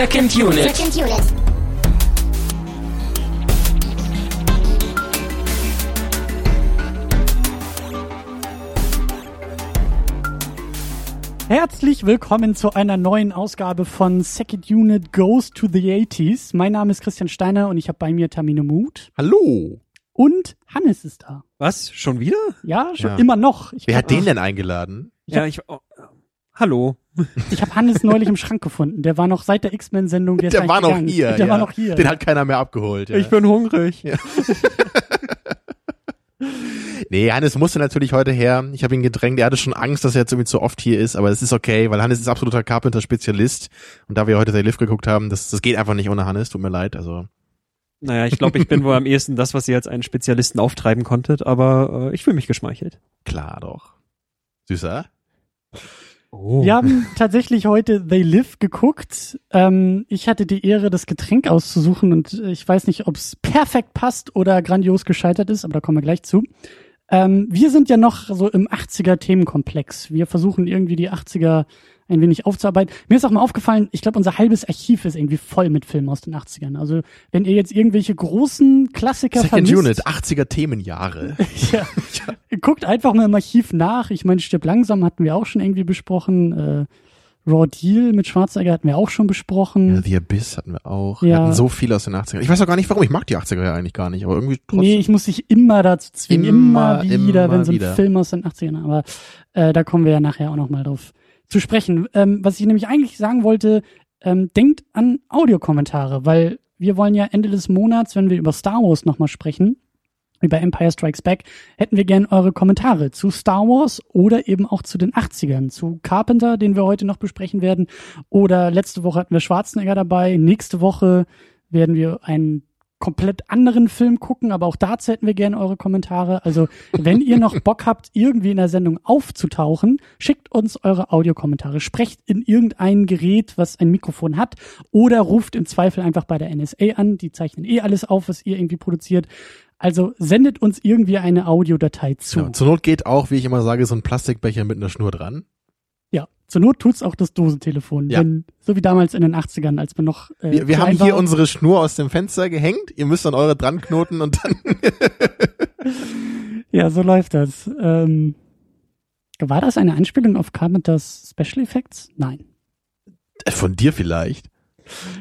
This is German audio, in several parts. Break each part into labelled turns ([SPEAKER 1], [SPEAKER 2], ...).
[SPEAKER 1] Second Unit.
[SPEAKER 2] Second Unit.
[SPEAKER 3] Herzlich willkommen zu einer neuen Ausgabe von Second Unit Goes to the 80s. Mein Name ist Christian Steiner und ich habe bei mir Tamine Mut
[SPEAKER 4] Hallo.
[SPEAKER 3] und Hannes ist da.
[SPEAKER 5] Was? Schon wieder?
[SPEAKER 3] Ja, schon
[SPEAKER 4] Ja.
[SPEAKER 3] immer noch. Ich
[SPEAKER 4] Wer
[SPEAKER 3] glaub,
[SPEAKER 4] hat den denn eingeladen?
[SPEAKER 5] ja, ich. Oh, hallo.
[SPEAKER 3] Ich habe Hannes neulich im Schrank gefunden. Der war noch seit der X-Men-Sendung. Der,
[SPEAKER 4] Der war noch
[SPEAKER 3] gegangen.
[SPEAKER 4] hier.
[SPEAKER 3] Der
[SPEAKER 4] ja.
[SPEAKER 3] war noch hier.
[SPEAKER 4] Den hat keiner mehr abgeholt. Ja.
[SPEAKER 5] bin hungrig.
[SPEAKER 4] nee, Hannes musste natürlich heute her. Ich habe ihn gedrängt. Er hatte schon Angst, dass er jetzt irgendwie zu oft hier ist, aber es ist okay, weil Hannes ist absoluter Carpenter-Spezialist. Und da wir heute The Lift geguckt haben, das, das geht einfach nicht ohne Hannes. Tut mir leid. Also
[SPEAKER 5] Naja, ich glaube, ich bin wohl am ehesten das, was ihr als einen Spezialisten auftreiben konntet, aber äh, ich fühle mich geschmeichelt.
[SPEAKER 4] klar doch. Süßer.
[SPEAKER 5] Oh.
[SPEAKER 3] Wir haben tatsächlich heute They Live geguckt. Ähm, ich hatte die Ehre, das Getränk auszusuchen und äh, ich weiß nicht, ob es perfekt passt oder grandios gescheitert ist, aber da kommen wir gleich zu. Ähm, wir sind ja noch so im 80er Themenkomplex. Wir versuchen irgendwie die 80er ein wenig aufzuarbeiten. Mir ist auch mal aufgefallen, ich glaube, unser halbes Archiv ist irgendwie voll mit Filmen aus den 80ern. Also wenn ihr jetzt irgendwelche großen Klassiker
[SPEAKER 4] Second
[SPEAKER 3] vermisst,
[SPEAKER 4] Unit, 80er Themenjahre.
[SPEAKER 3] ja. Guckt einfach mal im Archiv nach. Ich meine, Stirb langsam hatten wir auch schon irgendwie besprochen. Äh, Raw Deal mit Schwarzenegger hatten wir auch schon besprochen.
[SPEAKER 4] Ja, The Abyss hatten wir auch. Wir
[SPEAKER 3] Ja.
[SPEAKER 4] hatten so viel aus den 80ern. Ich weiß auch gar nicht, warum. Ich mag die 80er ja eigentlich gar nicht, aber irgendwie trotzdem.
[SPEAKER 3] nee, ich muss dich immer dazu zwingen. Immer,
[SPEAKER 4] Immer,
[SPEAKER 3] wieder,
[SPEAKER 4] immer
[SPEAKER 3] wenn so ein
[SPEAKER 4] wieder.
[SPEAKER 3] Film aus den 80ern. Aber äh, da kommen wir ja nachher auch noch mal drauf zu sprechen. Ähm, was ich nämlich eigentlich sagen wollte, ähm, denkt an Audiokommentare, weil wir wollen ja Ende des Monats, wenn wir über Star Wars nochmal sprechen, über Empire Strikes Back, hätten wir gern eure Kommentare zu Star Wars oder eben auch zu den 80ern, zu Carpenter, den wir heute noch besprechen werden. Oder letzte Woche hatten wir Schwarzenegger dabei. Nächste Woche werden wir einen komplett anderen Film gucken, aber auch dazu hätten wir gerne eure Kommentare. Also, wenn ihr noch Bock habt, irgendwie in der Sendung aufzutauchen, schickt uns eure Audiokommentare. Sprecht in irgendein Gerät, was ein Mikrofon hat, oder ruft im Zweifel einfach bei der NSA an. Die zeichnen eh alles auf, was ihr irgendwie produziert. Also sendet uns irgendwie eine Audiodatei zu.
[SPEAKER 4] Ja, zur Not geht auch, wie ich immer sage, so ein Plastikbecher mit einer Schnur dran.
[SPEAKER 3] Zur Not tut's auch das Dosentelefon.
[SPEAKER 4] Ja.
[SPEAKER 3] Wenn, so wie damals in den 80ern, als man noch äh,
[SPEAKER 4] Wir, wir haben hier unsere Schnur aus dem Fenster gehängt. Ihr müsst dann eure dran knoten und dann.
[SPEAKER 3] Ja, so läuft das. Ähm, war das eine Anspielung auf Carpenters Special Effects? Nein.
[SPEAKER 4] Von dir vielleicht.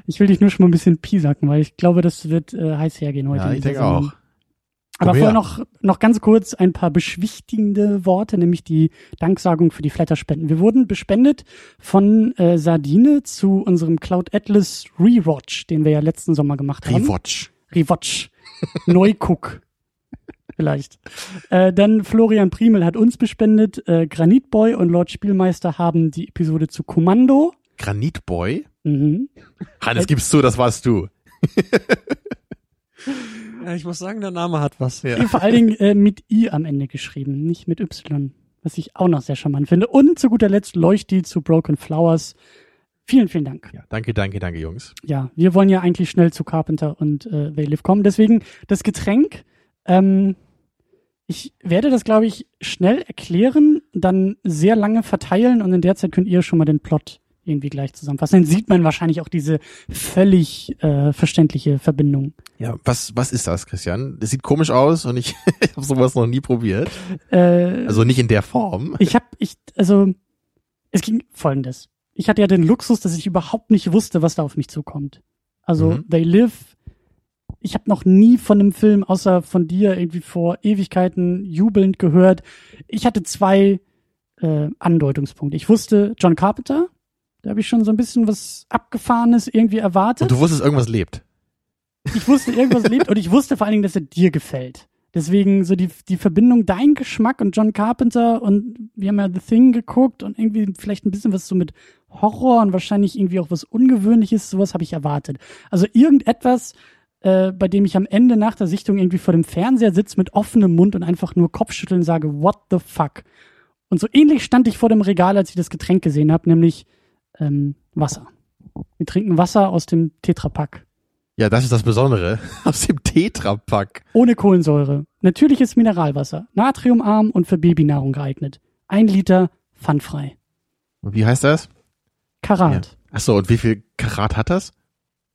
[SPEAKER 3] Ich will dich nur schon mal ein bisschen piesacken, weil ich glaube, das wird äh, heiß hergehen heute.
[SPEAKER 4] Ja, ich denke auch.
[SPEAKER 3] Aber vorher
[SPEAKER 4] her.
[SPEAKER 3] noch, noch ganz kurz ein paar beschwichtigende Worte, nämlich die Danksagung für die Flatterspenden. Wir wurden bespendet von äh, Sardine zu unserem Cloud Atlas Rewatch, den wir ja letzten Sommer gemacht haben.
[SPEAKER 4] Rewatch.
[SPEAKER 3] Rewatch. Neuguck. Vielleicht. Äh, dann Florian Primel hat uns bespendet. Äh, Granitboy und Lord Spielmeister haben die Episode zu Kommando.
[SPEAKER 4] Granitboy?
[SPEAKER 3] Mhm.
[SPEAKER 4] Hannes, gibst du, das warst du.
[SPEAKER 5] Ja, ich muss sagen, der Name hat was.
[SPEAKER 4] Ja.
[SPEAKER 3] Vor allen Dingen äh, mit I am Ende geschrieben, nicht mit Y. Was ich auch noch sehr charmant finde. Und zu guter Letzt Leuchti zu Broken Flowers. Vielen, vielen Dank.
[SPEAKER 4] Ja, danke, danke, danke, Jungs.
[SPEAKER 3] Ja, wir wollen ja eigentlich schnell zu Carpenter und äh, They Live kommen. Deswegen das Getränk. Ähm, ich werde das, glaube ich, schnell erklären, dann sehr lange verteilen und in der Zeit könnt ihr schon mal den Plot irgendwie gleich zusammenfassen. Dann sieht man wahrscheinlich auch diese völlig äh, verständliche Verbindung.
[SPEAKER 4] Ja, was, was ist das, Christian? Das sieht komisch aus und ich, ich habe sowas noch nie probiert.
[SPEAKER 3] Äh,
[SPEAKER 4] Also nicht in der Form.
[SPEAKER 3] Ich habe, ich, also, es ging folgendes. Ich hatte ja den Luxus, dass ich überhaupt nicht wusste, was da auf mich zukommt. Also,
[SPEAKER 4] Mhm.
[SPEAKER 3] They Live, ich habe noch nie von einem Film, außer von dir, irgendwie vor Ewigkeiten jubelnd gehört. Ich hatte zwei äh, Andeutungspunkte. Ich wusste, John Carpenter, da habe ich schon so ein bisschen was Abgefahrenes irgendwie erwartet
[SPEAKER 4] Und du wusstest, irgendwas lebt.
[SPEAKER 3] ich wusste, irgendwas lebt und ich wusste vor allen Dingen, dass er dir gefällt. Deswegen so die, die Verbindung dein Geschmack und John Carpenter und wir haben ja The Thing geguckt und irgendwie vielleicht ein bisschen was so mit Horror und wahrscheinlich irgendwie auch was Ungewöhnliches, sowas habe ich erwartet. Also irgendetwas, äh, bei dem ich am Ende nach der Sichtung irgendwie vor dem Fernseher sitze mit offenem Mund und einfach nur Kopfschütteln sage, what the fuck? Und so ähnlich stand ich vor dem Regal, als ich das Getränk gesehen habe, nämlich ähm, Wasser. Wir trinken Wasser aus dem Tetrapack.
[SPEAKER 4] Ja, das ist das Besondere. Aus dem Tetrapack.
[SPEAKER 3] Ohne Kohlensäure. Natürliches Mineralwasser. Natriumarm und für Babynahrung geeignet. Ein Liter pfandfrei.
[SPEAKER 4] Und wie heißt das?
[SPEAKER 3] Karat.
[SPEAKER 4] Ach so, und wie viel Karat hat das?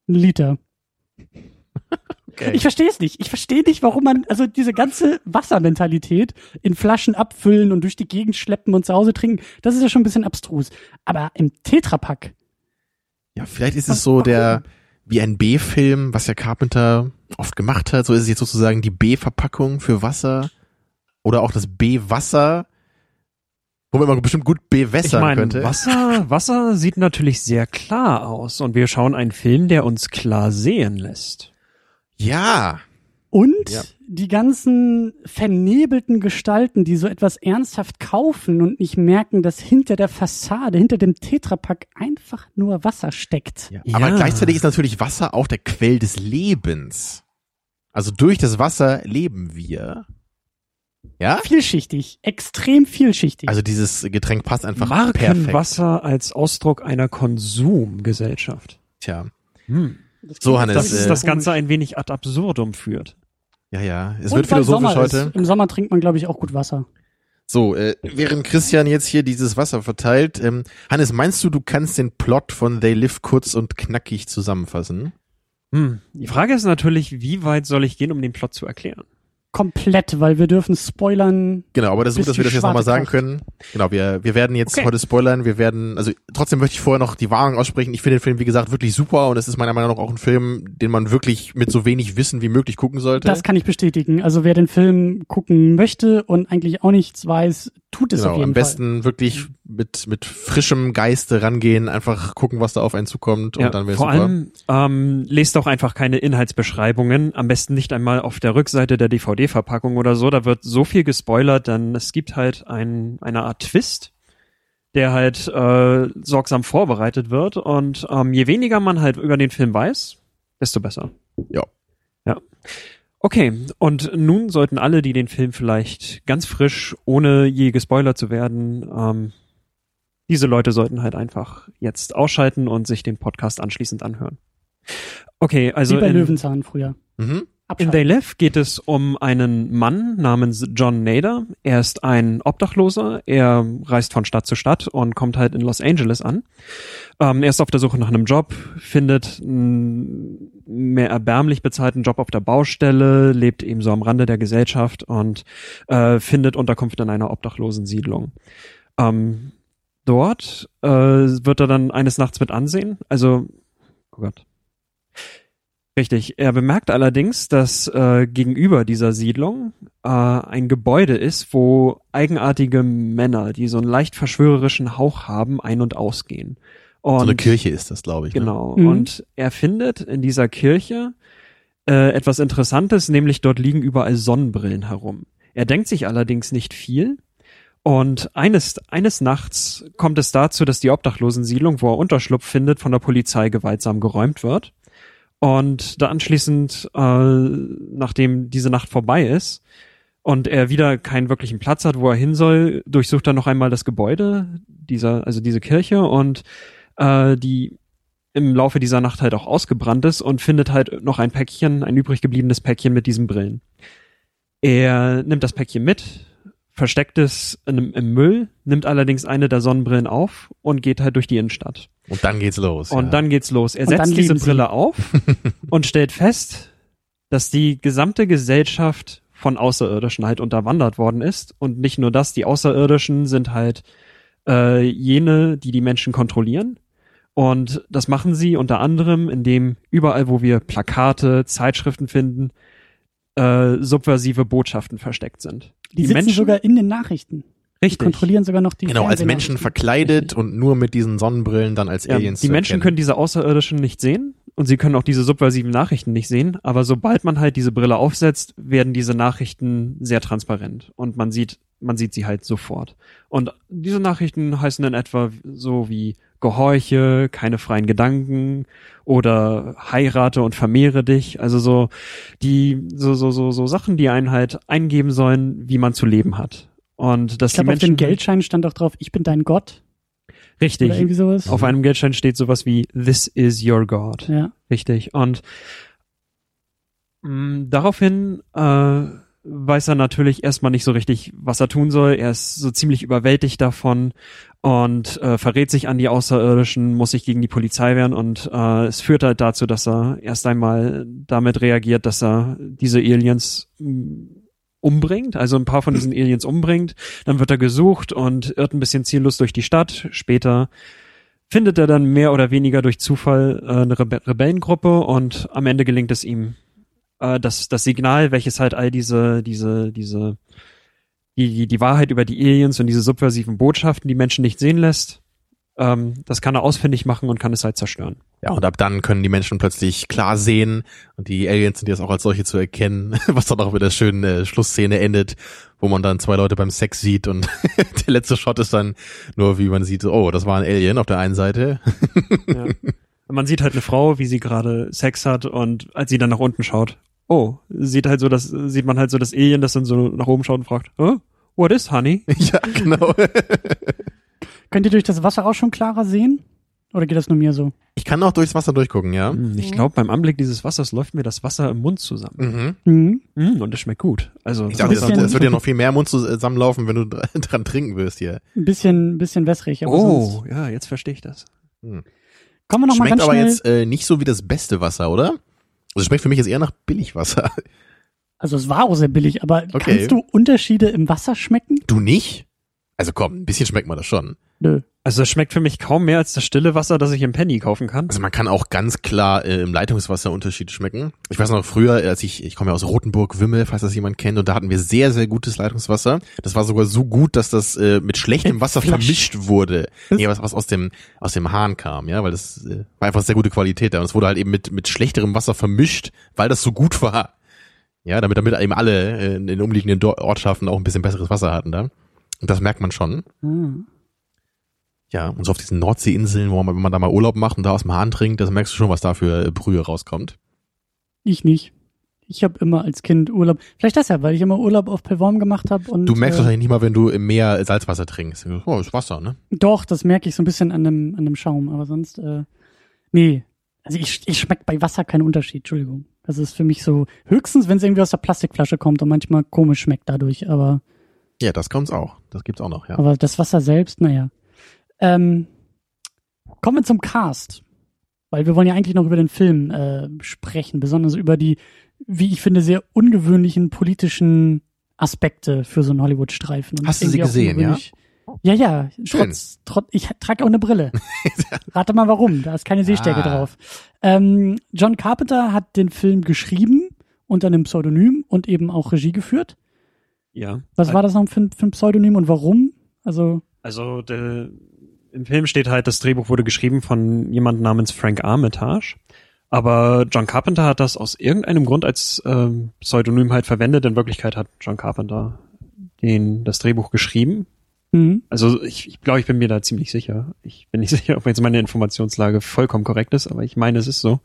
[SPEAKER 3] Ein Liter.
[SPEAKER 4] Okay.
[SPEAKER 3] Ich verstehe es nicht. Ich verstehe nicht, warum man, also diese ganze Wassermentalität in Flaschen abfüllen und durch die Gegend schleppen und zu Hause trinken, das ist ja schon ein bisschen abstrus. Aber im Tetrapack,
[SPEAKER 4] ja, vielleicht ist es so der, wie ein B-Film, was ja Carpenter oft gemacht hat. So ist es jetzt sozusagen die B-Verpackung für Wasser. Oder auch das B-Wasser, womit man bestimmt gut
[SPEAKER 5] Ich
[SPEAKER 4] bewässern
[SPEAKER 5] meine,
[SPEAKER 4] könnte.
[SPEAKER 5] Wasser, Wasser sieht natürlich sehr klar aus und wir schauen einen Film, der uns klar sehen lässt.
[SPEAKER 4] Ja.
[SPEAKER 3] Und
[SPEAKER 4] Ja.
[SPEAKER 3] die ganzen vernebelten Gestalten, die so etwas ernsthaft kaufen und nicht merken, dass hinter der Fassade, hinter dem Tetrapack einfach nur Wasser steckt.
[SPEAKER 4] ja. Aber
[SPEAKER 5] Ja.
[SPEAKER 4] gleichzeitig ist natürlich Wasser auch der Quell des Lebens. Also durch das Wasser leben wir. Ja?
[SPEAKER 3] Vielschichtig, extrem vielschichtig.
[SPEAKER 4] Also dieses Getränk passt einfach perfekt.
[SPEAKER 5] Markenwasser als Ausdruck einer Konsumgesellschaft.
[SPEAKER 4] Tja.
[SPEAKER 5] Hm.
[SPEAKER 4] So, Hannes,
[SPEAKER 5] Das
[SPEAKER 4] äh,
[SPEAKER 5] ist das Ganze ein wenig ad absurdum führt.
[SPEAKER 4] Ja, ja. Es
[SPEAKER 3] Und
[SPEAKER 4] wird philosophisch heute.
[SPEAKER 3] Ist. Im Sommer trinkt man, glaube ich, auch gut Wasser.
[SPEAKER 4] So, äh, während Christian jetzt hier dieses Wasser verteilt, ähm, Hannes, meinst du, du kannst den Plot von They Live kurz und knackig zusammenfassen?
[SPEAKER 5] Hm. Die Frage ist natürlich, wie weit soll ich gehen, um den Plot zu erklären?
[SPEAKER 3] Komplett, weil wir dürfen spoilern.
[SPEAKER 4] Genau, aber das ist gut, dass wir das jetzt nochmal sagen können. Genau, wir, wir werden jetzt
[SPEAKER 5] Okay.
[SPEAKER 4] heute spoilern, wir werden, also trotzdem möchte ich vorher noch die Warnung aussprechen. Ich finde den Film, wie gesagt, wirklich super und es ist meiner Meinung nach auch ein Film, den man wirklich mit so wenig Wissen wie möglich gucken sollte.
[SPEAKER 3] Das kann ich bestätigen. Also wer den Film gucken möchte und eigentlich auch nichts weiß, tut es auf
[SPEAKER 4] genau,
[SPEAKER 3] jeden
[SPEAKER 4] am besten wirklich mit, mit frischem Geiste rangehen, einfach gucken, was da auf einen zukommt und dann wäre
[SPEAKER 5] vor
[SPEAKER 4] super.
[SPEAKER 5] allem ähm, lest auch einfach keine Inhaltsbeschreibungen, am besten nicht einmal auf der Rückseite der DVD-Verpackung oder so, da wird so viel gespoilert, denn es gibt halt ein, eine Art Twist, der halt äh, sorgsam vorbereitet wird und ähm, je weniger man halt über den Film weiß, desto besser.
[SPEAKER 4] Ja.
[SPEAKER 5] Ja. Okay, und nun sollten alle, die den Film vielleicht ganz frisch, ohne je gespoilert zu werden, ähm, diese Leute sollten halt einfach jetzt ausschalten und sich den Podcast anschließend anhören. Okay, also
[SPEAKER 3] Wie bei
[SPEAKER 5] in,
[SPEAKER 3] Löwenzahn früher.
[SPEAKER 4] Mhm.
[SPEAKER 5] In
[SPEAKER 3] Abschalten.
[SPEAKER 5] They Live geht es um einen Mann namens John Nader. Er ist ein Obdachloser. Er reist von Stadt zu Stadt und kommt halt in Los Angeles an. Ähm, er ist auf der Suche nach einem Job, findet einen mehr erbärmlich bezahlten Job auf der Baustelle, lebt eben so am Rande der Gesellschaft und äh, findet Unterkunft in einer Obdachlosensiedlung. Ähm, dort äh, wird er dann eines Nachts mit ansehen. Also, oh Gott. Richtig. Er bemerkt allerdings, dass äh, gegenüber dieser Siedlung äh, ein Gebäude ist, wo eigenartige Männer, die so einen leicht verschwörerischen Hauch haben, ein- und ausgehen. Und,
[SPEAKER 4] So eine Kirche ist das, glaube ich. Ne?
[SPEAKER 5] Genau.
[SPEAKER 3] Mhm.
[SPEAKER 5] Und er findet in dieser Kirche äh, etwas Interessantes, nämlich dort liegen überall Sonnenbrillen herum. Er denkt sich allerdings nicht viel. Und eines, eines Nachts kommt es dazu, dass die Obdachlosensiedlung, wo er Unterschlupf findet, von der Polizei gewaltsam geräumt wird. Und da anschließend, äh, nachdem diese Nacht vorbei ist und er wieder keinen wirklichen Platz hat, wo er hin soll, durchsucht er noch einmal das Gebäude dieser, also diese Kirche und äh, die im Laufe dieser Nacht halt auch ausgebrannt ist und findet halt noch ein Päckchen, ein übrig gebliebenes Päckchen mit diesen Brillen. Er nimmt das Päckchen mit, versteckt es im Müll, nimmt allerdings eine der Sonnenbrillen auf und geht halt durch die Innenstadt.
[SPEAKER 4] Und dann geht's los.
[SPEAKER 5] Und
[SPEAKER 4] ja.
[SPEAKER 5] dann geht's los. Er
[SPEAKER 3] Und
[SPEAKER 5] setzt diese
[SPEAKER 3] sie.
[SPEAKER 5] Brille auf und stellt fest, dass die gesamte Gesellschaft von Außerirdischen halt unterwandert worden ist. Und nicht nur das, die Außerirdischen sind halt äh, jene, die die Menschen kontrollieren. Und das machen sie unter anderem, indem überall, wo wir Plakate, Zeitschriften finden, äh, subversive Botschaften versteckt sind.
[SPEAKER 3] die, sitzen
[SPEAKER 5] Menschen,
[SPEAKER 3] sogar in den Nachrichten. Die
[SPEAKER 5] richtig.
[SPEAKER 3] kontrollieren sogar noch die
[SPEAKER 4] Genau, als. Menschen verkleidet und nur mit diesen Sonnenbrillen dann als
[SPEAKER 5] Ja,
[SPEAKER 4] Aliens
[SPEAKER 5] die
[SPEAKER 4] zu
[SPEAKER 5] Menschen
[SPEAKER 4] erkennen.
[SPEAKER 5] können diese Außerirdischen nicht sehen und sie können auch diese subversiven Nachrichten nicht sehen, aber sobald man halt diese Brille aufsetzt, werden diese Nachrichten sehr transparent und man sieht, man sieht sie halt sofort. Und diese Nachrichten heißen in etwa so wie Gehorche, keine freien Gedanken oder heirate und vermehre dich, also so die so so so so Sachen, die einen halt eingeben sollen, wie man zu leben hat. Und dass
[SPEAKER 3] Ich glaube,
[SPEAKER 5] die
[SPEAKER 3] auf dem
[SPEAKER 5] Menschen
[SPEAKER 3] Geldschein stand auch drauf, ich bin dein Gott.
[SPEAKER 5] richtig
[SPEAKER 3] Oder irgendwie sowas.
[SPEAKER 5] auf einem Geldschein steht sowas wie This is your God.
[SPEAKER 3] ja.
[SPEAKER 5] Richtig. Und mh, daraufhin äh, weiß er natürlich erstmal nicht so richtig, was er tun soll. Er ist so ziemlich überwältigt davon und äh, verrät sich an die Außerirdischen, muss sich gegen die Polizei wehren und äh, es führt halt dazu, dass er erst einmal damit reagiert, dass er diese Aliens mh, umbringt, also ein paar von diesen Aliens umbringt. Dann wird er gesucht und irrt ein bisschen ziellos durch die Stadt. Später findet er dann mehr oder weniger durch Zufall äh, eine Rebe Rebellengruppe und am Ende gelingt es ihm, äh, das, das Signal, welches halt all diese, diese, diese, die, die, Wahrheit über die Aliens und diese subversiven Botschaften die Menschen nicht sehen lässt, ähm, das kann er ausfindig machen und kann es halt zerstören.
[SPEAKER 4] Ja, und ab dann können die Menschen plötzlich klar sehen und die Aliens sind jetzt auch als solche zu erkennen, was dann auch mit der schönen äh, Schlussszene endet, wo man dann zwei Leute beim Sex sieht und der letzte Shot ist dann nur, wie man sieht, oh, das war ein Alien auf der einen Seite.
[SPEAKER 5] Ja. Man sieht halt eine Frau, wie sie gerade Sex hat und als sie dann nach unten schaut, oh, sieht halt so, das sieht man halt so das Alien, das dann so nach oben schaut und fragt, oh, what is honey?
[SPEAKER 4] ja, genau.
[SPEAKER 3] Könnt ihr durch das Wasser auch schon klarer sehen? Oder geht das nur mir so?
[SPEAKER 4] Ich kann auch durchs Wasser durchgucken, ja.
[SPEAKER 5] Hm, Ich glaube, beim Anblick dieses Wassers läuft mir das Wasser im Mund zusammen.
[SPEAKER 4] Mhm.
[SPEAKER 3] Mhm.
[SPEAKER 5] Mm, und es schmeckt gut. Also
[SPEAKER 4] Ich dachte, das wird ja noch viel mehr im Mund zusammenlaufen, wenn du dr- dran trinken wirst hier.
[SPEAKER 3] Ein bisschen, bisschen wässrig, aber sonst.
[SPEAKER 5] oh, ja, jetzt verstehe ich das.
[SPEAKER 3] Kommen wir noch mal
[SPEAKER 4] Schmeckt
[SPEAKER 3] ganz
[SPEAKER 4] aber
[SPEAKER 3] schnell.
[SPEAKER 4] jetzt äh, nicht so wie das beste Wasser, oder? Also es schmeckt für mich jetzt eher nach Billigwasser.
[SPEAKER 3] Also es war auch sehr billig, aber
[SPEAKER 4] Okay.
[SPEAKER 3] kannst du Unterschiede im Wasser schmecken?
[SPEAKER 4] Du nicht? Also komm, ein bisschen schmeckt man das schon.
[SPEAKER 3] Nö.
[SPEAKER 5] Also es schmeckt für mich kaum mehr als das stille Wasser, das ich im Penny kaufen kann.
[SPEAKER 4] Also man kann auch ganz klar äh, im Leitungswasser Unterschiede schmecken. Ich weiß noch früher, als ich, ich komme ja aus Rothenburg, Wimmel, falls das jemand kennt, und da hatten wir sehr, sehr gutes Leitungswasser. Das war sogar so gut, dass das äh, mit schlechtem Wasser
[SPEAKER 3] Flasch.
[SPEAKER 4] vermischt wurde. Nee, was, was aus dem, aus dem Hahn kam, ja, weil das äh, war einfach sehr gute Qualität da. Und es wurde halt eben mit, mit schlechterem Wasser vermischt, weil das so gut war. Ja, damit, damit eben alle äh, in den umliegenden Dor- Ortschaften auch ein bisschen besseres Wasser hatten da. Und das merkt man schon.
[SPEAKER 3] Ah.
[SPEAKER 4] Ja, und so auf diesen Nordseeinseln, wo man, wenn man da mal Urlaub macht und da aus dem Hahn trinkt, das merkst du schon, was da für äh, Brühe rauskommt.
[SPEAKER 3] Ich nicht. Ich habe immer als Kind Urlaub. Vielleicht deshalb, weil ich immer Urlaub auf Pelvorm gemacht habe und
[SPEAKER 4] Du merkst
[SPEAKER 3] äh,
[SPEAKER 4] wahrscheinlich nicht mal, wenn du im Meer Salzwasser trinkst. Oh, ist Wasser, ne?
[SPEAKER 3] doch, das merke ich so ein bisschen an dem an dem Schaum, aber sonst äh, nee. Also ich ich schmeckt bei Wasser keinen Unterschied, Entschuldigung. Das ist für mich so höchstens, wenn es irgendwie aus der Plastikflasche kommt und manchmal komisch schmeckt dadurch, aber
[SPEAKER 4] Ja, das kommt's auch. Das gibt's auch noch, ja.
[SPEAKER 3] aber das Wasser selbst, naja. Ähm, kommen wir zum Cast. Weil wir wollen ja eigentlich noch über den Film äh, sprechen, besonders über die, wie ich finde, sehr ungewöhnlichen politischen Aspekte für so einen Hollywood-Streifen.
[SPEAKER 4] Hast du sie gesehen, ja?
[SPEAKER 3] Ja, ja. Trotz, trotz, ich trage auch eine Brille. Rate mal warum, da ist keine Sehstärke
[SPEAKER 4] Ah.
[SPEAKER 3] drauf. Ähm, John Carpenter hat den Film geschrieben unter einem Pseudonym und eben auch Regie geführt.
[SPEAKER 5] Ja.
[SPEAKER 3] Was war das noch für, ein- für ein Pseudonym und warum? Also,
[SPEAKER 5] Also der, im Film steht halt, das Drehbuch wurde geschrieben von jemand namens Frank Armitage. Aber John Carpenter hat das aus irgendeinem Grund als ähm, Pseudonym halt verwendet. In Wirklichkeit hat John Carpenter den, das Drehbuch geschrieben.
[SPEAKER 3] mhm.
[SPEAKER 5] Also ich, ich glaube, ich bin mir da ziemlich sicher. Ich bin nicht sicher, ob jetzt meine Informationslage vollkommen korrekt ist, aber ich meine, es ist so.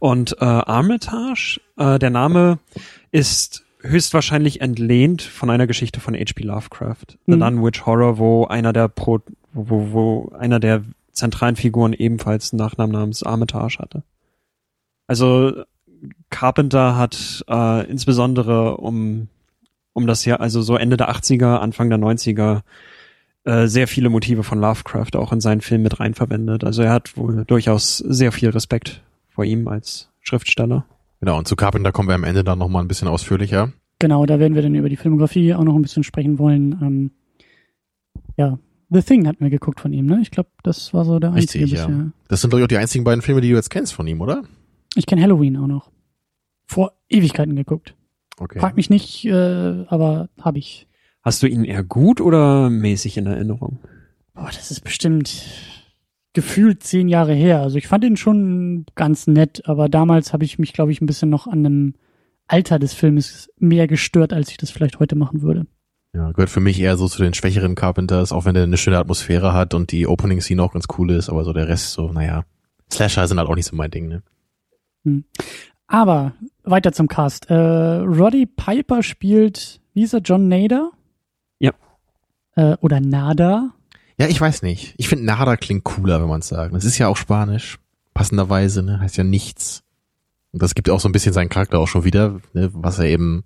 [SPEAKER 5] Und äh, Armitage, äh, der Name ist höchstwahrscheinlich entlehnt von einer Geschichte von H.P. Lovecraft, The
[SPEAKER 3] Mhm.
[SPEAKER 5] Dunwich Horror, wo einer der Pro, wo, wo einer der zentralen Figuren ebenfalls einen Nachnamen namens Armitage hatte. Also Carpenter hat äh, insbesondere um um das Jahr, also so Ende der 80er, Anfang der 90er, äh, sehr viele Motive von Lovecraft auch in seinen Film mit rein verwendet. Also er hat wohl durchaus sehr viel Respekt vor ihm als Schriftsteller.
[SPEAKER 4] Genau, und zu Carpenter kommen wir am Ende dann nochmal ein bisschen ausführlicher.
[SPEAKER 3] Genau, da werden wir dann über die Filmografie auch noch ein bisschen sprechen wollen. Ähm, ja, The Thing hatten wir geguckt von ihm, ne? Ich glaube, das war so der einzige
[SPEAKER 4] Richtig, ja.
[SPEAKER 3] bisher.
[SPEAKER 4] Das sind doch auch die einzigen beiden Filme, die du jetzt kennst von ihm, oder?
[SPEAKER 3] Ich kenne Halloween auch noch. Vor Ewigkeiten geguckt.
[SPEAKER 4] Okay.
[SPEAKER 3] Frag mich nicht, äh, aber habe ich.
[SPEAKER 5] Hast du ihn eher gut oder mäßig in Erinnerung?
[SPEAKER 3] Boah, das ist bestimmt gefühlt zehn Jahre her. Also ich fand ihn schon ganz nett, aber damals habe ich mich, glaube ich, ein bisschen noch an dem Alter des Filmes mehr gestört, als ich das vielleicht heute machen würde.
[SPEAKER 4] Ja, gehört für mich eher so zu den schwächeren Carpenters, auch wenn der eine schöne Atmosphäre hat und die Opening Scene auch ganz cool ist, aber so der Rest so, naja. Slasher sind halt auch nicht so mein Ding, ne?
[SPEAKER 3] Aber weiter zum Cast. Äh, Roddy Piper spielt, wie ist er, John Nader?
[SPEAKER 5] Ja.
[SPEAKER 3] Äh, oder Nada?
[SPEAKER 4] Ja, ich weiß nicht. Ich finde Nada klingt cooler, wenn man es sagt. Das ist ja auch Spanisch. Passenderweise, ne? Heißt ja nichts. Und das gibt auch so ein bisschen seinen Charakter auch schon wieder, ne? Was er eben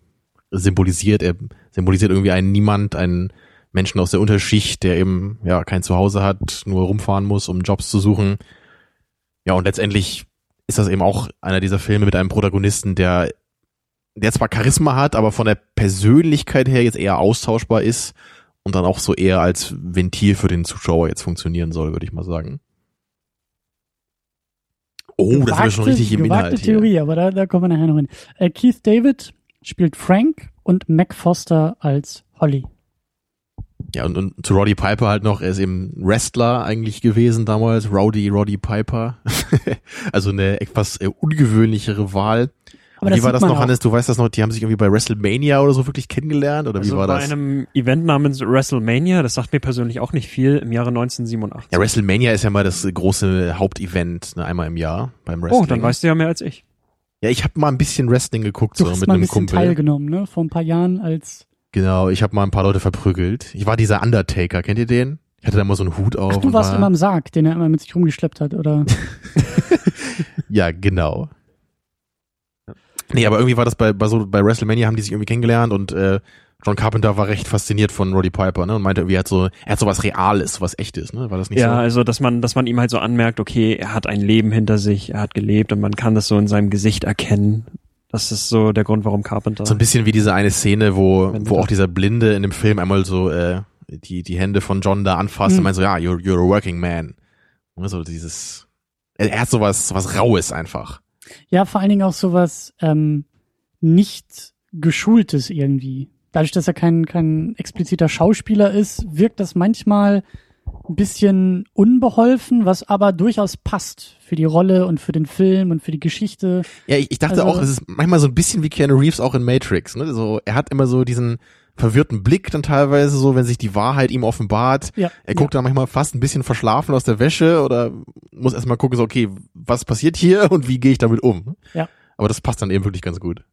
[SPEAKER 4] symbolisiert. Er symbolisiert irgendwie einen Niemand, einen Menschen aus der Unterschicht, der eben ja kein Zuhause hat, nur rumfahren muss, um Jobs zu suchen. Ja, und letztendlich ist das eben auch einer dieser Filme mit einem Protagonisten, der der zwar Charisma hat, aber von der Persönlichkeit her jetzt eher austauschbar ist und dann auch so eher als Ventil für den Zuschauer jetzt funktionieren soll, würde ich mal sagen. Oh, gewagte, das wir schon richtig im Inhalt
[SPEAKER 3] hier. Theorie, aber da, da kommen wir nachher noch hin. Äh, Keith David spielt Frank und Mac Foster als Holly.
[SPEAKER 4] Ja, und, und zu Roddy Piper halt noch, er ist eben Wrestler eigentlich gewesen damals, Rowdy Roddy Piper. also eine etwas äh, ungewöhnlichere Wahl. Aber wie war das noch, auch. Hannes? Du weißt das noch, die haben sich irgendwie bei WrestleMania oder so wirklich kennengelernt? Oder also wie war
[SPEAKER 5] bei
[SPEAKER 4] das?
[SPEAKER 5] Bei einem Event namens WrestleMania, das sagt mir persönlich auch nicht viel, im Jahre 1987.
[SPEAKER 4] Ja, WrestleMania ist ja mal das große Hauptevent, ne, einmal im Jahr beim Wrestling.
[SPEAKER 5] Oh, dann weißt du ja mehr als ich.
[SPEAKER 4] Ja, ich habe mal ein bisschen Wrestling geguckt,
[SPEAKER 3] du
[SPEAKER 4] so
[SPEAKER 3] hast
[SPEAKER 4] mit
[SPEAKER 3] mal
[SPEAKER 4] einem
[SPEAKER 3] ein bisschen
[SPEAKER 4] Kumpel.
[SPEAKER 3] teilgenommen, ne? Vor ein paar Jahren als
[SPEAKER 4] Genau, ich habe mal ein paar Leute verprügelt. Ich war dieser Undertaker, kennt ihr den? Ich hatte da mal so einen Hut auf.
[SPEAKER 3] Ach, du warst
[SPEAKER 4] war...
[SPEAKER 3] immer im Sarg, den er immer mit sich rumgeschleppt hat, oder?
[SPEAKER 4] ja, genau. Nee, aber irgendwie war das bei, bei so bei WrestleMania haben die sich irgendwie kennengelernt und äh, John Carpenter war recht fasziniert von Roddy Piper, ne? Und meinte irgendwie, er hat so, er hat so was Reales, was Echtes, ne? War das nicht
[SPEAKER 5] ja,
[SPEAKER 4] so?
[SPEAKER 5] Ja, also dass man, dass man ihm halt so anmerkt, okay, er hat ein Leben hinter sich, er hat gelebt und man kann das so in seinem Gesicht erkennen. Das ist so der Grund, warum Carpenter.
[SPEAKER 4] So ein bisschen wie diese eine Szene, wo, wo auch dieser Blinde in dem Film einmal so äh, die, die Hände von John da anfasst mhm. und meint so, ja, you're, you're a working man. Und so dieses, er, er hat sowas, sowas Raues einfach.
[SPEAKER 3] Ja, vor allen Dingen auch sowas ähm, nicht geschultes irgendwie. Dadurch, dass er kein, kein expliziter Schauspieler ist, wirkt das manchmal ein bisschen unbeholfen, was aber durchaus passt für die Rolle und für den Film und für die Geschichte.
[SPEAKER 4] Ja, ich, ich dachte also, auch, es ist manchmal so ein bisschen wie Keanu Reeves auch in Matrix. Ne? So, er hat immer so diesen verwirrten Blick dann teilweise so, wenn sich die Wahrheit ihm offenbart. Ja, er guckt ja. dann manchmal fast ein bisschen verschlafen aus der Wäsche oder muss erstmal gucken, so, okay, was passiert hier und wie gehe ich damit um?
[SPEAKER 3] Ja.
[SPEAKER 4] Aber das passt dann eben wirklich ganz gut.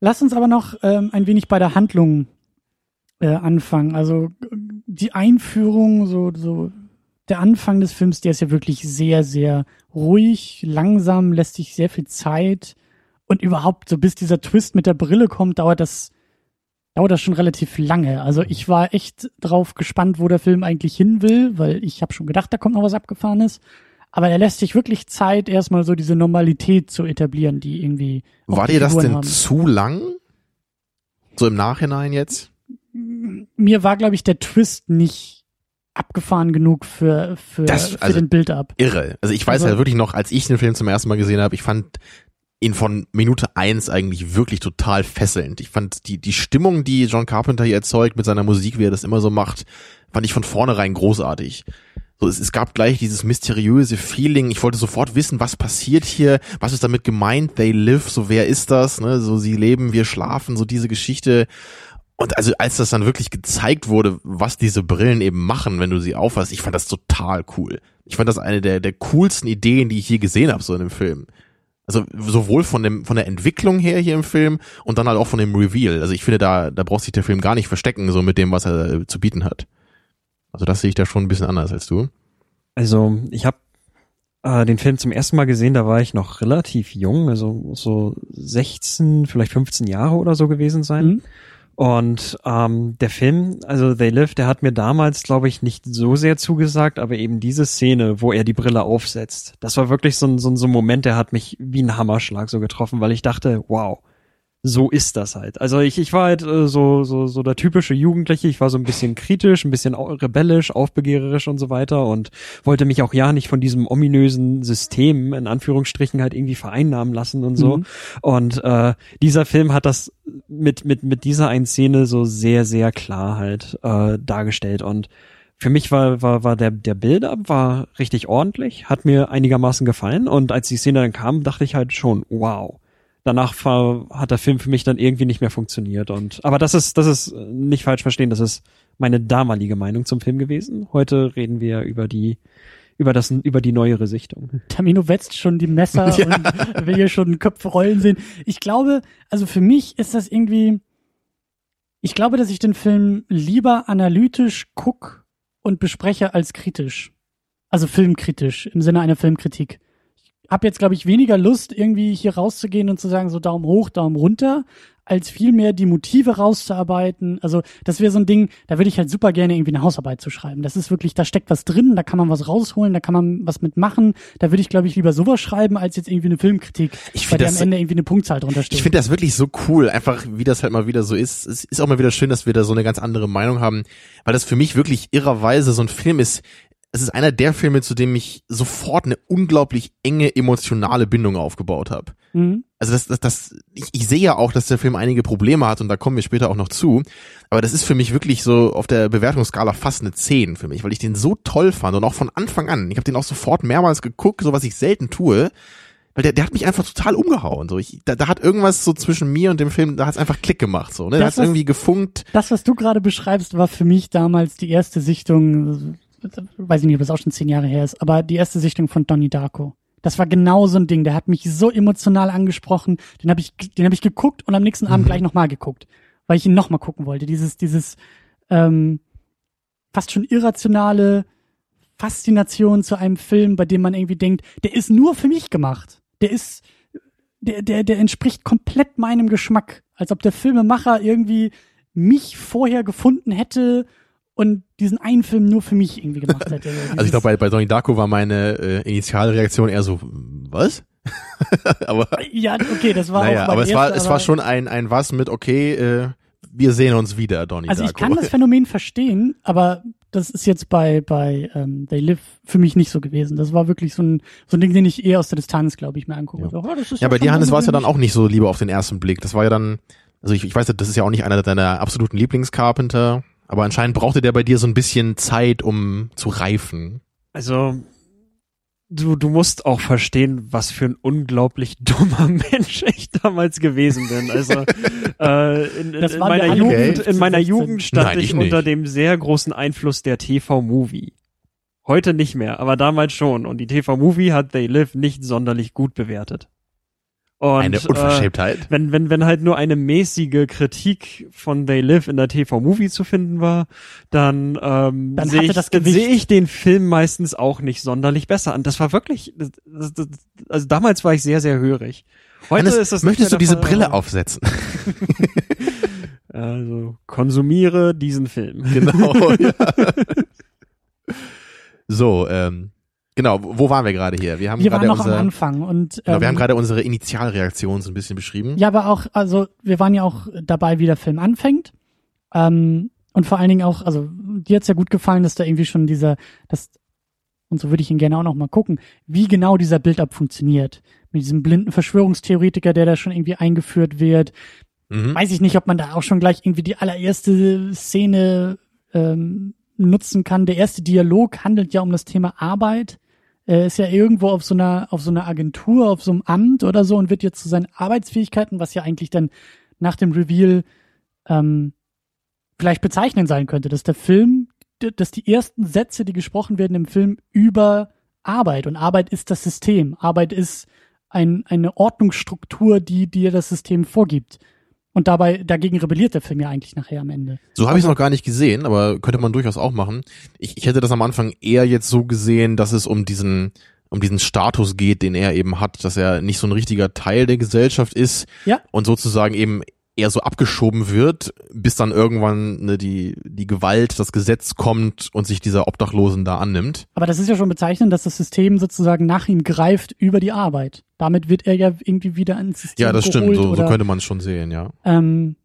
[SPEAKER 3] Lass uns aber noch ähm, ein wenig bei der Handlung äh, anfangen. Also die Einführung, so, so der Anfang des Films, der ist ja wirklich sehr, sehr ruhig, langsam, lässt sich sehr viel Zeit. Und überhaupt, so bis dieser Twist mit der Brille kommt, dauert das, dauert das schon relativ lange. Also ich war echt drauf gespannt, wo der Film eigentlich hin will, weil ich habe schon gedacht, da kommt noch was Abgefahrenes. Aber er lässt sich wirklich Zeit, erstmal so diese Normalität zu etablieren, die irgendwie.
[SPEAKER 4] War dir das denn haben. zu lang? So im Nachhinein jetzt?
[SPEAKER 3] Mir war, glaube ich, der Twist nicht abgefahren genug für, für, das, für also den Build-up.
[SPEAKER 4] Irre. Also ich weiß also, ja wirklich noch, als ich den Film zum ersten Mal gesehen habe, ich fand ihn von Minute eins eigentlich wirklich total fesselnd. Ich fand die, die Stimmung, die John Carpenter hier erzeugt mit seiner Musik, wie er das immer so macht, fand ich von vornherein großartig. So, es, es gab gleich dieses mysteriöse Feeling. Ich wollte sofort wissen, was passiert hier, was ist damit gemeint. They live, so wer ist das? Ne? So sie leben, wir schlafen, so diese Geschichte. Und also als das dann wirklich gezeigt wurde, was diese Brillen eben machen, wenn du sie aufhast, ich fand das total cool. Ich fand das eine der, der coolsten Ideen, die ich je gesehen habe, so in dem Film. Also sowohl von dem von der Entwicklung her hier im Film und dann halt auch von dem Reveal. Also ich finde, da da braucht sich der Film gar nicht verstecken, so mit dem, was er zu bieten hat. Also das sehe ich da schon ein bisschen anders als du.
[SPEAKER 5] Also ich habe äh, den Film zum ersten Mal gesehen, da war ich noch relativ jung, also so 16, vielleicht 15 Jahre oder so gewesen sein. Mhm. Und ähm, der Film, also They Live, der hat mir damals, glaube ich, nicht so sehr zugesagt, aber eben diese Szene, wo er die Brille aufsetzt, das war wirklich so ein, so ein, so ein Moment, der hat mich wie ein Hammerschlag so getroffen, weil ich dachte, wow, so ist das halt. Also ich, ich war halt äh, so, so, so der typische Jugendliche. Ich war so ein bisschen kritisch, ein bisschen rebellisch, aufbegehrerisch und so weiter und wollte mich auch ja nicht von diesem ominösen System in Anführungsstrichen halt irgendwie vereinnahmen lassen und so. Mhm. Und äh, dieser Film hat das mit, mit, mit dieser einen Szene so sehr, sehr klar halt äh, dargestellt und für mich war, war, war der, der Build-up war richtig ordentlich, hat mir einigermaßen gefallen und als die Szene dann kam, dachte ich halt schon, wow danach hat der Film für mich dann irgendwie nicht mehr funktioniert. Und aber das ist, das ist nicht falsch verstehen, das ist meine damalige Meinung zum Film gewesen. Heute reden wir über die über das über die neuere Sichtung.
[SPEAKER 3] Tamino wetzt schon die Messer ja. und will hier schon Köpfe rollen sehen. Ich glaube, also für mich ist das irgendwie. Ich glaube, dass ich den Film lieber analytisch guck und bespreche als kritisch. Also filmkritisch im Sinne einer Filmkritik habe jetzt, glaube ich, weniger Lust, irgendwie hier rauszugehen und zu sagen, so Daumen hoch, Daumen runter, als vielmehr die Motive rauszuarbeiten. Also das wäre so ein Ding, da würde ich halt super gerne irgendwie eine Hausarbeit zu schreiben. Das ist wirklich, da steckt was drin, da kann man was rausholen, da kann man was mitmachen. Da würde ich, glaube ich, lieber sowas schreiben, als jetzt irgendwie eine Filmkritik,
[SPEAKER 4] Ich
[SPEAKER 3] bei der
[SPEAKER 4] das-
[SPEAKER 3] am Ende irgendwie eine Punktzahl drunter steht.
[SPEAKER 4] Ich finde das wirklich so cool, einfach wie das halt mal wieder so ist. Es ist auch mal wieder schön, dass wir da so eine ganz andere Meinung haben, weil das für mich wirklich irrerweise so ein Film ist. Es ist einer der Filme, zu dem ich sofort eine unglaublich enge emotionale Bindung aufgebaut habe.
[SPEAKER 3] mhm.
[SPEAKER 4] Also das, das, das ich, ich sehe ja auch, dass der Film einige Probleme hat und da kommen wir später auch noch zu. Aber das ist für mich wirklich so auf der Bewertungsskala fast eine 10 für mich, weil ich den so toll fand und auch von Anfang an. Ich habe den auch sofort mehrmals geguckt, so was ich selten tue. Weil der, der hat mich einfach total umgehauen. So, ich, da, da hat irgendwas so zwischen mir und dem Film, da hat es einfach Klick gemacht. So, ne? Da
[SPEAKER 3] Das,
[SPEAKER 4] hat es
[SPEAKER 3] was-
[SPEAKER 4] irgendwie gefunkt.
[SPEAKER 3] Das, was du gerade beschreibst, war für mich damals die erste Sichtung, weiß ich nicht, ob das auch schon zehn Jahre her ist, aber die erste Sichtung von Donnie Darko. Das war genau so ein Ding. Der hat mich so emotional angesprochen. Den habe ich, den habe ich geguckt und am nächsten Abend gleich nochmal geguckt, weil ich ihn nochmal gucken wollte. Dieses, dieses ähm, fast schon irrationale Faszination zu einem Film, bei dem man irgendwie denkt, der ist nur für mich gemacht. Der ist, der, der, der entspricht komplett meinem Geschmack. Als ob der Filmemacher irgendwie mich vorher gefunden hätte und diesen einen Film nur für mich irgendwie gemacht hätte.
[SPEAKER 4] Also ich glaube, bei, bei Donnie Darko war meine äh, Initialreaktion eher so, was? aber
[SPEAKER 3] ja, okay, das war
[SPEAKER 4] naja,
[SPEAKER 3] auch
[SPEAKER 4] aber es war, es war schon ein, ein was mit, okay, äh, wir sehen uns wieder, Donnie
[SPEAKER 3] Also ich
[SPEAKER 4] Darko.
[SPEAKER 3] kann das Phänomen verstehen, aber das ist jetzt bei bei ähm, They Live für mich nicht so gewesen. Das war wirklich so ein so ein Ding, den ich eher aus der Distanz, glaube ich, mir angucke.
[SPEAKER 4] Ja.
[SPEAKER 3] So, oh, ist
[SPEAKER 4] Ja, bei dir, Hannes, war es ja dann auch nicht so Liebe auf den ersten Blick. Das war ja dann, also ich, ich weiß, das ist ja auch nicht einer deiner absoluten Lieblingscarpenter, aber anscheinend brauchte der bei dir so ein bisschen Zeit, um zu reifen.
[SPEAKER 5] Also, du, du musst auch verstehen, was für ein unglaublich dummer Mensch ich damals gewesen bin. Also, äh, in, in, in meiner Jugend, in meiner
[SPEAKER 3] 15.
[SPEAKER 5] Jugend stand
[SPEAKER 4] Nein,
[SPEAKER 5] ich
[SPEAKER 4] ich
[SPEAKER 5] unter dem sehr großen Einfluss der TV-Movie. Heute nicht mehr, aber damals schon. Und die TV-Movie hat They Live nicht sonderlich gut bewertet. Und,
[SPEAKER 4] Eine
[SPEAKER 5] Äh,
[SPEAKER 4] Unverschämtheit.
[SPEAKER 5] wenn, wenn, wenn halt nur eine mäßige Kritik von They Live in der TV-Movie zu finden war, dann, ähm,
[SPEAKER 3] Dann
[SPEAKER 5] sehe ich, dann sehe ich den Film meistens auch nicht sonderlich besser an. Das war wirklich, das, das, das, also damals war ich sehr, sehr hörig. Heute
[SPEAKER 4] Hannes,
[SPEAKER 5] ist das nicht
[SPEAKER 4] möchtest du diese
[SPEAKER 5] Fall,
[SPEAKER 4] Brille aufsetzen?
[SPEAKER 5] Also, konsumiere diesen Film.
[SPEAKER 4] genau, ja. So, ähm, genau, wo waren wir gerade hier? Wir haben
[SPEAKER 3] Wir waren
[SPEAKER 4] gerade
[SPEAKER 3] noch am
[SPEAKER 4] unser,
[SPEAKER 3] Anfang und
[SPEAKER 4] genau, wir
[SPEAKER 3] ähm,
[SPEAKER 4] haben gerade unsere Initialreaktion so ein bisschen beschrieben.
[SPEAKER 3] Ja, aber auch, also wir waren ja auch dabei, wie der Film anfängt. Ähm, und vor allen Dingen auch, also dir hat's ja gut gefallen, dass da irgendwie schon dieser, das, und so würde ich ihn gerne auch noch mal gucken, wie genau dieser Build-up funktioniert. Mit diesem blinden Verschwörungstheoretiker, der da schon irgendwie eingeführt wird.
[SPEAKER 4] Mhm.
[SPEAKER 3] Weiß ich nicht, ob man da auch schon gleich irgendwie die allererste Szene ähm, nutzen kann. Der erste Dialog handelt ja um das Thema Arbeit. Er ist ja irgendwo auf so einer, auf so einer Agentur, auf so einem Amt oder so und wird jetzt zu seinen Arbeitsfähigkeiten, was ja eigentlich dann nach dem Reveal ähm, vielleicht bezeichnend sein könnte, dass der Film, dass die ersten Sätze, die gesprochen werden im Film über Arbeit und Arbeit ist das System. Arbeit ist ein, eine Ordnungsstruktur, die dir das System vorgibt. Und dabei, dagegen rebelliert der Film ja eigentlich nachher am Ende.
[SPEAKER 4] So habe ich es noch gar nicht gesehen, aber könnte man durchaus auch machen. Ich, ich hätte das am Anfang eher jetzt so gesehen, dass es um diesen um diesen Status geht, den er eben hat, dass er nicht so ein richtiger Teil der Gesellschaft ist
[SPEAKER 3] Ja.
[SPEAKER 4] und sozusagen eben eher so abgeschoben wird, bis dann irgendwann ne, die die Gewalt, das Gesetz kommt und sich dieser Obdachlosen da annimmt.
[SPEAKER 3] Aber das ist ja schon bezeichnend, dass das System sozusagen nach ihm greift über die Arbeit. Damit wird er ja irgendwie wieder ans System
[SPEAKER 4] Ja, das stimmt. So, so könnte man es schon sehen, ja.
[SPEAKER 3] Ähm,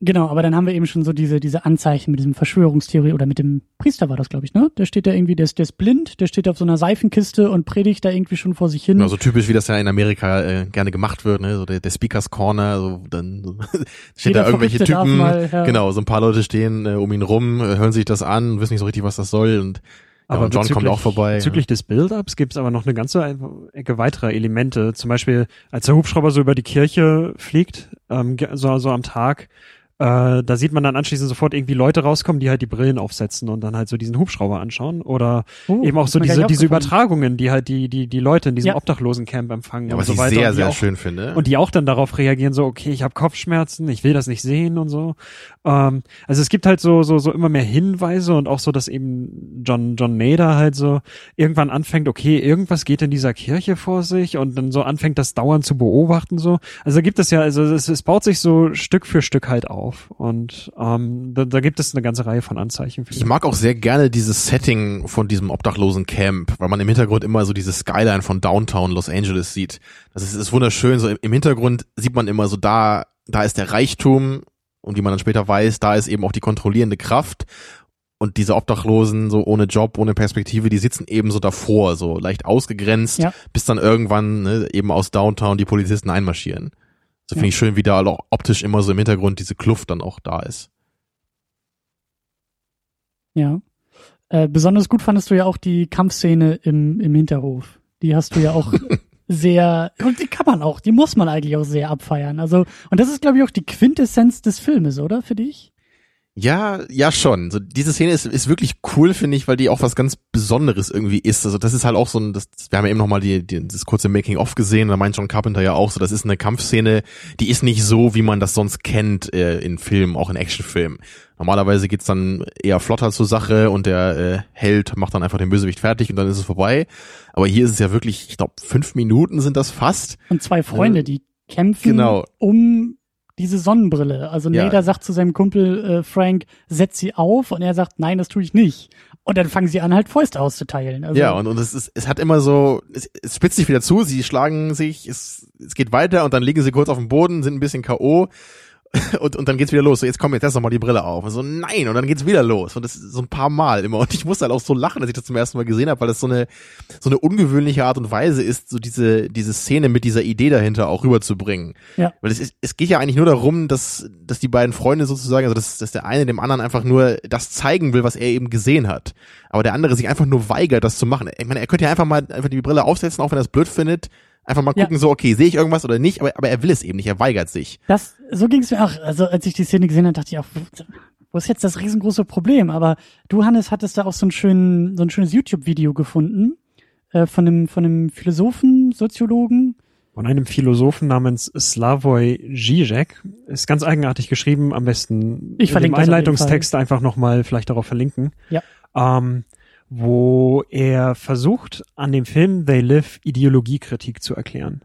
[SPEAKER 3] genau, aber dann haben wir eben schon so diese, diese Anzeichen mit diesem Verschwörungstheorie oder mit dem Priester war das, glaube ich, ne? Der steht da irgendwie, der ist, der ist blind, der steht auf so einer Seifenkiste und predigt da irgendwie schon vor sich hin.
[SPEAKER 4] Genau, so typisch, wie das ja in Amerika äh, gerne gemacht wird, ne? So der, der Speakers Corner, so dann so, steht
[SPEAKER 3] Jeder
[SPEAKER 4] da irgendwelche Typen,
[SPEAKER 3] mal, ja.
[SPEAKER 4] genau, so ein paar Leute stehen äh, um ihn rum, äh, hören sich das an, wissen nicht so richtig, was das soll und ja, und John kommt auch vorbei.
[SPEAKER 5] Bezüglich des Build-Ups gibt's aber noch eine ganze Ecke weiterer Elemente. Zum Beispiel, als der Hubschrauber so über die Kirche fliegt, ähm, so, so am Tag, Äh, da sieht man dann anschließend sofort irgendwie Leute rauskommen, die halt die Brillen aufsetzen und dann halt so diesen Hubschrauber anschauen. Oder
[SPEAKER 3] Oh,
[SPEAKER 5] eben auch so diese, diese. Übertragungen, die halt die, die, die Leute in diesem
[SPEAKER 3] Ja.
[SPEAKER 5] Obdachlosencamp empfangen
[SPEAKER 4] Ja,
[SPEAKER 5] und
[SPEAKER 4] was
[SPEAKER 5] so
[SPEAKER 4] ich
[SPEAKER 5] weiter.
[SPEAKER 4] sehr,
[SPEAKER 5] und die
[SPEAKER 4] sehr
[SPEAKER 5] auch,
[SPEAKER 4] schön finde.
[SPEAKER 5] Und die auch dann darauf reagieren, so, okay, ich habe Kopfschmerzen, ich will das nicht sehen und so. Ähm, also es gibt halt so, so, so immer mehr Hinweise und auch so, dass eben John, John Nader halt so irgendwann anfängt, okay, irgendwas geht in dieser Kirche vor sich und dann so anfängt, das dauernd zu beobachten, so. Also da gibt es ja, also es, es baut sich so Stück für Stück halt auf und ähm, da, da gibt es eine ganze Reihe von Anzeichen für.
[SPEAKER 4] Ich mag auch sehr gerne dieses Setting von diesem obdachlosen Camp, weil man im Hintergrund immer so diese Skyline von Downtown Los Angeles sieht. Das ist, ist wunderschön. So im, im Hintergrund sieht man immer so da, da ist der Reichtum und wie man dann später weiß, da ist eben auch die kontrollierende Kraft. Und diese Obdachlosen, so ohne Job, ohne Perspektive, die sitzen eben so davor, so leicht ausgegrenzt,
[SPEAKER 3] Ja.
[SPEAKER 4] bis dann irgendwann ne, eben aus Downtown die Polizisten einmarschieren. So finde
[SPEAKER 3] Ja.
[SPEAKER 4] ich schön, wie da auch optisch immer so im Hintergrund diese Kluft dann auch da ist.
[SPEAKER 3] Ja. Äh, besonders gut fandest du ja auch die Kampfszene im, im Hinterhof. Die hast du ja auch sehr, und die kann man auch, die muss man eigentlich auch sehr abfeiern. Also, und das ist, glaube ich, auch die Quintessenz des Filmes, oder? Für dich?
[SPEAKER 4] Ja, ja schon. So diese Szene ist, ist wirklich cool, finde ich, weil die auch was ganz Besonderes irgendwie ist. Also das ist halt auch so ein, das, wir haben ja eben nochmal die, die, das kurze Making-of gesehen, da meint John Carpenter ja auch so, das ist eine Kampfszene, die ist nicht so, wie man das sonst kennt äh, in Filmen, auch in Actionfilmen. Normalerweise geht's dann eher flotter zur Sache und der äh, Held macht dann einfach den Bösewicht fertig und dann ist es vorbei. Aber hier ist es ja wirklich, ich glaube, fünf Minuten sind das fast.
[SPEAKER 3] Und zwei Freunde, die kämpfen
[SPEAKER 4] Genau.
[SPEAKER 3] um diese Sonnenbrille. Also
[SPEAKER 4] Ja.
[SPEAKER 3] Nader sagt zu seinem Kumpel äh, Frank, setz sie auf und er sagt, nein, das tue ich nicht. Und dann fangen sie an, halt Fäuste auszuteilen. Also,
[SPEAKER 4] Ja, und, und es, ist, es hat immer so, es, es spitzt sich wieder zu, sie schlagen sich, es, es geht weiter und dann liegen sie kurz auf dem Boden, sind ein bisschen K.O. Und, und dann geht's wieder los. So, jetzt komm, jetzt erst noch mal die Brille auf. Und so, nein, und dann geht's wieder los. Und das ist so ein paar Mal immer. Und ich musste halt auch so lachen, als ich das zum ersten Mal gesehen habe, weil das so eine, so eine ungewöhnliche Art und Weise ist, so diese, diese Szene mit dieser Idee dahinter auch rüberzubringen.
[SPEAKER 3] Ja.
[SPEAKER 4] Weil es, ist, es geht ja eigentlich nur darum, dass, dass die beiden Freunde sozusagen, also dass, dass der eine dem anderen einfach nur das zeigen will, was er eben gesehen hat. Aber der andere sich einfach nur weigert, das zu machen. Ich meine, er könnte ja einfach mal einfach die Brille aufsetzen, auch wenn er es blöd findet. Einfach mal
[SPEAKER 3] Ja.
[SPEAKER 4] gucken, so, okay, sehe ich irgendwas oder nicht, aber, aber er will es eben nicht, er weigert sich.
[SPEAKER 3] Das, so ging es mir auch. Also als ich die Szene gesehen habe, dachte ich auch, wo- ist jetzt das riesengroße Problem? Aber du, Hannes, hattest da auch so, einen schönen, so ein schönes YouTube-Video gefunden äh, von einem, von einem Philosophen, Soziologen.
[SPEAKER 5] Von einem Philosophen namens Slavoj Žižek. Ist ganz eigenartig geschrieben, am besten
[SPEAKER 3] Ich verlinke jeden
[SPEAKER 5] Einleitungstext einfach nochmal vielleicht darauf verlinken.
[SPEAKER 3] Ja.
[SPEAKER 5] Ähm, wo er versucht, an dem Film They Live Ideologiekritik zu erklären.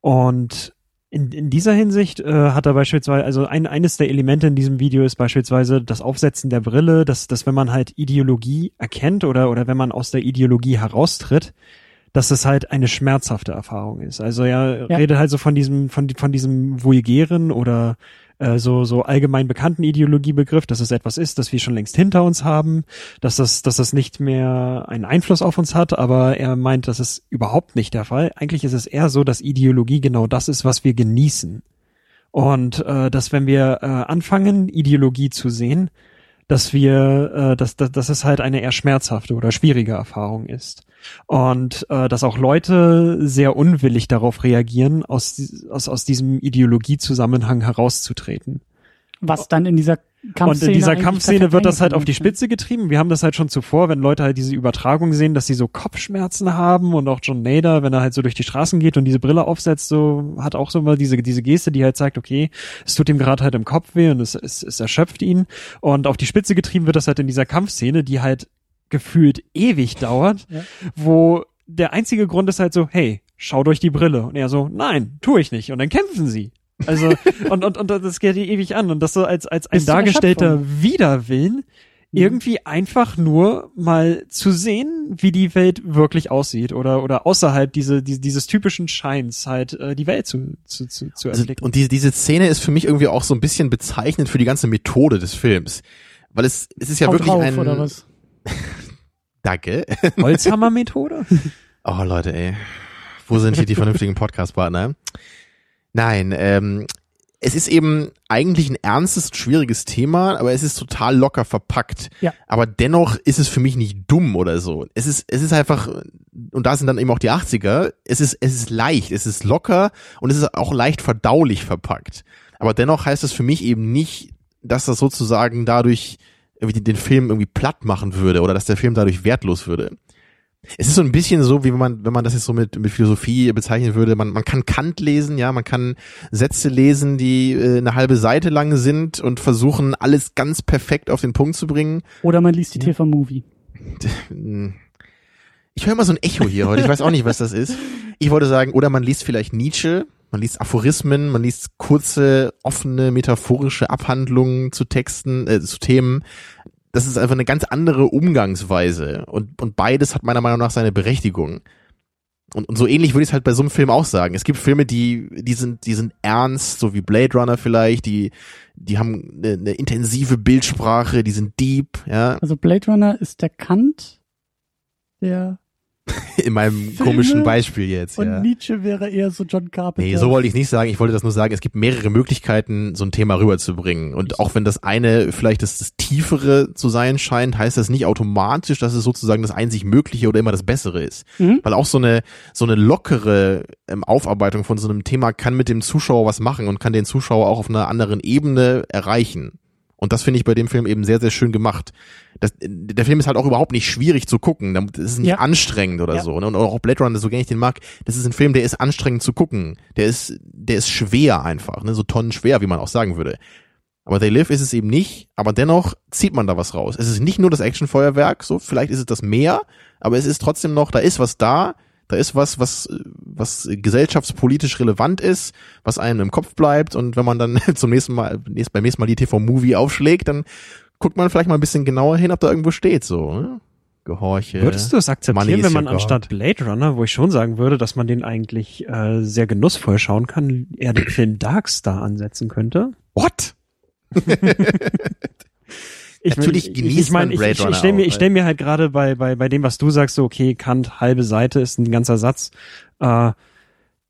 [SPEAKER 5] Und in, in dieser Hinsicht äh, hat er beispielsweise, also ein, eines der Elemente in diesem Video ist beispielsweise das Aufsetzen der Brille, dass, dass wenn man halt Ideologie erkennt oder, oder wenn man aus der Ideologie heraustritt, dass es halt eine schmerzhafte Erfahrung ist. Also er
[SPEAKER 3] Ja.
[SPEAKER 5] redet halt so von diesem, von, von diesem vulgären oder äh, so, so allgemein bekannten Ideologiebegriff, dass es etwas ist, das wir schon längst hinter uns haben, dass das, dass das nicht mehr einen Einfluss auf uns hat, aber er meint, das ist überhaupt nicht der Fall. Eigentlich ist es eher so, dass Ideologie genau das ist, was wir genießen. Und äh, dass wenn wir äh, anfangen, Ideologie zu sehen, dass wir, äh, dass, dass, dass es halt eine eher schmerzhafte oder schwierige Erfahrung ist. Und äh, dass auch Leute sehr unwillig darauf reagieren, aus, aus, aus diesem Ideologiezusammenhang herauszutreten.
[SPEAKER 3] Was dann in dieser Kampfszene.
[SPEAKER 5] Und in dieser Kampfszene wird das halt auf die? Spitze getrieben. Wir haben das halt schon zuvor, wenn Leute halt diese Übertragung sehen, dass sie so Kopfschmerzen haben und auch John Nader, wenn er halt so durch die Straßen geht und diese Brille aufsetzt, so hat auch so mal diese, diese Geste, die halt sagt, okay, es tut ihm gerade halt im Kopf weh und es, es, es erschöpft ihn. Und auf die Spitze getrieben wird das halt in dieser Kampfszene, die halt gefühlt ewig dauert,
[SPEAKER 3] Ja.
[SPEAKER 5] wo der einzige Grund ist halt so, hey, schau durch die Brille. Und er so, nein, tue ich nicht. Und dann kämpfen sie. Also, und, und, und das geht die ewig an. Und das so als, als ein dargestellter. Widerwillen,
[SPEAKER 3] Mhm.
[SPEAKER 5] irgendwie einfach nur mal zu sehen, wie die Welt wirklich aussieht oder, oder außerhalb diese, die, dieses typischen Scheins halt äh, die Welt zu, zu, zu, zu
[SPEAKER 4] Also,
[SPEAKER 5] erblicken.
[SPEAKER 4] und die, diese Szene ist für mich irgendwie auch so ein bisschen bezeichnend für die ganze Methode des Films. Weil es, es ist ja
[SPEAKER 3] Haut
[SPEAKER 4] wirklich
[SPEAKER 3] drauf,
[SPEAKER 4] ein. Danke.
[SPEAKER 5] Holzhammer-Methode?
[SPEAKER 4] Oh Leute, ey. Wo sind hier die vernünftigen Podcast-Partner? Nein, ähm, es ist eben eigentlich ein ernstes, schwieriges Thema, aber es ist total locker verpackt.
[SPEAKER 3] Ja.
[SPEAKER 4] Aber dennoch ist es für mich nicht dumm oder so. Es ist, es ist einfach, und da sind dann eben auch die 80er, es ist, es ist leicht, es ist locker und es ist auch leicht verdaulich verpackt. Aber dennoch heißt es für mich eben nicht, dass das sozusagen dadurch irgendwie den Film irgendwie platt machen würde oder dass der Film dadurch wertlos würde. Es ist so ein bisschen so, wie wenn man, wenn man das jetzt so mit, mit Philosophie bezeichnen würde, man, man kann Kant lesen, ja, man kann Sätze lesen, die äh, eine halbe Seite lang sind und versuchen, alles ganz perfekt auf den Punkt zu bringen.
[SPEAKER 3] Oder man liest die TV-Movie.
[SPEAKER 4] Ich höre immer so ein Echo hier heute, ich weiß auch nicht, was das ist. Ich wollte sagen, oder man liest vielleicht Nietzsche, man liest Aphorismen, man liest kurze, offene, metaphorische Abhandlungen zu Texten, äh, zu Themen das ist einfach eine ganz andere Umgangsweise und, und beides hat meiner Meinung nach seine Berechtigung. Und, und so ähnlich würde ich es halt bei so einem Film auch sagen. Es gibt Filme, die, die sind, die sind ernst, so wie Blade Runner vielleicht, die, die haben eine, eine intensive Bildsprache, die sind deep, ja.
[SPEAKER 3] Also Blade Runner ist der Kant der
[SPEAKER 4] in meinem Filme komischen Beispiel jetzt.
[SPEAKER 3] Und
[SPEAKER 4] ja.
[SPEAKER 3] Nietzsche wäre eher so John Carpenter.
[SPEAKER 4] Nee, so wollte ich nicht sagen. Ich wollte das nur sagen, es gibt mehrere Möglichkeiten, so ein Thema rüberzubringen. Und auch wenn das eine vielleicht das, das Tiefere zu sein scheint, heißt das nicht automatisch, dass es sozusagen das einzig Mögliche oder immer das Bessere ist. Mhm. Weil auch so eine, so eine lockere ähm, Aufarbeitung von so einem Thema kann mit dem Zuschauer was machen und kann den Zuschauer auch auf einer anderen Ebene erreichen. Und das finde ich bei dem Film eben sehr, sehr schön gemacht. Das, der Film ist halt auch überhaupt nicht schwierig zu gucken. Das ist nicht ja. anstrengend oder ja. so. Ne? Und auch Blade Runner, so gerne ich den mag, das ist ein Film, der ist anstrengend zu gucken. Der ist, der ist schwer einfach, ne? so tonnenschwer, wie man auch sagen würde. Aber They Live ist es eben nicht, aber dennoch zieht man da was raus. Es ist nicht nur das Actionfeuerwerk, so, vielleicht ist es das mehr, aber es ist trotzdem noch, da ist was da, da ist was, was, was gesellschaftspolitisch relevant ist, was einem im Kopf bleibt und wenn man dann zum nächsten Mal, beim nächsten Mal die TV-Movie aufschlägt, dann guckt man vielleicht mal ein bisschen genauer hin, ob da irgendwo steht, so, ne? Gehorche.
[SPEAKER 5] Würdest du es akzeptieren, wenn man anstatt Blade Runner, wo ich schon sagen würde, dass man den eigentlich äh, sehr genussvoll schauen kann, eher den Film Darkstar ansetzen könnte?
[SPEAKER 4] What?
[SPEAKER 5] ich Natürlich genießt ich, ich mein, ich, ich, ich stelle mir, ich stell mir halt gerade bei, bei, bei dem, was du sagst, so, okay, Kant, halbe Seite ist ein ganzer Satz. Äh,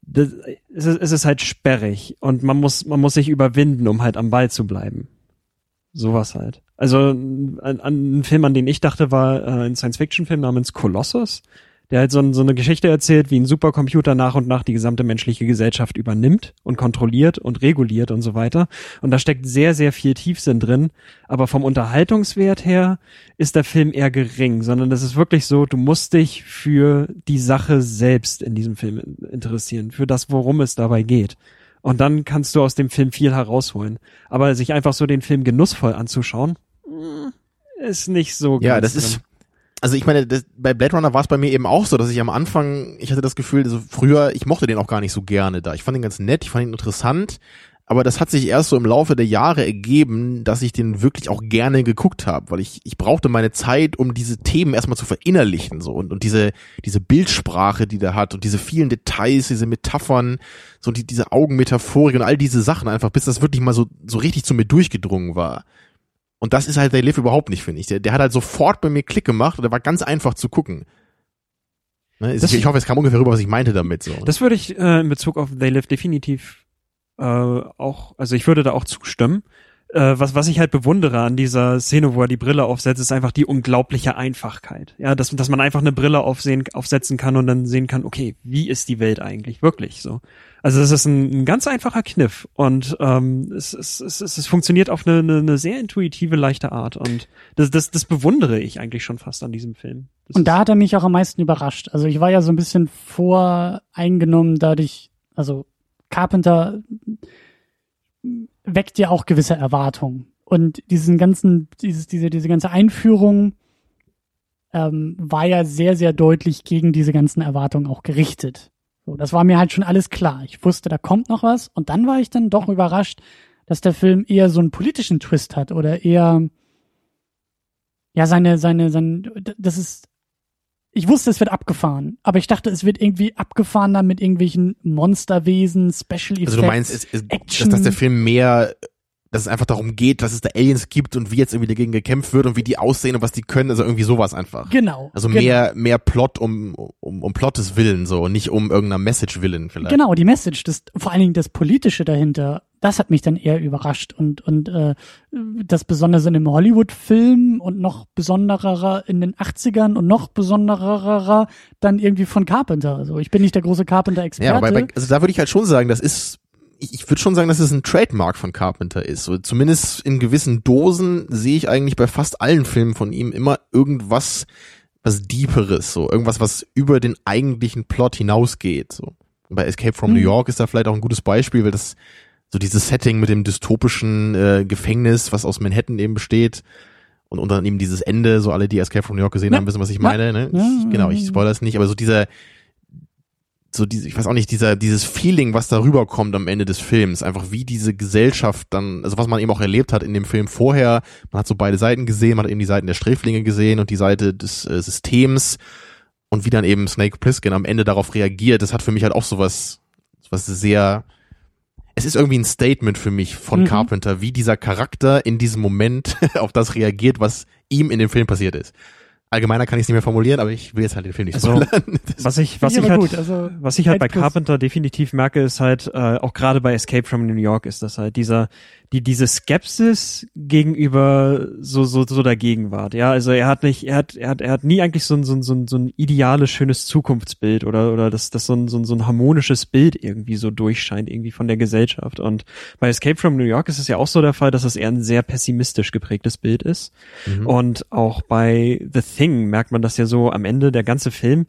[SPEAKER 5] das, es, ist, es ist halt sperrig und man muss, man muss sich überwinden, um halt am Ball zu bleiben. Sowas halt. Also ein, ein Film, an den ich dachte, war äh, ein Science-Fiction-Film namens Colossus der halt so, so eine Geschichte erzählt, wie ein Supercomputer nach und nach die gesamte menschliche Gesellschaft übernimmt und kontrolliert und reguliert und so weiter. Und da steckt sehr, sehr viel Tiefsinn drin. Aber vom Unterhaltungswert her ist der Film eher gering, sondern das ist wirklich so, du musst dich für die Sache selbst in diesem Film interessieren, für das, worum es dabei geht. Und dann kannst du aus dem Film viel herausholen. Aber sich einfach so den Film genussvoll anzuschauen, mm, ist nicht so.
[SPEAKER 4] Ja, das drin. ist also ich meine, das, bei Blade Runner war es bei mir eben auch so, dass ich am Anfang, ich hatte das Gefühl, also früher, ich mochte den auch gar nicht so gerne da. Ich fand ihn ganz nett, ich fand ihn interessant, aber das hat sich erst so im Laufe der Jahre ergeben, dass ich den wirklich auch gerne geguckt habe, weil ich, ich brauchte meine Zeit, um diese Themen erstmal zu verinnerlichen so und, und diese, diese Bildsprache, die der hat und diese vielen Details, diese Metaphern, so die, diese Augenmetaphorik und all diese Sachen einfach, bis das wirklich mal so, so richtig zu mir durchgedrungen war. Und das ist halt der Live überhaupt nicht, finde ich. Der, der hat halt sofort bei mir Klick gemacht und der war ganz einfach zu gucken. Ne? Ich, ich hoffe, es kam ungefähr rüber, was ich meinte damit. So.
[SPEAKER 5] Das würde ich äh, in Bezug auf They Live definitiv äh, auch, also ich würde da auch zustimmen. Äh, was, was ich halt bewundere an dieser Szene, wo er die Brille aufsetzt, ist einfach die unglaubliche Einfachkeit. Ja, dass, dass man einfach eine Brille aufsehen, aufsetzen kann und dann sehen kann, okay, wie ist die Welt eigentlich wirklich so? Also es ist ein, ein ganz einfacher Kniff und ähm, es, es, es, es funktioniert auf eine, eine, eine sehr intuitive, leichte Art und das, das, das bewundere ich eigentlich schon fast an diesem Film. Das
[SPEAKER 3] und da hat er mich auch am meisten überrascht. Also ich war ja so ein bisschen voreingenommen dadurch, also Carpenter weckt ja auch gewisse Erwartungen und diesen ganzen, dieses, diese, diese ganze Einführung ähm, war ja sehr, sehr deutlich gegen diese ganzen Erwartungen auch gerichtet. So, das war mir halt schon alles klar. Ich wusste, da kommt noch was. Und dann war ich dann doch überrascht, dass der Film eher so einen politischen Twist hat oder eher, ja, seine, seine, sein, das ist, ich wusste, es wird abgefahren, aber ich dachte, es wird irgendwie abgefahren dann mit irgendwelchen Monsterwesen, Special Effects.
[SPEAKER 4] Also du meinst, es, es, dass, dass der Film mehr dass es einfach darum geht, dass es da Aliens gibt und wie jetzt irgendwie dagegen gekämpft wird und wie die aussehen und was die können, also irgendwie sowas einfach.
[SPEAKER 3] Genau.
[SPEAKER 4] Also
[SPEAKER 3] genau.
[SPEAKER 4] mehr mehr Plot um um um Plottes willen so und nicht um irgendeiner Message willen vielleicht.
[SPEAKER 3] Genau, die Message, das vor allen Dingen das politische dahinter, das hat mich dann eher überrascht und und äh, das besonders in einem Hollywood Film und noch besonderer in den 80ern und noch besonderer dann irgendwie von Carpenter. Also ich bin nicht der große Carpenter Experte.
[SPEAKER 4] Ja, aber bei, also da würde ich halt schon sagen, das ist ich, ich würde schon sagen, dass es ein Trademark von Carpenter ist. So, zumindest in gewissen Dosen sehe ich eigentlich bei fast allen Filmen von ihm immer irgendwas, was Deeperes, so irgendwas, was über den eigentlichen Plot hinausgeht. So. Bei Escape from
[SPEAKER 3] Mhm.
[SPEAKER 4] New York ist da vielleicht auch ein gutes Beispiel, weil das so dieses Setting mit dem dystopischen äh, Gefängnis, was aus Manhattan eben besteht, und, und dann eben dieses Ende, so alle, die Escape from New York gesehen
[SPEAKER 3] Ja.
[SPEAKER 4] haben, wissen, was ich meine. Ne?
[SPEAKER 3] Ja.
[SPEAKER 4] Ich, genau, ich spoilere es nicht, aber so dieser, so diese, ich weiß auch nicht, dieser, dieses Feeling, was darüber kommt am Ende des Films, einfach wie diese Gesellschaft dann, also was man eben auch erlebt hat in dem Film vorher, man hat so beide Seiten gesehen, man hat eben die Seiten der Sträflinge gesehen und die Seite des äh, Systems und wie dann eben Snake Plissken am Ende darauf reagiert, das hat für mich halt auch sowas, was sehr, es ist irgendwie ein Statement für mich von
[SPEAKER 3] Mhm.
[SPEAKER 4] Carpenter, wie dieser Charakter in diesem Moment auf das reagiert, was ihm in dem Film passiert ist. Allgemeiner kann ich es nicht mehr formulieren, aber ich will jetzt halt den Film nicht
[SPEAKER 5] Also,
[SPEAKER 4] spoilern.
[SPEAKER 5] Was ich, was ich halt,
[SPEAKER 3] gut, also
[SPEAKER 5] was ich halt bei. Carpenter definitiv merke, ist halt, äh, auch gerade bei Escape from New York ist das halt dieser, die, diese Skepsis gegenüber so, so, so der Gegenwart. Ja, also er hat nicht, er hat, er hat, er hat nie eigentlich so ein, so ein, so ein, so ein ideales, schönes Zukunftsbild oder, oder das, das so ein, so ein, so ein harmonisches Bild irgendwie so durchscheint, irgendwie von der Gesellschaft. Und bei Escape from New York ist es ja auch so der Fall, dass es eher ein sehr pessimistisch geprägtes Bild ist.
[SPEAKER 4] Mhm.
[SPEAKER 5] Und auch bei The Thing merkt man das ja so am Ende, der ganze Film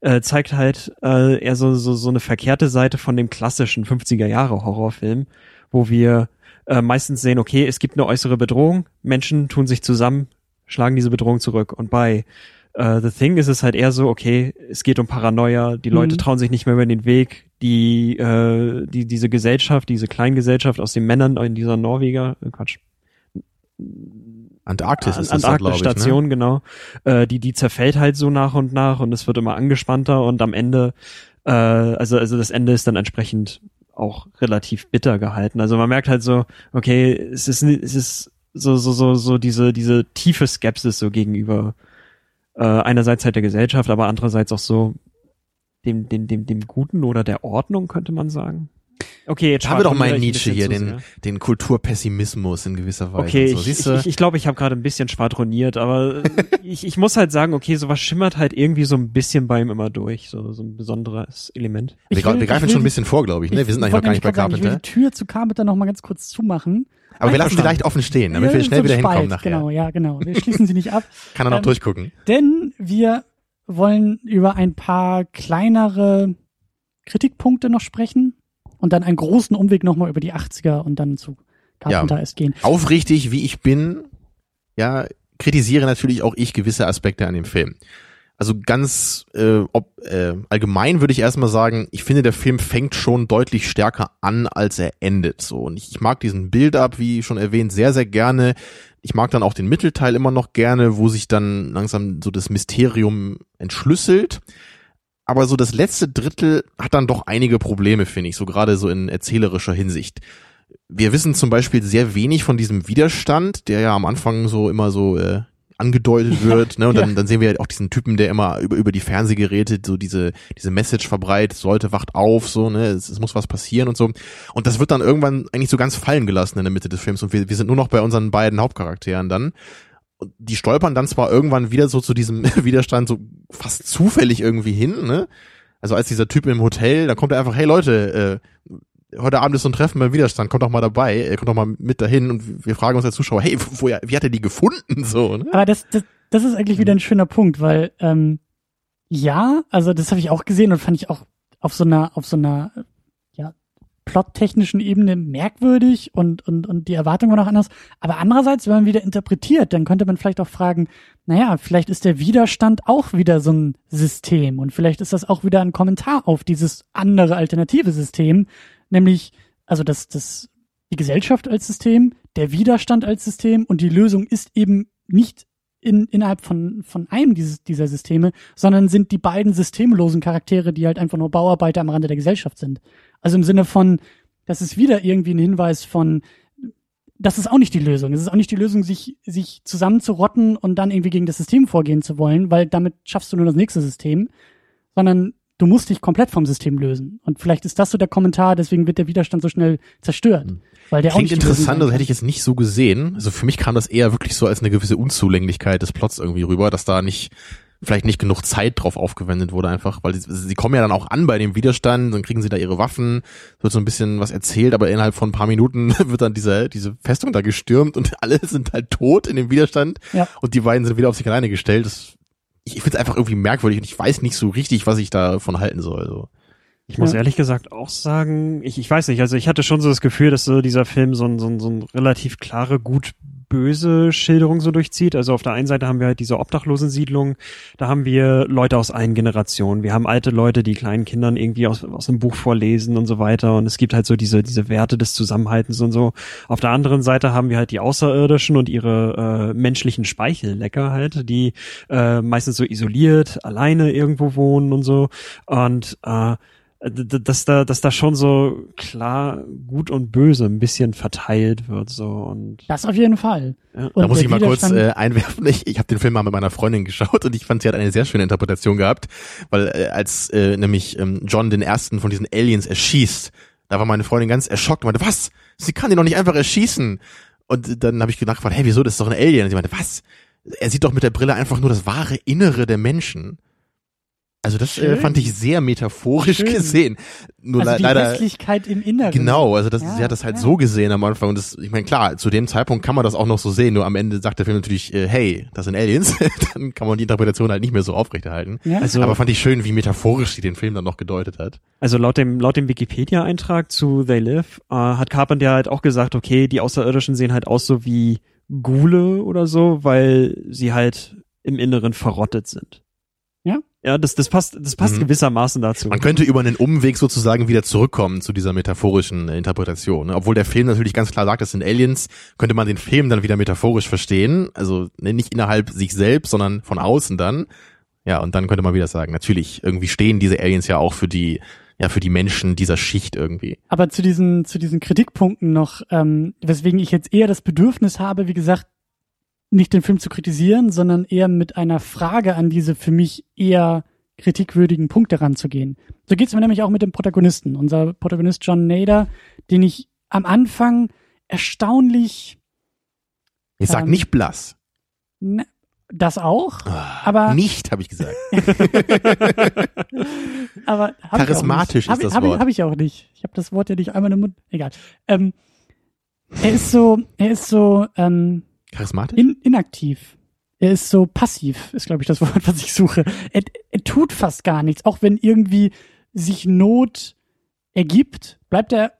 [SPEAKER 5] äh, zeigt halt äh, eher so, so, so eine verkehrte Seite von dem klassischen 50er Jahre Horrorfilm, wo wir äh, meistens sehen, okay, es gibt eine äußere Bedrohung, Menschen tun sich zusammen, schlagen diese Bedrohung zurück. Und bei äh, The Thing ist es halt eher so, okay, es geht um Paranoia, die Leute
[SPEAKER 3] Mhm.
[SPEAKER 5] trauen sich nicht mehr über den Weg, die, äh, die, diese Gesellschaft, diese Kleingesellschaft aus den Männern in dieser Norweger, äh, Quatsch,
[SPEAKER 4] Antarktis ist das, glaube ich. Ne?
[SPEAKER 5] Antarktis-Station, genau. Äh, die, die zerfällt halt so nach und nach und es wird immer angespannter und am Ende, äh, also, also das Ende ist dann entsprechend auch relativ bitter gehalten. Also man merkt halt so, okay, es ist, es ist so, so, so, so diese, diese tiefe Skepsis so gegenüber äh, einerseits halt der Gesellschaft, aber andererseits auch so dem, dem, dem, dem Guten oder der Ordnung, könnte man sagen. Okay, jetzt
[SPEAKER 4] haben wir doch mal Nietzsche hier, den,
[SPEAKER 5] sehr.
[SPEAKER 4] den Kulturpessimismus in gewisser Weise.
[SPEAKER 5] Okay,
[SPEAKER 4] so.
[SPEAKER 5] ich,
[SPEAKER 4] Siehst
[SPEAKER 5] ich, ich, glaube, ich habe gerade ein bisschen schwadroniert, aber äh, ich, ich muss halt sagen, okay, sowas schimmert halt irgendwie so ein bisschen bei ihm immer durch, so, so ein besonderes Element.
[SPEAKER 4] wir,
[SPEAKER 3] Ich
[SPEAKER 4] wir
[SPEAKER 3] will-
[SPEAKER 4] greifen
[SPEAKER 3] will
[SPEAKER 4] schon ein bisschen vor, glaube ich. Ne? Wir sind eigentlich noch gar nicht bei
[SPEAKER 3] sagen, Ich will
[SPEAKER 4] Carpenter.
[SPEAKER 3] die Tür zu Carpenter noch mal ganz kurz zumachen.
[SPEAKER 4] Aber wir lassen sie leicht offen stehen, damit
[SPEAKER 3] Ja,
[SPEAKER 4] wir schnell
[SPEAKER 3] so
[SPEAKER 4] wieder
[SPEAKER 3] ein
[SPEAKER 4] hinkommen
[SPEAKER 3] Spalt,
[SPEAKER 4] nachher.
[SPEAKER 3] Genau, ja, genau. Wir schließen sie nicht ab.
[SPEAKER 4] Kann er noch
[SPEAKER 3] Ähm,
[SPEAKER 4] durchgucken.
[SPEAKER 3] Denn wir wollen über ein paar kleinere Kritikpunkte noch sprechen und dann einen großen Umweg nochmal über die 80er und dann zu Carpenter erst gehen.
[SPEAKER 4] Aufrichtig, wie ich bin, ja, kritisiere natürlich auch ich gewisse Aspekte an dem Film. Also ganz äh, ob, äh, allgemein würde ich erstmal sagen, ich finde, der Film fängt schon deutlich stärker an, als er endet. So und ich, ich mag diesen Build-up, wie schon erwähnt, sehr sehr gerne. Ich mag dann auch den Mittelteil immer noch gerne, wo sich dann langsam so das Mysterium entschlüsselt. Aber so das letzte Drittel hat dann doch einige Probleme, finde ich, so gerade so in erzählerischer Hinsicht. Wir wissen zum Beispiel sehr wenig von diesem Widerstand, der ja am Anfang so immer so äh, angedeutet wird, ne? Und dann,
[SPEAKER 3] ja.
[SPEAKER 4] dann sehen wir halt auch diesen Typen, der immer über, über die Fernsehgeräte so diese, diese Message verbreitet, Leute wacht auf, so, ne, es, es muss was passieren und so. Und das wird dann irgendwann eigentlich so ganz fallen gelassen in der Mitte des Films und wir, wir sind nur noch bei unseren beiden Hauptcharakteren dann. Und die stolpern dann zwar irgendwann wieder so zu diesem Widerstand so fast zufällig irgendwie hin, ne? Also als dieser Typ im Hotel, da kommt er einfach, hey Leute, äh, heute Abend ist so ein Treffen beim Widerstand, kommt doch mal dabei, äh, kommt doch mal mit dahin und wir fragen uns als Zuschauer, hey, wo, wie hat er die gefunden, so, ne?
[SPEAKER 3] Aber das, das, das ist eigentlich wieder ein schöner Punkt, weil ähm, ja, also das habe ich auch gesehen und fand ich auch auf so einer, auf so einer plottechnischen Ebene merkwürdig und, und, und die Erwartung war noch anders. Aber andererseits, wenn man wieder interpretiert, dann könnte man vielleicht auch fragen, naja, vielleicht ist der Widerstand auch wieder so ein System und vielleicht ist das auch wieder ein Kommentar auf dieses andere alternative System, nämlich, also das, das, die Gesellschaft als System, der Widerstand als System und die Lösung ist eben nicht in, innerhalb von, von einem dieses, dieser Systeme, sondern sind die beiden systemlosen Charaktere, die halt einfach nur Bauarbeiter am Rande der Gesellschaft sind. Also im Sinne von, das ist wieder irgendwie ein Hinweis von, das ist auch nicht die Lösung. Es ist auch nicht die Lösung, sich, sich zusammenzurotten und dann irgendwie gegen das System vorgehen zu wollen, weil damit schaffst du nur das nächste System, sondern du musst dich komplett vom System lösen. Und vielleicht ist das so der Kommentar, deswegen wird der Widerstand so schnell zerstört. Weil der
[SPEAKER 4] Klingt interessant, das hätte ich jetzt nicht so gesehen. Also für mich kam das eher wirklich so als eine gewisse Unzulänglichkeit des Plots irgendwie rüber, dass da nicht vielleicht nicht genug Zeit drauf aufgewendet wurde einfach, weil sie, sie kommen ja dann auch an bei dem Widerstand, dann kriegen sie da ihre Waffen, wird so ein bisschen was erzählt, aber innerhalb von ein paar Minuten wird dann diese, diese Festung da gestürmt und alle sind halt tot in dem Widerstand
[SPEAKER 3] Ja.
[SPEAKER 4] und die beiden sind wieder auf sich alleine gestellt. Das, ich finde es einfach irgendwie merkwürdig und ich weiß nicht so richtig, was ich davon halten soll. So.
[SPEAKER 5] Ich muss
[SPEAKER 3] Ja.
[SPEAKER 5] ehrlich gesagt auch sagen, ich, ich weiß nicht, also ich hatte schon so das Gefühl, dass so dieser Film so ein, so ein, so ein relativ klare, gut böse Schilderung so durchzieht. Also auf der einen Seite haben wir halt diese Obdachlosensiedlung, da haben wir Leute aus allen Generationen. Wir haben alte Leute, die kleinen Kindern irgendwie aus, aus einem Buch vorlesen und so weiter. Und es gibt halt so diese, diese Werte des Zusammenhaltens und so. Auf der anderen Seite haben wir halt die Außerirdischen und ihre äh, menschlichen Speichellecker halt, die äh, meistens so isoliert, alleine irgendwo wohnen und so. Und äh, dass da, dass da schon so klar gut und böse ein bisschen verteilt wird so und
[SPEAKER 3] Das auf jeden Fall.
[SPEAKER 5] Ja.
[SPEAKER 3] Und
[SPEAKER 4] da muss ich mal kurz äh, einwerfen. Ich, ich habe den Film mal mit meiner Freundin geschaut und ich fand, sie hat eine sehr schöne Interpretation gehabt, weil äh, als äh, nämlich ähm, John den ersten von diesen Aliens erschießt, da war meine Freundin ganz erschockt und meinte, was? Sie kann den doch nicht einfach erschießen. Und dann habe ich nachgefragt, hey, wieso? Das ist doch ein Alien. Und sie meinte, was? Er sieht doch mit der Brille einfach nur das wahre Innere der Menschen. Also das äh, fand ich sehr metaphorisch
[SPEAKER 3] Schön.
[SPEAKER 4] gesehen. Nur
[SPEAKER 3] also
[SPEAKER 4] le
[SPEAKER 3] die
[SPEAKER 4] leider
[SPEAKER 3] Hässlichkeit im Inneren.
[SPEAKER 4] Genau, also das,
[SPEAKER 3] Ja,
[SPEAKER 4] sie hat das halt
[SPEAKER 3] ja.
[SPEAKER 4] so gesehen am Anfang und das, ich meine klar, zu dem Zeitpunkt kann man das auch noch so sehen, nur am Ende sagt der Film natürlich, äh, hey, das sind Aliens, dann kann man die Interpretation halt nicht mehr so aufrechterhalten.
[SPEAKER 3] Ja?
[SPEAKER 5] also
[SPEAKER 4] Aber fand ich schön, wie metaphorisch sie den Film dann noch gedeutet hat.
[SPEAKER 5] also laut dem laut dem Wikipedia Eintrag zu They Live äh, hat Carpenter halt auch gesagt okay die Außerirdischen sehen halt aus so wie Gule oder so weil sie halt im Inneren verrottet sind
[SPEAKER 3] Ja.
[SPEAKER 5] das das passt das passt
[SPEAKER 4] Mhm.
[SPEAKER 5] gewissermaßen dazu
[SPEAKER 4] Man könnte über einen Umweg sozusagen wieder zurückkommen zu dieser metaphorischen äh, Interpretation. ne? Obwohl der Film natürlich ganz klar sagt, das sind Aliens, könnte man den Film dann wieder metaphorisch verstehen. Also ne, nicht innerhalb sich selbst, sondern von außen dann. Ja, und dann könnte man wieder sagen, natürlich, irgendwie stehen diese Aliens ja auch für die, ja, für die Menschen dieser Schicht irgendwie.
[SPEAKER 3] Aber zu diesen, zu diesen Kritikpunkten noch, ähm, weswegen ich jetzt eher das Bedürfnis habe, wie gesagt, nicht den Film zu kritisieren, sondern eher mit einer Frage an diese für mich eher kritikwürdigen Punkte ranzugehen. So geht's mir nämlich auch mit dem Protagonisten. Unser Protagonist John Nader, den ich am Anfang erstaunlich,
[SPEAKER 4] Ich sag
[SPEAKER 3] Ähm,
[SPEAKER 4] nicht blass.
[SPEAKER 3] ne, das auch,
[SPEAKER 4] Ah,
[SPEAKER 3] aber-
[SPEAKER 4] nicht, habe ich gesagt.
[SPEAKER 3] aber hab
[SPEAKER 4] Charismatisch
[SPEAKER 3] nicht.
[SPEAKER 4] ist das
[SPEAKER 3] hab,
[SPEAKER 4] Wort.
[SPEAKER 3] Hab, hab ich auch nicht. Ich habe das Wort ja nicht einmal im Mund. Egal. Ähm, er ist so, er ist so ähm,
[SPEAKER 4] Charismatisch?
[SPEAKER 3] in, inaktiv. Er ist so passiv, ist glaube ich das Wort, was ich suche. Er, er tut fast gar nichts, auch wenn irgendwie sich Not ergibt, bleibt er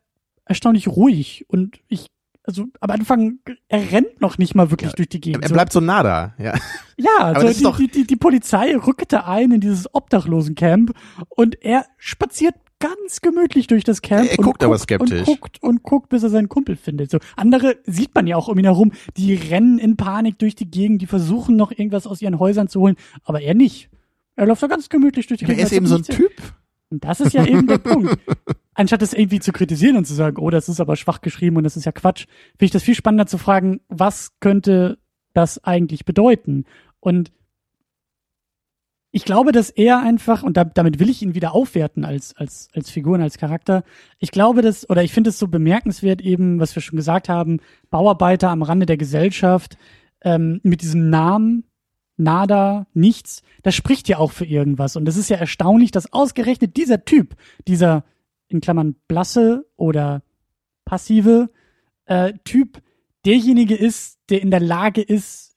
[SPEAKER 3] erstaunlich ruhig und ich also am Anfang er rennt noch nicht mal wirklich
[SPEAKER 4] Ja,
[SPEAKER 3] durch die Gegend.
[SPEAKER 4] er bleibt so nah da, ja.
[SPEAKER 3] ja, so die, die, die, die Polizei rückte ein in dieses Obdachlosencamp und er spaziert ganz gemütlich durch das Camp.
[SPEAKER 4] Er
[SPEAKER 3] und
[SPEAKER 4] guckt aber skeptisch.
[SPEAKER 3] Und guckt und guckt, bis er seinen Kumpel findet. So andere sieht man ja auch um ihn herum, die rennen in Panik durch die Gegend, die versuchen noch irgendwas aus ihren Häusern zu holen, aber er nicht. Er läuft da ganz gemütlich durch die
[SPEAKER 4] Er
[SPEAKER 3] Gegend.
[SPEAKER 4] ist eben so ein Typ.
[SPEAKER 3] Und das ist ja eben der Punkt. Anstatt es irgendwie zu kritisieren und zu sagen, oh, das ist aber schwach geschrieben und das ist ja Quatsch, finde ich das viel spannender zu fragen, was könnte das eigentlich bedeuten? Und ich glaube, dass er einfach, und da, damit will ich ihn wieder aufwerten als, als, als Figur und als Charakter, ich glaube, dass, oder ich finde es so bemerkenswert eben, was wir schon gesagt haben, Bauarbeiter am Rande der Gesellschaft, ähm, mit diesem Namen, nada, nichts, das spricht ja auch für irgendwas. Und es ist ja erstaunlich, dass ausgerechnet dieser Typ, dieser, in Klammern, blasse oder passive äh, Typ, derjenige ist, der in der Lage ist,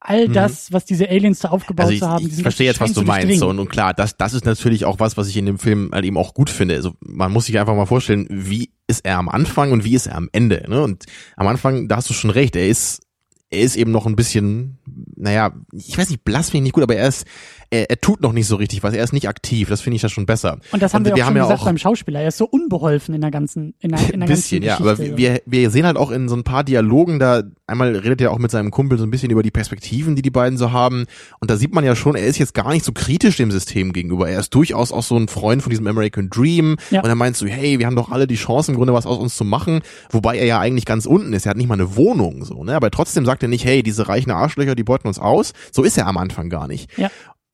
[SPEAKER 3] all
[SPEAKER 4] Mhm.
[SPEAKER 3] das, was diese Aliens da aufgebaut
[SPEAKER 4] Also ich,
[SPEAKER 3] haben,
[SPEAKER 4] ich verstehe jetzt, was du meinst. So, und, und klar, das, das ist natürlich auch was, was ich in dem Film halt eben auch gut finde. Also man muss sich einfach mal vorstellen, wie ist er am Anfang und wie ist er am Ende. Ne? Und am Anfang, da hast du schon recht, er ist, er ist eben noch ein bisschen, naja, ich weiß nicht, blass finde ich nicht gut, aber er ist, er, er tut noch nicht so richtig was, er ist nicht aktiv, das finde ich ja schon besser.
[SPEAKER 3] Und das haben wir,
[SPEAKER 4] wir
[SPEAKER 3] auch
[SPEAKER 4] haben
[SPEAKER 3] schon
[SPEAKER 4] ja
[SPEAKER 3] gesagt
[SPEAKER 4] auch-
[SPEAKER 3] beim Schauspieler. Er ist so unbeholfen in der ganzen, in der, in
[SPEAKER 4] Ein
[SPEAKER 3] der
[SPEAKER 4] bisschen, ja,
[SPEAKER 3] ganzen
[SPEAKER 4] aber
[SPEAKER 3] Geschichte.
[SPEAKER 4] wir, wir sehen halt auch in so ein paar Dialogen, da einmal redet er auch mit seinem Kumpel so ein bisschen über die Perspektiven, die die beiden so haben und da sieht man ja schon, er ist jetzt gar nicht so kritisch dem System gegenüber. Er ist durchaus auch so ein Freund von diesem American Dream
[SPEAKER 3] Ja.
[SPEAKER 4] und er meint so, hey, wir haben doch alle die Chance im Grunde was aus uns zu machen, wobei er ja eigentlich ganz unten ist. Er hat nicht mal eine Wohnung so, ne, aber trotzdem sagt er nicht, hey, diese reichen Arschlöcher, die beuten uns aus. So ist er am Anfang gar nicht.
[SPEAKER 3] Ja.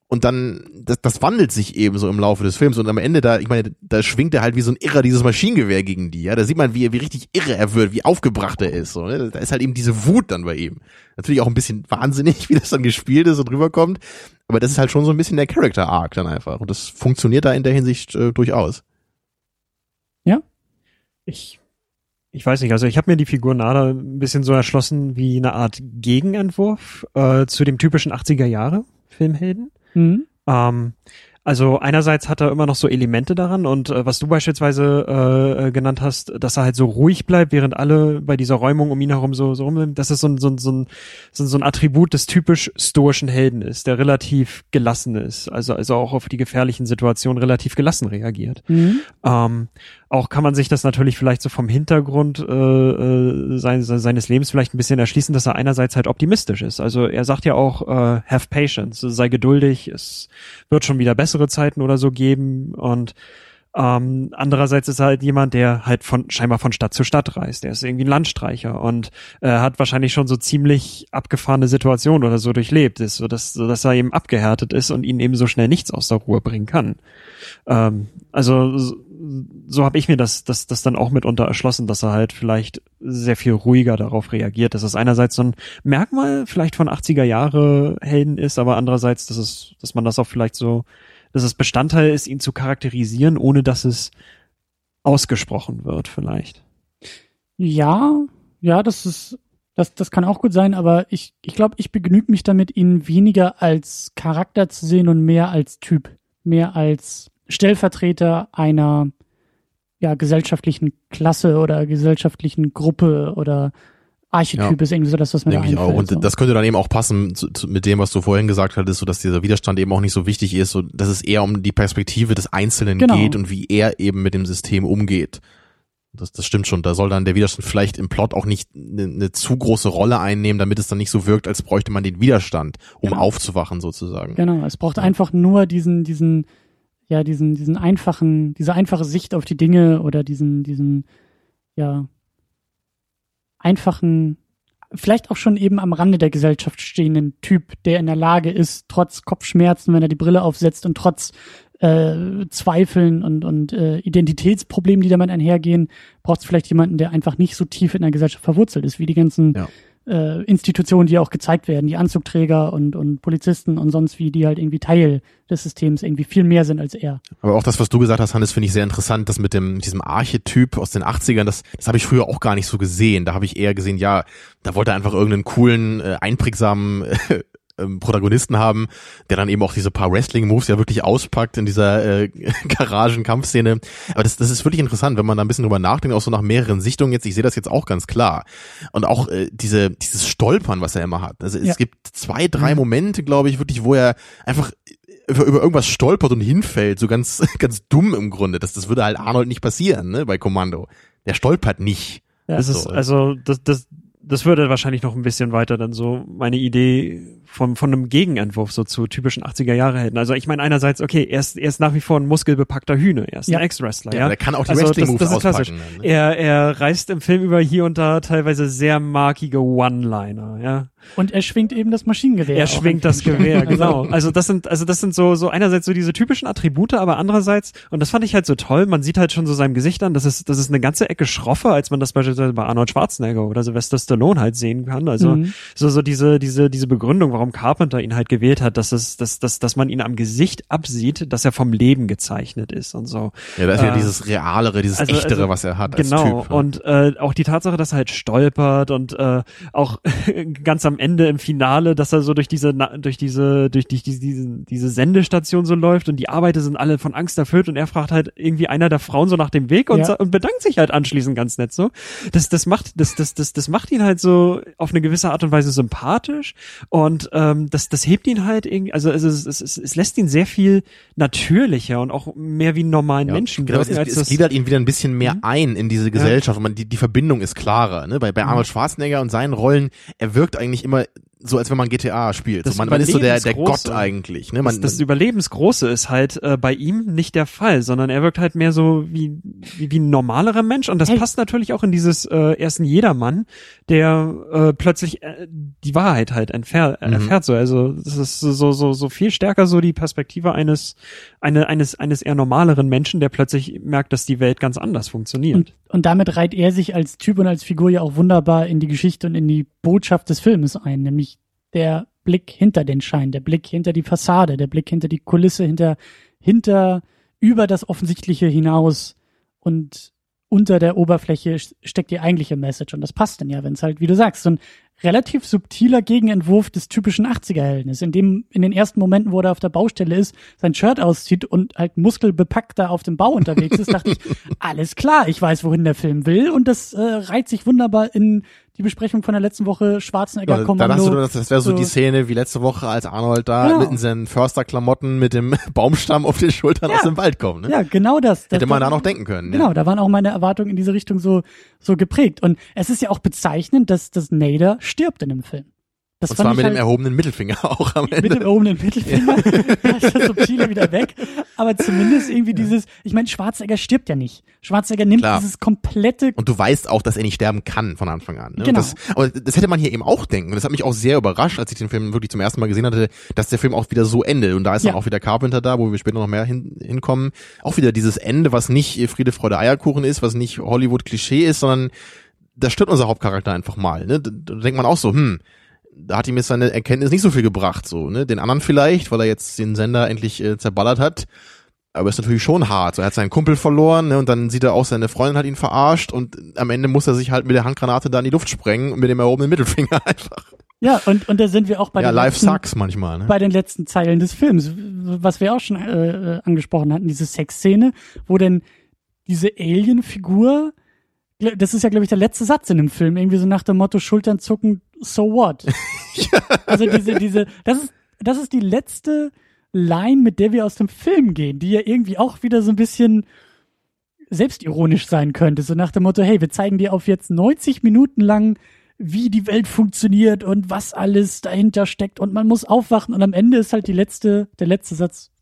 [SPEAKER 4] und dann, das, das wandelt sich eben so im Laufe des Films und am Ende da, ich meine, da schwingt er halt wie so ein Irrer dieses Maschinengewehr gegen die, ja, da sieht man, wie, wie richtig irre er wird, wie aufgebracht er ist, so, ne? da ist halt eben diese Wut dann bei ihm. Natürlich auch ein bisschen wahnsinnig, wie das dann gespielt ist und rüberkommt, aber das ist halt schon so ein bisschen der Character Arc dann einfach und das funktioniert da in der Hinsicht äh, durchaus.
[SPEAKER 3] Ja?
[SPEAKER 5] Ich ich weiß nicht, also ich habe mir die Figur Nada ein bisschen so erschlossen wie eine Art Gegenentwurf äh, zu dem typischen 80er Jahre Filmhelden.
[SPEAKER 3] Mhm.
[SPEAKER 5] Ähm, also einerseits hat er immer noch so Elemente daran und äh, was du beispielsweise äh, äh, genannt hast, dass er halt so ruhig bleibt, während alle bei dieser Räumung um ihn herum so, so rum, das ist so ein, so, ein, so, ein, so ein Attribut des typisch stoischen Helden ist, der relativ gelassen ist, also, also auch auf die gefährlichen Situationen relativ gelassen reagiert.
[SPEAKER 3] Mhm.
[SPEAKER 5] Ähm, auch kann man sich das natürlich vielleicht so vom Hintergrund äh, äh, seines, seines Lebens vielleicht ein bisschen erschließen, dass er einerseits halt optimistisch ist. Also er sagt ja auch, äh, have patience, sei geduldig, es wird schon wieder bessere Zeiten oder so geben und ähm, andererseits ist er halt jemand, der halt von scheinbar von Stadt zu Stadt reist. Der ist irgendwie ein Landstreicher und äh, hat wahrscheinlich schon so ziemlich abgefahrene Situationen oder so durchlebt, ist, so dass, dass er eben abgehärtet ist und ihn eben so schnell nichts aus der Ruhe bringen kann. Ähm, also so, habe ich mir das, das, das dann auch mitunter erschlossen, dass er halt vielleicht sehr viel ruhiger darauf reagiert, dass es einerseits so ein Merkmal vielleicht von 80er Jahre Helden ist, aber andererseits, dass es, dass man das auch vielleicht so, dass es Bestandteil ist, ihn zu charakterisieren, ohne dass es ausgesprochen wird, vielleicht.
[SPEAKER 3] Ja, ja, das ist, das, das kann auch gut sein, aber ich, ich glaube, ich begnüge mich damit, ihn weniger als Charakter zu sehen und mehr als Typ, mehr als Stellvertreter einer ja, gesellschaftlichen Klasse oder gesellschaftlichen Gruppe oder Archetyp
[SPEAKER 4] Ja.
[SPEAKER 3] ist irgendwie so das, was mir da
[SPEAKER 4] Denke ich
[SPEAKER 3] einfällt.
[SPEAKER 4] auch. Und
[SPEAKER 3] so.
[SPEAKER 4] das könnte dann eben auch passen zu, zu, mit dem, was du vorhin gesagt hattest, so dass dieser Widerstand eben auch nicht so wichtig ist, so dass es eher um die Perspektive des Einzelnen
[SPEAKER 3] Genau.
[SPEAKER 4] geht und wie er eben mit dem System umgeht. Das, das stimmt schon. Da soll dann der Widerstand vielleicht im Plot auch nicht eine, eine zu große Rolle einnehmen, damit es dann nicht so wirkt, als bräuchte man den Widerstand, um
[SPEAKER 3] Genau.
[SPEAKER 4] aufzuwachen sozusagen.
[SPEAKER 3] Genau, es braucht einfach nur diesen, diesen, ja, diesen, diesen einfachen, diese einfache Sicht auf die Dinge oder diesen, diesen, ja, einfachen, vielleicht auch schon eben am Rande der Gesellschaft stehenden Typ, der in der Lage ist, trotz Kopfschmerzen, wenn er die Brille aufsetzt und trotz äh, Zweifeln und, und äh, Identitätsproblemen, die damit einhergehen, braucht es vielleicht jemanden, der einfach nicht so tief in der Gesellschaft verwurzelt ist, wie die ganzen
[SPEAKER 4] Ja.
[SPEAKER 3] Äh, Institutionen, die auch gezeigt werden, die Anzugträger und, und Polizisten und sonst wie, die halt irgendwie Teil des Systems irgendwie viel mehr sind als er.
[SPEAKER 4] Aber auch das, was du gesagt hast, Hannes, finde ich sehr interessant, das mit dem diesem Archetyp aus den 80ern, das, das habe ich früher auch gar nicht so gesehen. Da habe ich eher gesehen, ja, da wollte er einfach irgendeinen coolen, äh, einprägsamen äh, ähm, Protagonisten haben, der dann eben auch diese paar Wrestling-Moves ja wirklich auspackt in dieser äh, Garagen-Kampfszene. Aber das, das ist wirklich interessant, wenn man da ein bisschen drüber nachdenkt, auch so nach mehreren Sichtungen jetzt. Ich sehe das jetzt auch ganz klar. Und auch äh, diese dieses Stolpern, was er immer hat. Also es
[SPEAKER 3] Ja.
[SPEAKER 4] gibt zwei, drei
[SPEAKER 3] Mhm.
[SPEAKER 4] Momente, glaube ich, wirklich, wo er einfach über, über irgendwas stolpert und hinfällt, so ganz, ganz dumm im Grunde. Das, das würde halt Arnold nicht passieren, ne, bei Kommando. Der stolpert nicht.
[SPEAKER 3] Ja,
[SPEAKER 5] das ist,
[SPEAKER 4] so.
[SPEAKER 5] also, das, das, das würde wahrscheinlich noch ein bisschen weiter dann so meine Idee von, von einem Gegenentwurf so zu typischen 80er Jahre Helden. Also ich meine einerseits, okay, er ist, er ist nach wie vor ein muskelbepackter Hühne, er ist
[SPEAKER 3] Ja.
[SPEAKER 5] ein Ex-Wrestler,
[SPEAKER 4] Ja,
[SPEAKER 5] ja.
[SPEAKER 4] der kann auch die
[SPEAKER 5] Also das-
[SPEAKER 4] Wrestling-Moves
[SPEAKER 5] das ist klassisch.
[SPEAKER 4] auspacken. dann, ne?
[SPEAKER 5] Er, er reißt im Film über hier und da teilweise sehr markige One-Liner, ja.
[SPEAKER 3] Und er schwingt eben das Maschinengewehr.
[SPEAKER 5] Er schwingt das Gewehr,
[SPEAKER 3] Stellen.
[SPEAKER 5] genau. Also das sind, also das sind so, so einerseits so diese typischen Attribute, aber andererseits, und das fand ich halt so toll, man sieht halt schon so seinem Gesicht an, das ist, das ist eine ganze Ecke schroffer, als man das beispielsweise bei Arnold Schwarzenegger oder Sylvester Stallone halt sehen kann. Also
[SPEAKER 3] Mhm.
[SPEAKER 5] so, so diese, diese, diese Begründung, warum Carpenter ihn halt gewählt hat, dass es, dass, dass, dass man ihn am Gesicht absieht, dass er vom Leben gezeichnet ist und so.
[SPEAKER 4] Ja, da ist ja
[SPEAKER 5] Äh,
[SPEAKER 4] dieses realere, dieses
[SPEAKER 5] also-
[SPEAKER 4] echtere,
[SPEAKER 5] also,
[SPEAKER 4] was er hat
[SPEAKER 5] Genau,
[SPEAKER 4] als Typ. ne?
[SPEAKER 5] und äh, auch die Tatsache, dass er halt stolpert und äh, auch ganz am Ende im Finale, dass er so durch diese durch diese durch die, diese diese diese Sendestation so läuft und die Arbeiter sind alle von Angst erfüllt und er fragt halt irgendwie einer der Frauen so nach dem Weg und,
[SPEAKER 3] Ja.
[SPEAKER 5] und bedankt sich halt anschließend ganz nett so. Das das macht das das das das macht ihn halt so auf eine gewisse Art und Weise sympathisch und ähm, das das hebt ihn halt irgendwie also es, es, es, es, lässt ihn sehr viel natürlicher und auch mehr wie einen normalen
[SPEAKER 4] Ja,
[SPEAKER 5] Menschen
[SPEAKER 4] genau, es,
[SPEAKER 5] wirken,
[SPEAKER 4] es, es
[SPEAKER 5] das-
[SPEAKER 4] gliedert ihn wieder ein bisschen mehr
[SPEAKER 3] Mhm.
[SPEAKER 4] ein in diese Gesellschaft. und Man, die, die Verbindung ist klarer. Ne? Bei, bei
[SPEAKER 3] Mhm.
[SPEAKER 4] Arnold Schwarzenegger und seinen Rollen, er wirkt eigentlich immer so, als wenn man GTA spielt.
[SPEAKER 5] Das
[SPEAKER 4] So, man, man ist so der, der
[SPEAKER 5] Überlebensgroße.
[SPEAKER 4] Gott eigentlich. Ne?
[SPEAKER 5] Das,
[SPEAKER 4] Man,
[SPEAKER 5] das Überlebensgroße ist halt äh, bei ihm nicht der Fall, sondern er wirkt halt mehr so wie, wie, wie ein normalerer Mensch und das
[SPEAKER 3] Hey.
[SPEAKER 5] passt natürlich auch in dieses äh, ersten Jedermann, der äh, plötzlich äh, die Wahrheit halt entfer äh,
[SPEAKER 4] Mhm.
[SPEAKER 5] erfährt so. Also das ist so, so, so viel stärker so die Perspektive eines, eine, eines, eines eher normaleren Menschen, der plötzlich merkt, dass die Welt ganz anders funktioniert.
[SPEAKER 3] Und, und damit reiht er sich als Typ und als Figur ja auch wunderbar in die Geschichte und in die Botschaft des Filmes ein, nämlich der Blick hinter den Schein, der Blick hinter die Fassade, der Blick hinter die Kulisse, hinter, hinter, über das Offensichtliche hinaus und unter der Oberfläche steckt die eigentliche Message. Und das passt dann ja, wenn es halt, wie du sagst, so ein relativ subtiler Gegenentwurf des typischen 80er-Helden ist, in dem in den ersten Momenten, wo er auf der Baustelle ist, sein Shirt auszieht und halt muskelbepackt da auf dem Bau unterwegs ist, dachte ich, alles klar, ich weiß, wohin der Film will und das äh, reiht sich wunderbar in die Besprechung von der letzten Woche Schwarzenegger
[SPEAKER 4] Ja, da
[SPEAKER 3] Kommando.
[SPEAKER 4] dachtest du, das, das wäre so,
[SPEAKER 3] so-
[SPEAKER 4] die Szene wie letzte Woche, als Arnold da
[SPEAKER 3] Genau.
[SPEAKER 4] mit in seinen Försterklamotten mit dem Baumstamm auf den Schultern
[SPEAKER 3] Ja.
[SPEAKER 4] aus dem Wald kommt. Ne?
[SPEAKER 3] ja, genau das. das
[SPEAKER 4] Hätte man da noch denken können.
[SPEAKER 3] Genau,
[SPEAKER 4] Ja.
[SPEAKER 3] da waren auch meine Erwartungen in diese Richtung so, so geprägt. Und es ist ja auch bezeichnend, dass, dass Nader stirbt in dem Film. Das
[SPEAKER 4] Und zwar mit dem
[SPEAKER 3] halt-
[SPEAKER 4] erhobenen Mittelfinger auch am
[SPEAKER 3] mit dem
[SPEAKER 4] Ende.
[SPEAKER 3] erhobenen Mittelfinger, da ist das Subtile wieder weg. Aber zumindest irgendwie dieses, ich meine, Schwarzenegger stirbt ja nicht. Schwarzenegger nimmt
[SPEAKER 4] Klar.
[SPEAKER 3] dieses komplette,
[SPEAKER 4] Und du weißt auch, dass er nicht sterben kann von Anfang an. Ne?
[SPEAKER 3] Genau.
[SPEAKER 4] Das, aber das hätte man hier eben auch denken. Und das hat mich auch sehr überrascht, als ich den Film wirklich zum ersten Mal gesehen hatte, dass der Film auch wieder so endet. Und da ist
[SPEAKER 3] Ja.
[SPEAKER 4] dann auch wieder Carpenter da, wo wir später noch mehr hin, hinkommen. Auch wieder dieses Ende, was nicht Friede, Freude, Eierkuchen ist, was nicht Hollywood-Klischee ist, sondern da stirbt unser Hauptcharakter einfach mal. Ne? Da denkt man auch so, hm, da hat ihm jetzt seine Erkenntnis nicht so viel gebracht. So, ne? Den anderen vielleicht, weil er jetzt den Sender endlich äh, zerballert hat. Aber ist natürlich schon hart. So, er hat seinen Kumpel verloren ne, und dann sieht er auch, seine Freundin hat ihn verarscht und am Ende muss er sich halt mit der Handgranate da in die Luft sprengen und mit dem erhobenen Mittelfinger einfach.
[SPEAKER 3] ja, und, und da sind wir auch bei
[SPEAKER 4] ja,
[SPEAKER 3] den
[SPEAKER 4] life
[SPEAKER 3] letzten,
[SPEAKER 4] sucks manchmal. Ne?
[SPEAKER 3] bei den letzten Zeilen des Films, was wir auch schon äh, äh, angesprochen hatten, diese Sexszene, wo denn diese Alien-Figur, das ist ja, glaube ich, der letzte Satz in dem Film, irgendwie so nach dem Motto Schultern zucken, so what? Also diese, diese, das ist, das ist die letzte Line, mit der wir aus dem Film gehen, die ja irgendwie auch wieder so ein bisschen selbstironisch sein könnte, so nach dem Motto, hey, wir zeigen dir auf jetzt 90 Minuten lang, wie die Welt funktioniert und was alles dahinter steckt. Und man muss aufwachen und am Ende ist halt die letzte, der letzte Satz,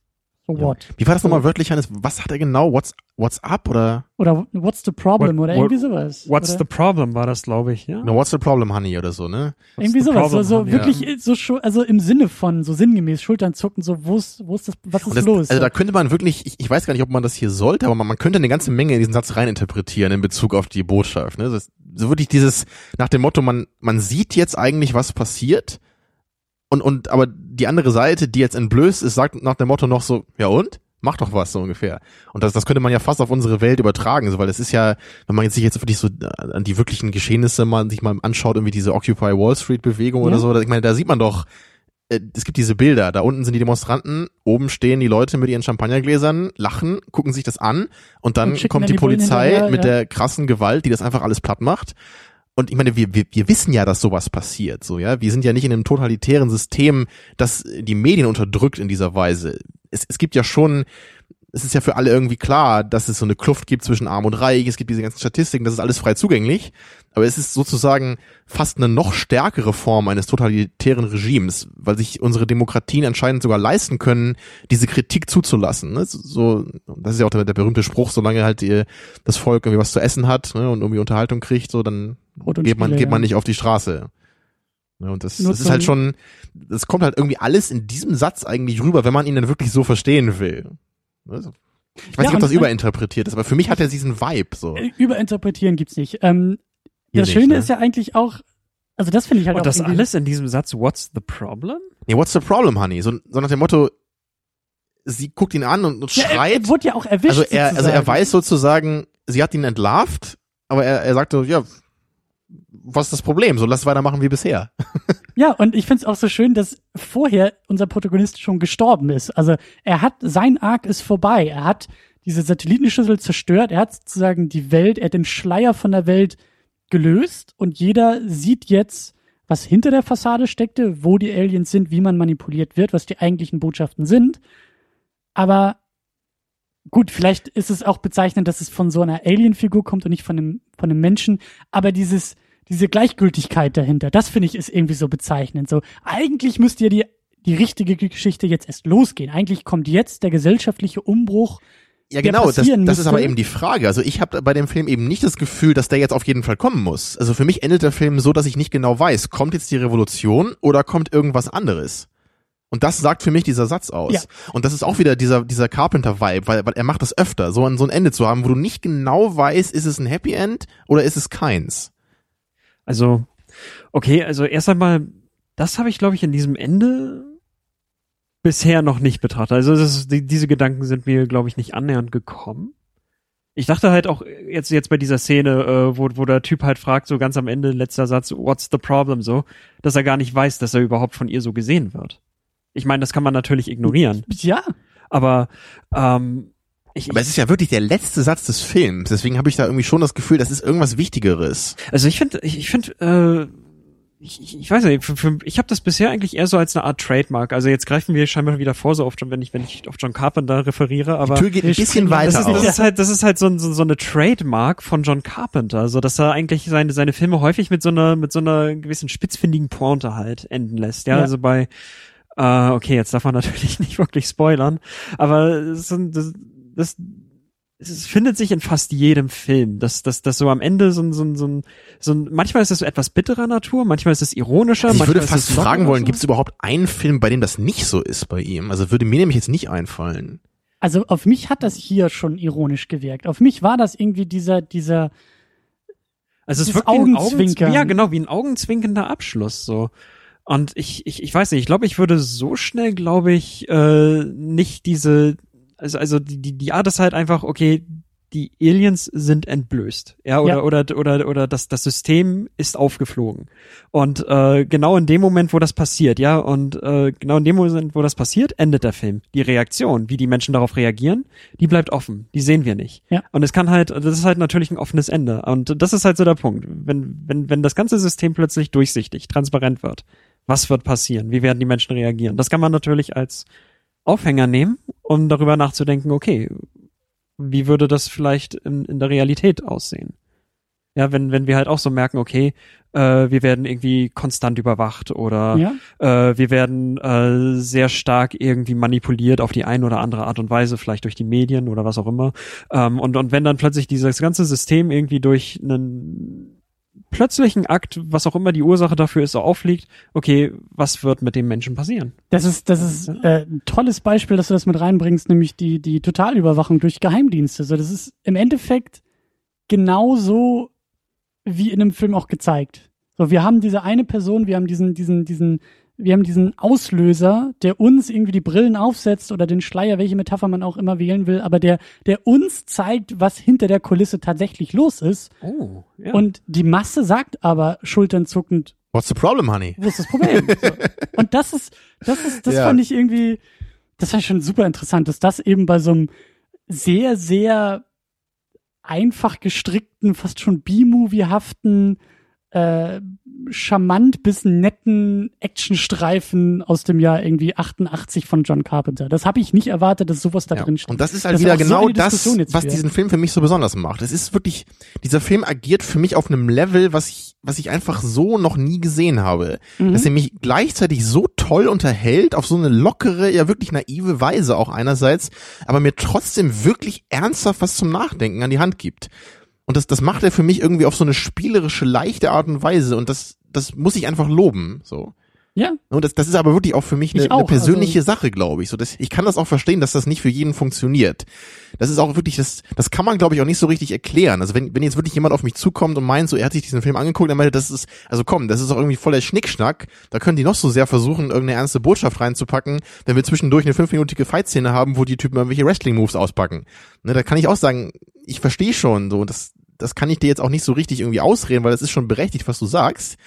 [SPEAKER 3] so
[SPEAKER 4] Ja.
[SPEAKER 3] what?
[SPEAKER 4] Wie war das nochmal wörtlich, Hannes? Was hat er genau? What's, what's up? Oder
[SPEAKER 3] Oder what's the problem
[SPEAKER 5] What-
[SPEAKER 3] oder irgendwie sowas.
[SPEAKER 5] What's
[SPEAKER 3] oder?
[SPEAKER 5] the problem war das, glaube ich, ja?
[SPEAKER 4] no, what's the problem, honey? Oder so, ne?
[SPEAKER 3] irgendwie
[SPEAKER 5] the
[SPEAKER 3] sowas, so,
[SPEAKER 5] problem,
[SPEAKER 3] so
[SPEAKER 5] Honey?
[SPEAKER 3] wirklich so also im Sinne von so sinngemäß Schultern zucken, so wo ist wo ist das was ist
[SPEAKER 4] das,
[SPEAKER 3] los?
[SPEAKER 4] also da könnte man wirklich, ich, ich weiß gar nicht, ob man das hier sollte, aber man, man könnte eine ganze Menge in diesen Satz reininterpretieren in Bezug auf die Botschaft. Ne? Das, so wirklich dieses, nach dem Motto, man, man sieht jetzt eigentlich, was passiert, und, und aber die andere Seite, die jetzt entblößt ist, sagt nach dem Motto noch so, ja und? Mach doch was, so ungefähr. Und das, das könnte man ja fast auf unsere Welt übertragen, so, weil es ist ja, wenn man jetzt sich jetzt wirklich so äh, an die wirklichen Geschehnisse mal, sich mal anschaut, irgendwie diese Occupy Wall Street Bewegung oder
[SPEAKER 3] Ja.
[SPEAKER 4] so, ich meine, da sieht man doch, äh, es gibt diese Bilder, da unten sind die Demonstranten, oben stehen die Leute mit ihren Champagnergläsern, lachen, gucken sich das an und dann
[SPEAKER 3] Und
[SPEAKER 4] kommt die,
[SPEAKER 3] die
[SPEAKER 4] Polizei
[SPEAKER 3] hinterher,
[SPEAKER 4] mit
[SPEAKER 3] ja.
[SPEAKER 4] der krassen Gewalt, die das einfach alles platt macht. Und ich meine, wir, wir, wir wissen ja, dass sowas passiert, so, ja. Wir sind ja nicht in einem totalitären System, das die Medien unterdrückt in dieser Weise. Es, es gibt ja schon, es ist ja für alle irgendwie klar, dass es so eine Kluft gibt zwischen Arm und Reich, es gibt diese ganzen Statistiken, das ist alles frei zugänglich, aber es ist sozusagen fast eine noch stärkere Form eines totalitären Regimes, weil sich unsere Demokratien anscheinend sogar leisten können, diese Kritik zuzulassen. Ne? So, das ist ja auch der, der berühmte Spruch, solange halt die, das Volk irgendwie was zu essen hat ne, und irgendwie Unterhaltung kriegt, so dann geht man,
[SPEAKER 3] Spiele,
[SPEAKER 4] man
[SPEAKER 3] ja.
[SPEAKER 4] nicht auf die Straße. Ja, und das, das ist halt schon, das kommt halt irgendwie alles in diesem Satz eigentlich rüber, wenn man ihn dann wirklich so verstehen will. Also, Ich weiß
[SPEAKER 3] Ja,
[SPEAKER 4] nicht, ob das
[SPEAKER 3] und-
[SPEAKER 4] überinterpretiert ist, aber für mich hat er diesen Vibe so.
[SPEAKER 3] Überinterpretieren gibt's nicht. Ähm, das
[SPEAKER 4] nicht,
[SPEAKER 3] Schöne
[SPEAKER 4] ne?
[SPEAKER 3] ist ja eigentlich auch, also das finde ich halt
[SPEAKER 5] Und
[SPEAKER 3] auch
[SPEAKER 5] das
[SPEAKER 3] irgendwie-
[SPEAKER 5] alles in diesem Satz, what's the problem?
[SPEAKER 4] Nee, what's the problem, honey? So, so nach dem Motto, sie guckt ihn an und, und
[SPEAKER 3] Ja, er,
[SPEAKER 4] schreit.
[SPEAKER 3] er wurde ja auch erwischt.
[SPEAKER 4] also er, also er weiß sozusagen, sie hat ihn entlarvt, aber er, er sagte, ja, was ist das Problem? So, lass weitermachen wie bisher.
[SPEAKER 3] Ja, und ich find's auch so schön, dass vorher unser Protagonist schon gestorben ist. Also er hat, sein Arc ist vorbei. Er hat diese Satellitenschüssel zerstört. Er hat sozusagen die Welt, er hat den Schleier von der Welt gelöst und jeder sieht jetzt, was hinter der Fassade steckte, wo die Aliens sind, wie man manipuliert wird, was die eigentlichen Botschaften sind. Aber gut, vielleicht ist es auch bezeichnend, dass es von so einer Alien-Figur kommt und nicht von einem, von einem Menschen. Aber dieses, diese Gleichgültigkeit dahinter, das finde ich ist irgendwie so bezeichnend. So, eigentlich müsste ja die, die richtige Geschichte jetzt erst losgehen. Eigentlich kommt jetzt der gesellschaftliche Umbruch.
[SPEAKER 4] Ja, genau, das, das ist aber eben die Frage. Also ich habe bei dem Film eben nicht das Gefühl, dass der jetzt auf jeden Fall kommen muss. Also für mich endet der Film so, dass ich nicht genau weiß, kommt jetzt die Revolution oder kommt irgendwas anderes? Und das sagt für mich dieser Satz aus.
[SPEAKER 3] Ja.
[SPEAKER 4] Und das ist auch wieder dieser, dieser Carpenter-Vibe, weil, weil er macht das öfter, so ein, so ein Ende zu haben, wo du nicht genau weißt, ist es ein Happy End oder ist es keins?
[SPEAKER 5] Also, okay, also erst einmal, das habe ich, glaube ich, in diesem Ende bisher noch nicht betrachtet. Also ist, die, diese Gedanken sind mir, glaube ich, nicht annähernd gekommen. Ich dachte halt auch jetzt jetzt bei dieser Szene, äh, wo, wo der Typ halt fragt, so ganz am Ende, letzter Satz, what's the problem, so, dass er gar nicht weiß, dass er überhaupt von ihr so gesehen wird. Ich meine, das kann man natürlich ignorieren,
[SPEAKER 3] Ja,
[SPEAKER 5] aber ähm, ich,
[SPEAKER 4] Aber es ist ja wirklich der letzte Satz des Films, deswegen habe ich da irgendwie schon das Gefühl, das ist irgendwas Wichtigeres.
[SPEAKER 5] Also ich finde, ich, ich finde, äh, ich, ich- ich weiß nicht, für, für, ich habe das bisher eigentlich eher so als eine Art Trademark. Also jetzt greifen wir scheinbar wieder vor, so oft, wenn ich, wenn ich auf John Carpenter referiere, aber
[SPEAKER 4] Die Tür geht ein bisschen weiter
[SPEAKER 5] das ist, das ist halt, das ist halt so, so, so eine Trademark von John Carpenter, so dass er eigentlich seine, seine Filme häufig mit so einer, mit so einer gewissen spitzfindigen Pointe halt enden lässt. Ja,
[SPEAKER 3] Ja.
[SPEAKER 5] also bei, äh, okay, jetzt darf man natürlich nicht wirklich spoilern, aber es sind- das, das, es findet sich in fast jedem Film, dass, dass, dass so am Ende so ein, so ein, so ein, so ein, manchmal ist es so etwas bitterer Natur, manchmal ist es ironischer,
[SPEAKER 4] Also ich
[SPEAKER 5] manchmal
[SPEAKER 4] würde
[SPEAKER 5] ist
[SPEAKER 4] fast fragen wollen,
[SPEAKER 5] so.
[SPEAKER 4] gibt es überhaupt einen Film, bei dem das nicht so ist bei ihm? Also würde mir nämlich jetzt nicht einfallen.
[SPEAKER 3] also auf mich hat das hier schon ironisch gewirkt. Auf mich war das irgendwie dieser, dieser,
[SPEAKER 5] Also es
[SPEAKER 3] Dieses
[SPEAKER 5] wirkt wie ein
[SPEAKER 3] Augenzwinkern.
[SPEAKER 5] Augen, ja, genau, wie ein augenzwinkender Abschluss so. Und ich, ich, ich weiß nicht, ich glaube, ich würde so schnell, glaube ich, äh, nicht diese, also, also die, die, die Art ist halt einfach, okay, die Aliens sind entblößt, ja, oder,
[SPEAKER 3] Ja.
[SPEAKER 5] oder, oder, oder das, das System ist aufgeflogen. Und äh, genau in dem Moment, wo das passiert, ja, und äh, genau in dem Moment, wo das passiert, endet der Film. Die Reaktion, wie die Menschen darauf reagieren, die bleibt offen. Die sehen wir nicht.
[SPEAKER 3] Ja.
[SPEAKER 5] Und es kann halt, das ist halt natürlich ein offenes Ende. Und das ist halt so der Punkt. Wenn, wenn, wenn das ganze System plötzlich durchsichtig, transparent wird, was wird passieren? Wie werden die Menschen reagieren? Das kann man natürlich als Aufhänger nehmen, um darüber nachzudenken, okay, wie würde das vielleicht in, in der Realität aussehen? Ja, wenn, wenn wir halt auch so merken, okay, äh, wir werden irgendwie konstant überwacht oder
[SPEAKER 3] ja,
[SPEAKER 5] äh, wir werden äh, sehr stark irgendwie manipuliert auf die eine oder andere Art und Weise, vielleicht durch die Medien oder was auch immer. Ähm, und, und wenn dann plötzlich dieses ganze System irgendwie durch einen plötzlichen Akt, was auch immer die Ursache dafür ist, so aufliegt, okay, was wird mit dem Menschen passieren?
[SPEAKER 3] das ist, das ist äh, ein tolles Beispiel, dass du das mit reinbringst, nämlich die, die Totalüberwachung durch Geheimdienste. So, das ist im Endeffekt genauso wie in einem Film auch gezeigt. So, wir haben diese eine Person, wir haben diesen, diesen, diesen, wir haben diesen Auslöser, der uns irgendwie die Brillen aufsetzt oder den Schleier, welche Metapher man auch immer wählen will, aber der, der uns zeigt, was hinter der Kulisse tatsächlich los ist.
[SPEAKER 5] Oh, ja.
[SPEAKER 3] Und die Masse sagt aber schulternzuckend,
[SPEAKER 4] What's the problem, honey?
[SPEAKER 3] wo ist das Problem? so. Und das ist, das ist, das
[SPEAKER 4] Ja.
[SPEAKER 3] fand ich irgendwie, das fand ich schon super interessant, dass das eben bei so einem sehr, sehr einfach gestrickten, fast schon B-Movie-haften, äh, charmant bis netten Actionstreifen aus dem Jahr irgendwie 88 von John Carpenter. Das habe ich nicht erwartet, dass sowas da
[SPEAKER 4] Ja.
[SPEAKER 3] drin steht.
[SPEAKER 4] Und das ist halt
[SPEAKER 3] Dass
[SPEAKER 4] wieder
[SPEAKER 3] so
[SPEAKER 4] genau
[SPEAKER 3] eine
[SPEAKER 4] das, was diesen Film für mich so besonders macht. Es ist wirklich, dieser Film agiert für mich auf einem Level, was ich, was ich einfach so noch nie gesehen habe.
[SPEAKER 3] Mhm.
[SPEAKER 4] Dass er mich gleichzeitig so toll unterhält, auf so eine lockere, ja wirklich naive Weise auch einerseits, aber mir trotzdem wirklich ernsthaft was zum Nachdenken an die Hand gibt. Und das, das macht er für mich irgendwie auf so eine spielerische, leichte Art und Weise. Und das, das muss ich einfach loben, so.
[SPEAKER 3] Ja,
[SPEAKER 4] Und das, das ist aber wirklich auch für mich eine,
[SPEAKER 3] auch,
[SPEAKER 4] eine persönliche
[SPEAKER 3] also-
[SPEAKER 4] Sache, glaube ich. So, das, ich kann das auch verstehen, dass das nicht für jeden funktioniert. Das ist auch wirklich, das, das kann man, glaube ich, auch nicht so richtig erklären. Also wenn, wenn jetzt wirklich jemand auf mich zukommt und meint, so er hat sich diesen Film angeguckt, er meinte, das ist, also komm, das ist doch irgendwie voller Schnickschnack. Da können die noch so sehr versuchen, irgendeine ernste Botschaft reinzupacken, wenn wir zwischendurch eine fünfminütige Fight-Szene haben, wo die Typen irgendwelche Wrestling-Moves auspacken. Ne, da kann ich auch sagen, ich verstehe schon so, das, das kann ich dir jetzt auch nicht so richtig irgendwie ausreden, weil das ist schon berechtigt, was du sagst.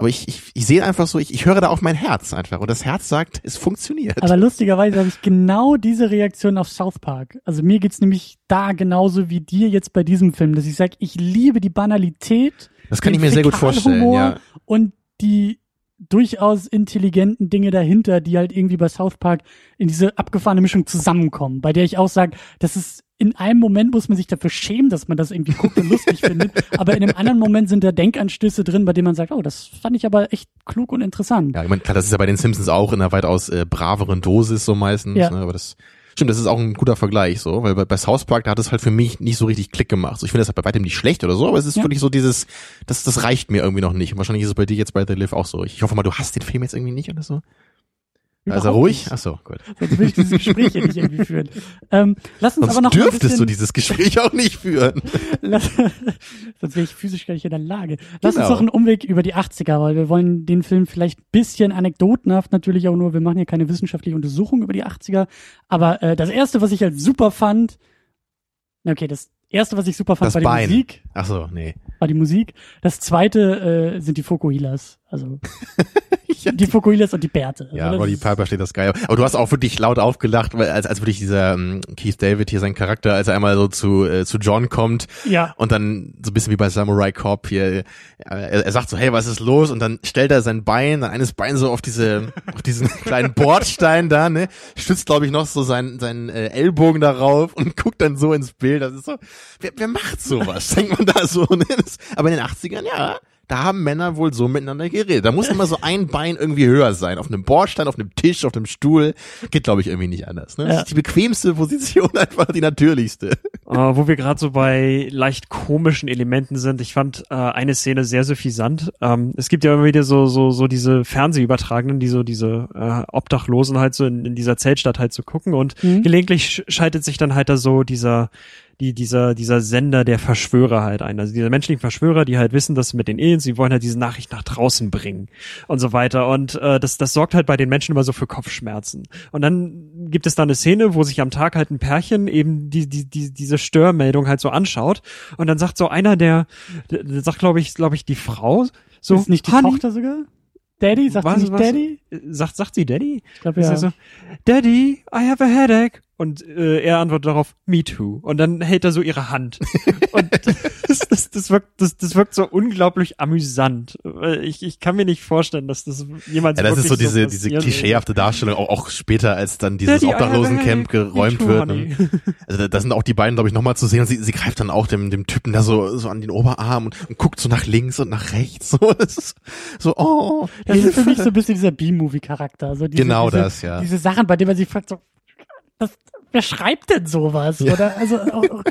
[SPEAKER 4] Aber ich, ich, ich sehe einfach so, ich, ich höre da auf mein Herz einfach. Und das Herz sagt, es funktioniert.
[SPEAKER 3] Aber lustigerweise habe ich genau diese Reaktion auf South Park. Also mir geht's nämlich da genauso wie dir jetzt bei diesem Film, dass ich sage, ich liebe die Banalität.
[SPEAKER 4] das kann ich mir sehr gut vorstellen. Ja.
[SPEAKER 3] Und die durchaus intelligenten Dinge dahinter, die halt irgendwie bei South Park in diese abgefahrene Mischung zusammenkommen, bei der ich auch sage, das ist in einem Moment muss man sich dafür schämen, dass man das irgendwie guckt und lustig findet, aber in einem anderen Moment sind da Denkanstöße drin, bei denen man sagt, oh, das fand ich aber echt klug und interessant.
[SPEAKER 4] Ja, ich meine, klar, das ist ja bei den Simpsons auch in einer weitaus äh, braveren Dosis so meistens,
[SPEAKER 3] Ja.
[SPEAKER 4] ne, aber das stimmt, das ist auch ein guter Vergleich so, weil bei, bei South Park, da hat es halt für mich nicht so richtig Klick gemacht. So, ich finde das halt bei weitem nicht schlecht oder so, aber es ist
[SPEAKER 3] Ja.
[SPEAKER 4] wirklich so dieses, das, das reicht mir irgendwie noch nicht. Und wahrscheinlich ist es bei dir jetzt bei The Live auch so. Ich hoffe mal, du hast den Film jetzt irgendwie nicht oder so. Also ruhig?
[SPEAKER 3] nicht.
[SPEAKER 4] Ach so, gut.
[SPEAKER 3] Sonst will ich dieses Gespräch hier nicht irgendwie führen. Ähm, lass uns
[SPEAKER 4] Sonst
[SPEAKER 3] aber noch
[SPEAKER 4] dürftest
[SPEAKER 3] bisschen,
[SPEAKER 4] du dieses Gespräch auch nicht führen.
[SPEAKER 3] Lass, sonst wäre ich physisch gar nicht in der Lage. Lass uns
[SPEAKER 4] Genau.
[SPEAKER 3] noch einen Umweg über die 80er, weil wir wollen den Film vielleicht ein bisschen anekdotenhaft natürlich auch nur, wir machen hier keine wissenschaftliche Untersuchung über die 80er, aber äh, das erste, was ich halt super fand, na okay, das erste, was ich super fand,
[SPEAKER 4] Das
[SPEAKER 3] war die
[SPEAKER 4] Bein.
[SPEAKER 3] Musik,
[SPEAKER 4] Ach so, nee.
[SPEAKER 3] war die Musik. Das zweite äh, sind die Fokuhilas, also
[SPEAKER 4] Ja,
[SPEAKER 3] die Fokuhilas und die Bärte. Also
[SPEAKER 4] Ja,
[SPEAKER 3] das
[SPEAKER 4] Roddy Piper steht das geil. Aber du hast auch wirklich laut aufgelacht, weil als, als wirklich dieser ähm, Keith David hier sein Charakter, als er einmal so zu, äh, zu John kommt
[SPEAKER 3] Ja,
[SPEAKER 4] und dann so ein bisschen wie bei Samurai Cop hier, äh, er, er sagt so, hey, was ist los? Und dann stellt er sein Bein, sein eines Bein so auf diese, auf diesen kleinen Bordstein da, ne, stützt glaube ich noch so seinen, seinen äh, Ellbogen darauf und guckt dann so ins Bild. Das ist so, wer, wer macht sowas? Denkt man da so, ne? Das, aber in den 80ern, ja. Da haben Männer wohl so miteinander geredet. Da muss immer so ein Bein irgendwie höher sein. Auf einem Bordstein, auf einem Tisch, auf einem Stuhl. Geht, glaube ich, irgendwie nicht anders. Ne? Das
[SPEAKER 3] Ja.
[SPEAKER 4] ist die bequemste Position, einfach die natürlichste.
[SPEAKER 5] Äh, wo wir gerade so bei leicht komischen Elementen sind. Ich fand äh, eine Szene sehr suffisant. Ähm, es gibt ja immer wieder so so so diese Fernsehübertragenen, die so diese äh, Obdachlosen halt so in, in dieser Zeltstadt halt so gucken und
[SPEAKER 3] Mhm.
[SPEAKER 5] gelegentlich sch- schaltet sich dann halt da so dieser die, dieser, dieser Sender der Verschwörer halt ein. Also diese menschlichen Verschwörer, die halt wissen, dass mit den Aliens, sie wollen halt diese Nachricht nach draußen bringen und so weiter. Und äh, das, das sorgt halt bei den Menschen immer so für Kopfschmerzen. Und dann gibt es da eine Szene, wo sich am Tag halt ein Pärchen eben die, die, die, diese Störmeldung halt so anschaut. Und dann sagt so einer der, der, sagt, glaube ich, glaube ich, die Frau, so,
[SPEAKER 3] ist nicht die
[SPEAKER 5] "Honey?"
[SPEAKER 3] Tochter sogar? Daddy? Sagt
[SPEAKER 5] Was-
[SPEAKER 3] sie nicht
[SPEAKER 5] was-
[SPEAKER 3] Daddy?
[SPEAKER 5] Sagt, sagt sie Daddy?
[SPEAKER 3] Ich glaube ja.
[SPEAKER 5] so, Daddy, I have a headache. Und äh, er antwortet darauf, me too. Und dann hält er so ihre Hand. Und das, das, das, wirkt, das, das wirkt so unglaublich amüsant. Ich, ich kann mir nicht vorstellen, dass das jemals
[SPEAKER 4] Ja, das ist so diese, diese
[SPEAKER 5] passieren
[SPEAKER 4] klischeehafte Darstellung, auch, auch später, als dann dieses
[SPEAKER 5] Daddy,
[SPEAKER 4] Obdachlosencamp
[SPEAKER 5] headache.
[SPEAKER 4] geräumt
[SPEAKER 5] too,
[SPEAKER 4] wird.
[SPEAKER 5] honey.
[SPEAKER 4] Ne? Also da, sind auch die beiden, glaube ich, nochmal zu sehen. Und sie, sie greift dann auch dem, dem Typen da so, so an den Oberarm und, und guckt so nach links und nach rechts. So, das ist so oh,
[SPEAKER 3] Das ist für
[SPEAKER 4] Hilfe.
[SPEAKER 3] mich so ein bisschen dieser B-Movie-Charakter. So diese,
[SPEAKER 4] Genau
[SPEAKER 3] diese,
[SPEAKER 4] das, ja.
[SPEAKER 3] Diese Sachen, bei denen man sich fragt, so, was, wer schreibt denn sowas?
[SPEAKER 4] Ja.
[SPEAKER 3] Oder also auch,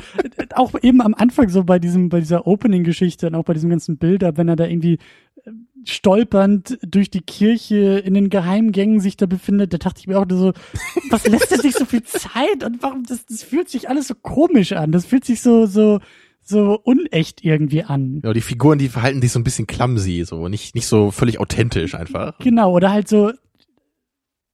[SPEAKER 3] auch eben am Anfang so bei diesem, bei dieser Opening-Geschichte und auch bei diesem ganzen Bilder, wenn er da irgendwie äh, stolpernd durch die Kirche in den Geheimgängen sich da befindet, da dachte ich mir auch nur so, was lässt er sich so viel Zeit und warum, das, das fühlt sich alles so komisch an. Das fühlt sich so, so, so unecht irgendwie an.
[SPEAKER 4] Ja, die Figuren, die verhalten sich so ein bisschen clumsy, so nicht, nicht so völlig authentisch einfach.
[SPEAKER 3] Genau, oder halt so,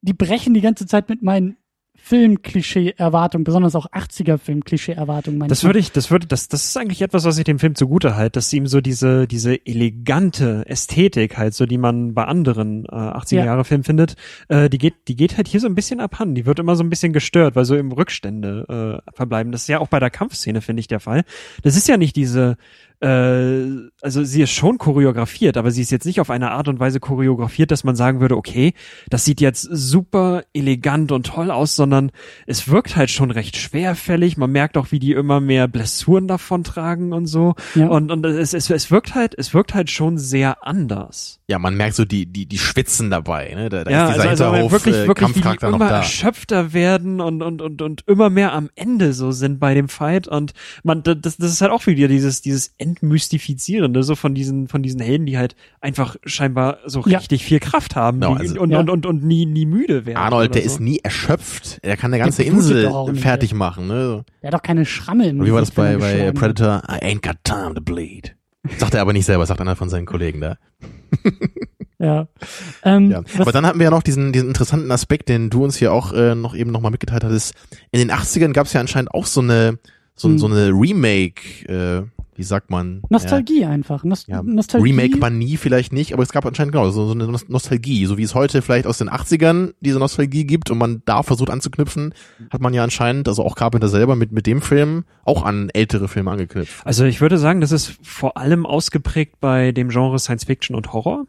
[SPEAKER 3] die brechen die ganze Zeit mit meinen Film-Klischee-Erwartungen, besonders auch 80er-Film-Klischee-Erwartungen.
[SPEAKER 5] Das würde ich, das würde, das, das ist eigentlich etwas, was ich dem Film zugute halte, dass ihm so diese, diese elegante Ästhetik halt, so die man bei anderen äh, 80er
[SPEAKER 3] Ja.
[SPEAKER 5] Jahre Filmen findet, äh, die geht, die geht halt hier so ein bisschen abhanden. Die wird immer so ein bisschen gestört, weil so im Rückstände äh, verbleiben. Das ist ja auch bei der Kampfszene, finde ich, der Fall. Das ist ja nicht diese, also sie ist schon choreografiert, aber sie ist jetzt nicht auf eine Art und Weise choreografiert, dass man sagen würde, okay, das sieht jetzt super elegant und toll aus, sondern es wirkt halt schon recht schwerfällig. Man merkt auch, wie die immer mehr Blessuren davon tragen und so.
[SPEAKER 3] Ja.
[SPEAKER 5] Und, und es, es, es wirkt halt, es wirkt halt schon sehr anders.
[SPEAKER 4] Ja, man merkt so die, die, die Schwitzen dabei, ne? Da, da
[SPEAKER 5] ja,
[SPEAKER 4] ist dieser
[SPEAKER 5] also, also
[SPEAKER 4] Hinterhof,
[SPEAKER 5] wirklich,
[SPEAKER 4] äh,
[SPEAKER 5] wirklich, wie die immer
[SPEAKER 4] da.
[SPEAKER 5] erschöpfter werden und, und, und, und immer mehr am Ende so sind bei dem Fight und man, das, das ist halt auch wieder dieses, dieses Entmystifizierende so von diesen, von diesen Helden, die halt einfach scheinbar so
[SPEAKER 3] Ja.
[SPEAKER 5] richtig viel Kraft haben
[SPEAKER 4] Genau, also-
[SPEAKER 5] und,
[SPEAKER 3] Ja.
[SPEAKER 5] und, und, und nie, nie müde werden.
[SPEAKER 4] Arnold, der
[SPEAKER 5] so.
[SPEAKER 4] ist nie erschöpft. Er kann eine ganze Insel
[SPEAKER 3] auch nicht,
[SPEAKER 4] fertig machen, ne?
[SPEAKER 3] Der hat doch keine Schramme im
[SPEAKER 4] Und wie war das bei,
[SPEAKER 3] er
[SPEAKER 4] bei. Predator? I ain't got time to bleed. Sagt er aber nicht selber, sagt einer von seinen Kollegen da.
[SPEAKER 3] Ja. Ähm,
[SPEAKER 4] Ja. Aber dann hatten wir ja noch diesen, diesen interessanten Aspekt, den du uns hier auch äh, noch eben noch mal mitgeteilt hattest. In den 80ern gab es ja anscheinend auch so eine so,
[SPEAKER 3] Hm.
[SPEAKER 4] so eine Remake, äh, wie sagt man?
[SPEAKER 3] Nostalgie einfach. Nos
[SPEAKER 4] Ja, ja,
[SPEAKER 3] Nostalgie.
[SPEAKER 4] Remake Manie vielleicht nicht, aber es gab anscheinend genau so, so eine Nos- Nostalgie, so wie es heute vielleicht aus den 80ern diese Nostalgie gibt und man da versucht anzuknüpfen, hat man ja anscheinend, also auch Carpenter selber mit mit dem Film auch an ältere Filme angeknüpft.
[SPEAKER 5] Also ich würde sagen, das ist vor allem ausgeprägt bei dem Genre Science Fiction und Horror.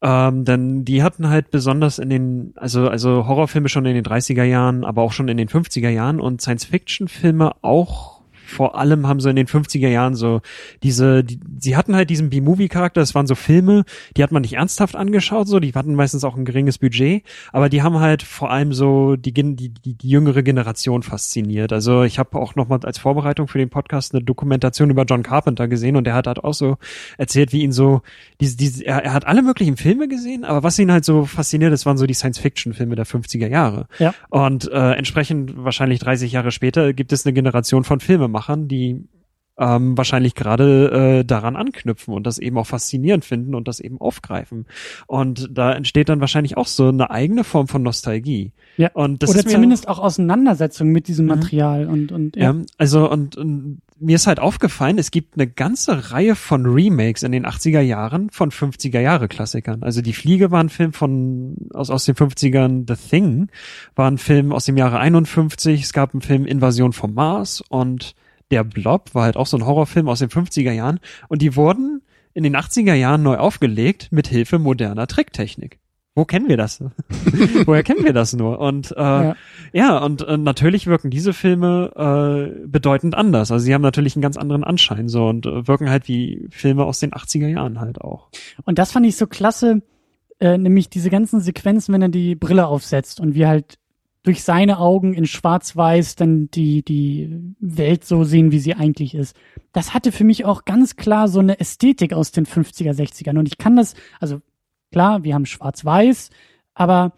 [SPEAKER 5] Ähm, denn die hatten halt besonders in den, also, also Horrorfilme schon in den 30er Jahren, aber auch schon in den 50er Jahren und Science-Fiction-Filme auch vor allem haben sie in den 50er Jahren so diese, die, sie hatten halt diesen B-Movie-Charakter, das waren so Filme, die hat man nicht ernsthaft angeschaut, so, die hatten meistens auch ein geringes Budget, aber die haben halt vor allem so die, die, die, die jüngere Generation fasziniert. Also ich habe auch nochmal als Vorbereitung für den Podcast eine Dokumentation über John Carpenter gesehen und der hat halt auch so erzählt, wie ihn so, diese, diese, er, er hat alle möglichen Filme gesehen, aber was ihn halt so fasziniert, das waren so die Science-Fiction-Filme der 50er Jahre.
[SPEAKER 3] Ja.
[SPEAKER 5] Und äh, entsprechend wahrscheinlich 30 Jahre später gibt es eine Generation von Filmemachern, die ähm, wahrscheinlich gerade äh, daran anknüpfen und das eben auch faszinierend finden und das eben aufgreifen. Und da entsteht dann wahrscheinlich auch so eine eigene Form von Nostalgie.
[SPEAKER 3] Ja.
[SPEAKER 5] Und das
[SPEAKER 3] Oder zumindest auch Auseinandersetzung mit diesem
[SPEAKER 5] Mhm.
[SPEAKER 3] Material und, und
[SPEAKER 5] Ja, also und, und mir ist halt aufgefallen, es gibt eine ganze Reihe von Remakes in den 80er Jahren von 50er Jahre Klassikern. Also die Fliege war ein Film von aus aus den 50ern, The Thing war ein Film aus dem Jahre 51, es gab einen Film Invasion vom Mars und der Blob war halt auch so ein Horrorfilm aus den 50er Jahren und die wurden in den 80er Jahren neu aufgelegt mit Hilfe moderner Tricktechnik. Wo kennen wir das? Woher kennen wir das nur? Und äh,
[SPEAKER 3] Ja.
[SPEAKER 5] ja, und äh, natürlich wirken diese Filme äh, bedeutend anders. Also sie haben natürlich einen ganz anderen Anschein so und äh, wirken halt wie Filme aus den 80er Jahren halt auch.
[SPEAKER 3] Und das fand ich so klasse, äh, nämlich diese ganzen Sequenzen, wenn er die Brille aufsetzt und wir halt durch seine Augen in Schwarz-Weiß dann die, die Welt so sehen, wie sie eigentlich ist. Das hatte für mich auch ganz klar so eine Ästhetik aus den 50er, 60ern. Und ich kann das, also klar, wir haben Schwarz-Weiß, aber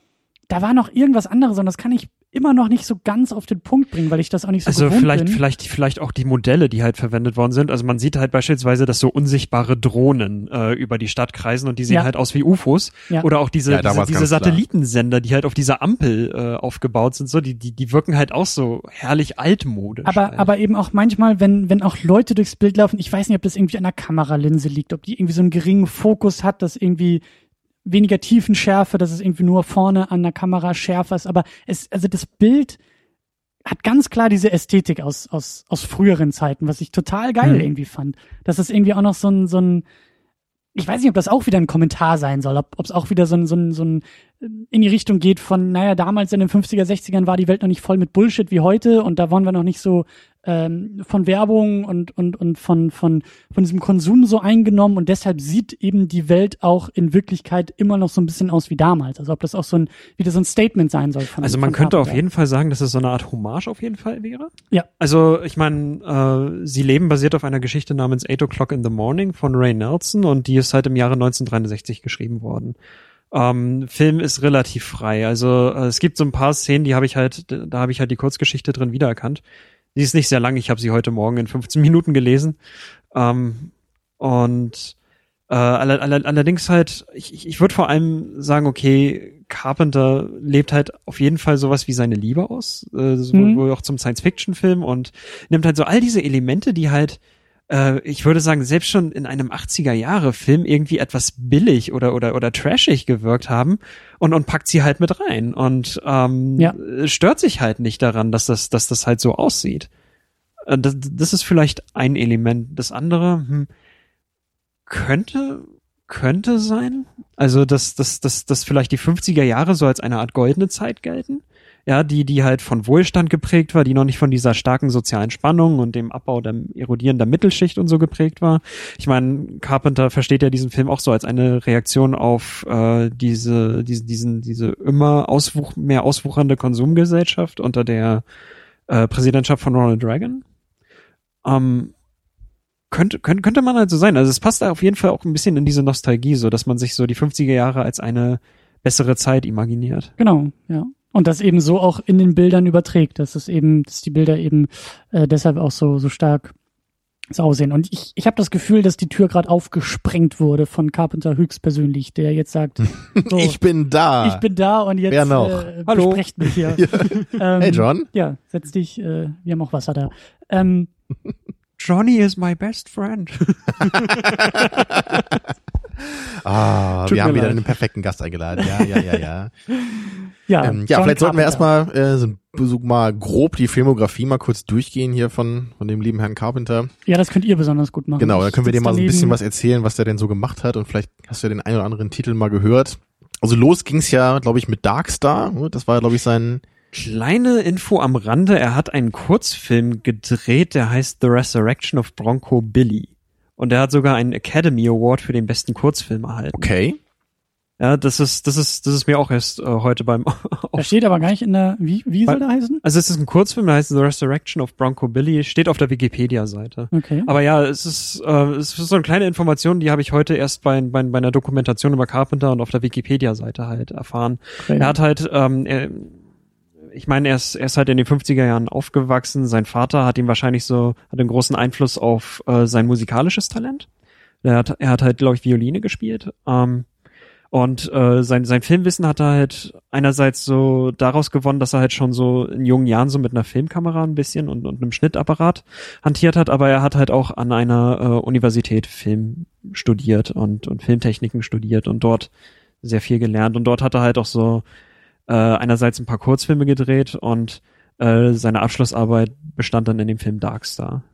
[SPEAKER 3] da war noch irgendwas anderes und das kann ich immer noch nicht so ganz auf den Punkt bringen, weil ich das auch nicht so
[SPEAKER 5] Also
[SPEAKER 3] gewohnt
[SPEAKER 5] vielleicht,
[SPEAKER 3] bin.
[SPEAKER 5] vielleicht, vielleicht auch die Modelle, die halt verwendet worden sind. Also man sieht halt beispielsweise, dass so unsichtbare Drohnen äh, über die Stadt kreisen und die sehen
[SPEAKER 3] Ja.
[SPEAKER 5] halt aus wie UFOs.
[SPEAKER 3] Ja.
[SPEAKER 5] Oder auch diese,
[SPEAKER 4] Ja,
[SPEAKER 5] diese, diese. Satellitensender, die halt auf dieser Ampel äh, aufgebaut sind, so, die, die, die wirken halt auch so herrlich altmodisch.
[SPEAKER 3] Aber,
[SPEAKER 5] halt.
[SPEAKER 3] aber eben auch manchmal, wenn, wenn auch Leute durchs Bild laufen, ich weiß nicht, ob das irgendwie an der Kameralinse liegt, ob die irgendwie so einen geringen Fokus hat, dass irgendwie weniger Tiefenschärfe, dass es irgendwie nur vorne an der Kamera schärfer ist, aber es, also das Bild hat ganz klar diese Ästhetik aus, aus, aus früheren Zeiten, was ich total geil
[SPEAKER 5] Mhm.
[SPEAKER 3] irgendwie fand. Dass es irgendwie auch noch so ein, so ein, ich weiß nicht, ob das auch wieder ein Kommentar sein soll, ob es auch wieder so ein, so ein, so ein in die Richtung geht von, naja, damals in den 50er, 60ern war die Welt noch nicht voll mit Bullshit wie heute und da waren wir noch nicht so ähm, von Werbung und, und, und von, von, von diesem Konsum so eingenommen und deshalb sieht eben die Welt auch in Wirklichkeit immer noch so ein bisschen aus wie damals. Also ob das auch so ein, wieder so ein Statement sein soll von
[SPEAKER 5] Also man könnte auf
[SPEAKER 3] Carpenter.
[SPEAKER 5] jeden Fall sagen, dass es so eine Art Hommage auf jeden Fall wäre.
[SPEAKER 3] Ja.
[SPEAKER 5] Also ich meine, äh, Sie leben basiert auf einer Geschichte namens Eight O'Clock in the Morning von Ray Nelson und die ist halt im Jahre 1963 geschrieben worden. Ähm, Film ist relativ frei. Also äh, es gibt so ein paar Szenen, die habe ich halt, da habe ich halt die Kurzgeschichte drin wiedererkannt. Die ist nicht sehr lang, ich habe sie heute Morgen in 15 Minuten gelesen. Ähm, und äh, aller, aller, allerdings halt, ich, ich- würde vor allem sagen, okay, Carpenter lebt halt auf jeden Fall sowas wie seine Liebe aus, äh, so,
[SPEAKER 3] Mhm.
[SPEAKER 5] auch zum Science-Fiction-Film und nimmt halt so all diese Elemente, die halt, äh, ich würde sagen, selbst schon in einem 80er-Jahre-Film irgendwie etwas billig oder, oder, oder trashig gewirkt haben und, und packt sie halt mit rein und ähm,
[SPEAKER 3] Ja.
[SPEAKER 5] stört sich halt nicht daran, dass das, dass das halt so aussieht. Äh, Das, das ist vielleicht ein Element. Das andere, hm, könnte, könnte sein. Also, dass, dass, dass, dass vielleicht die 50er Jahre so als eine Art goldene Zeit gelten. Ja, die, die halt von Wohlstand geprägt war, die noch nicht von dieser starken sozialen Spannung und dem Abbau der Erodieren der Mittelschicht und so geprägt war. Ich meine, Carpenter versteht ja diesen Film auch so als eine Reaktion auf äh, diese, diese, diesen, diese immer auswuch mehr auswuchernde Konsumgesellschaft unter der äh, Präsidentschaft von Ronald Reagan. Ähm, könnte, könnte, könnte man halt so sein. Also es passt da auf jeden Fall auch ein bisschen in diese Nostalgie, so dass man sich so die 50er Jahre als eine bessere Zeit imaginiert.
[SPEAKER 3] Genau, ja. Und das eben so auch in den Bildern überträgt, dass es eben, dass die Bilder eben äh, deshalb auch so, so stark so aussehen. Und ich, ich habe das Gefühl, dass die Tür gerade aufgesprengt wurde von Carpenter höchstpersönlich, der jetzt sagt, so,
[SPEAKER 4] Ich bin da.
[SPEAKER 3] ich bin da und jetzt
[SPEAKER 4] Wer noch?
[SPEAKER 3] Äh,
[SPEAKER 5] Hallo.
[SPEAKER 3] besprecht mich hier. ähm,
[SPEAKER 4] Hey John.
[SPEAKER 3] Ja, setz dich, äh, wir haben auch Wasser da. Ähm,
[SPEAKER 5] Johnny is my best friend.
[SPEAKER 4] Ah,
[SPEAKER 5] Tut
[SPEAKER 4] wir haben wieder
[SPEAKER 5] leid.
[SPEAKER 4] einen perfekten Gast eingeladen. Ja, ja, ja, ja.
[SPEAKER 3] ja,
[SPEAKER 4] ähm, ja, vielleicht sollten wir
[SPEAKER 3] Carpenter.
[SPEAKER 4] erstmal äh, so ein so mal grob die Filmografie mal kurz durchgehen hier von, von dem lieben Herrn Carpenter.
[SPEAKER 3] Ja, das könnt ihr besonders gut machen.
[SPEAKER 4] Genau, dann können wir dir mal so ein bisschen was erzählen, was der denn so gemacht hat und vielleicht hast du ja den einen oder anderen Titel mal gehört. Also los ging's ja, glaube ich, mit Darkstar. ne? Das war, glaube ich, sein
[SPEAKER 5] Kleine Info am Rande, er hat einen Kurzfilm gedreht, der heißt The Resurrection of Bronco Billy. Und er hat sogar einen Academy Award für den besten Kurzfilm erhalten.
[SPEAKER 4] Okay.
[SPEAKER 5] Ja, das ist, das ist, das ist mir auch erst äh, heute beim
[SPEAKER 3] Da steht aber gar nicht in der, wie, wie soll der heißen?
[SPEAKER 5] Also es ist ein Kurzfilm, der heißt The Resurrection of Bronco Billy, steht auf der Wikipedia-Seite.
[SPEAKER 3] Okay.
[SPEAKER 5] Aber ja, es ist, äh, es ist so eine kleine Information, die habe ich heute erst bei, bei, bei einer Dokumentation über Carpenter und auf der Wikipedia-Seite halt erfahren.
[SPEAKER 3] Okay.
[SPEAKER 5] Er hat halt, ähm, er, ich meine, er ist, er ist halt in den 50er Jahren aufgewachsen. Sein Vater hat ihm wahrscheinlich so, hat einen großen Einfluss auf äh, sein musikalisches Talent. Er hat, er hat halt, glaube ich, Violine gespielt. Ähm, und äh, sein, sein Filmwissen hat er halt einerseits so daraus gewonnen, dass er halt schon so in jungen Jahren so mit einer Filmkamera ein bisschen und, und einem Schnittapparat hantiert hat, aber er hat halt auch an einer äh, Universität Film studiert und, und Filmtechniken studiert und dort sehr viel gelernt. Und dort hat er halt auch so äh, einerseits ein paar Kurzfilme gedreht und äh, seine Abschlussarbeit bestand dann in dem Film Darkstar.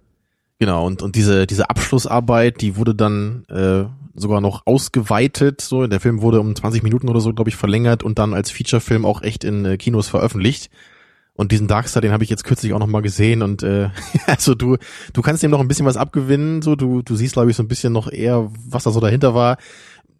[SPEAKER 4] Genau, und, und diese, diese Abschlussarbeit, die wurde dann äh, sogar noch ausgeweitet. So, der Film wurde um 20 Minuten oder so, glaube ich, verlängert und dann als Featurefilm auch echt in äh, Kinos veröffentlicht. Und diesen Darkstar, den habe ich jetzt kürzlich auch noch mal gesehen und äh, also du du kannst dem noch ein bisschen was abgewinnen, so du du siehst glaube ich so ein bisschen noch eher, was da so dahinter war.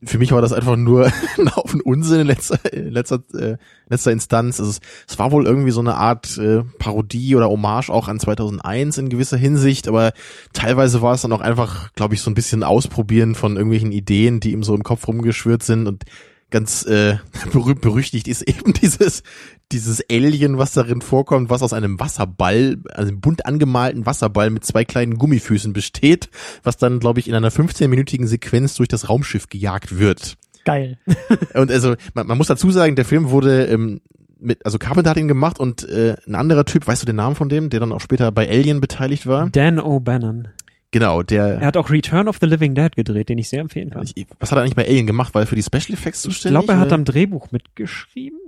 [SPEAKER 4] Für mich war das einfach nur ein Haufen Unsinn in letzter in letzter äh, letzter Instanz. Also es, es war wohl irgendwie so eine Art äh, Parodie oder Hommage auch an 2001 in gewisser Hinsicht, aber teilweise war es dann auch einfach, glaube ich, so ein bisschen Ausprobieren von irgendwelchen Ideen, die ihm so im Kopf rumgeschwirrt sind und ganz äh, berühmt berüchtigt ist eben dieses dieses Alien, was darin vorkommt, was aus einem Wasserball, also einem bunt angemalten Wasserball mit zwei kleinen Gummifüßen besteht, was dann, glaube ich, in einer 15-minütigen Sequenz durch das Raumschiff gejagt wird.
[SPEAKER 3] Geil.
[SPEAKER 4] Und also man, man muss dazu sagen, der Film wurde ähm, mit, also Carpenter hat ihn gemacht und äh, ein anderer Typ, weißt du den Namen von dem, der dann auch später bei Alien beteiligt war?
[SPEAKER 5] Dan O'Bannon.
[SPEAKER 4] Genau, der.
[SPEAKER 5] Er hat auch Return of the Living Dead gedreht, den ich sehr empfehlen kann.
[SPEAKER 4] ich, was hat er eigentlich bei Alien gemacht? Er für die Special Effects
[SPEAKER 5] Ich
[SPEAKER 4] zuständig?
[SPEAKER 5] glaube, er hat am Drehbuch mitgeschrieben.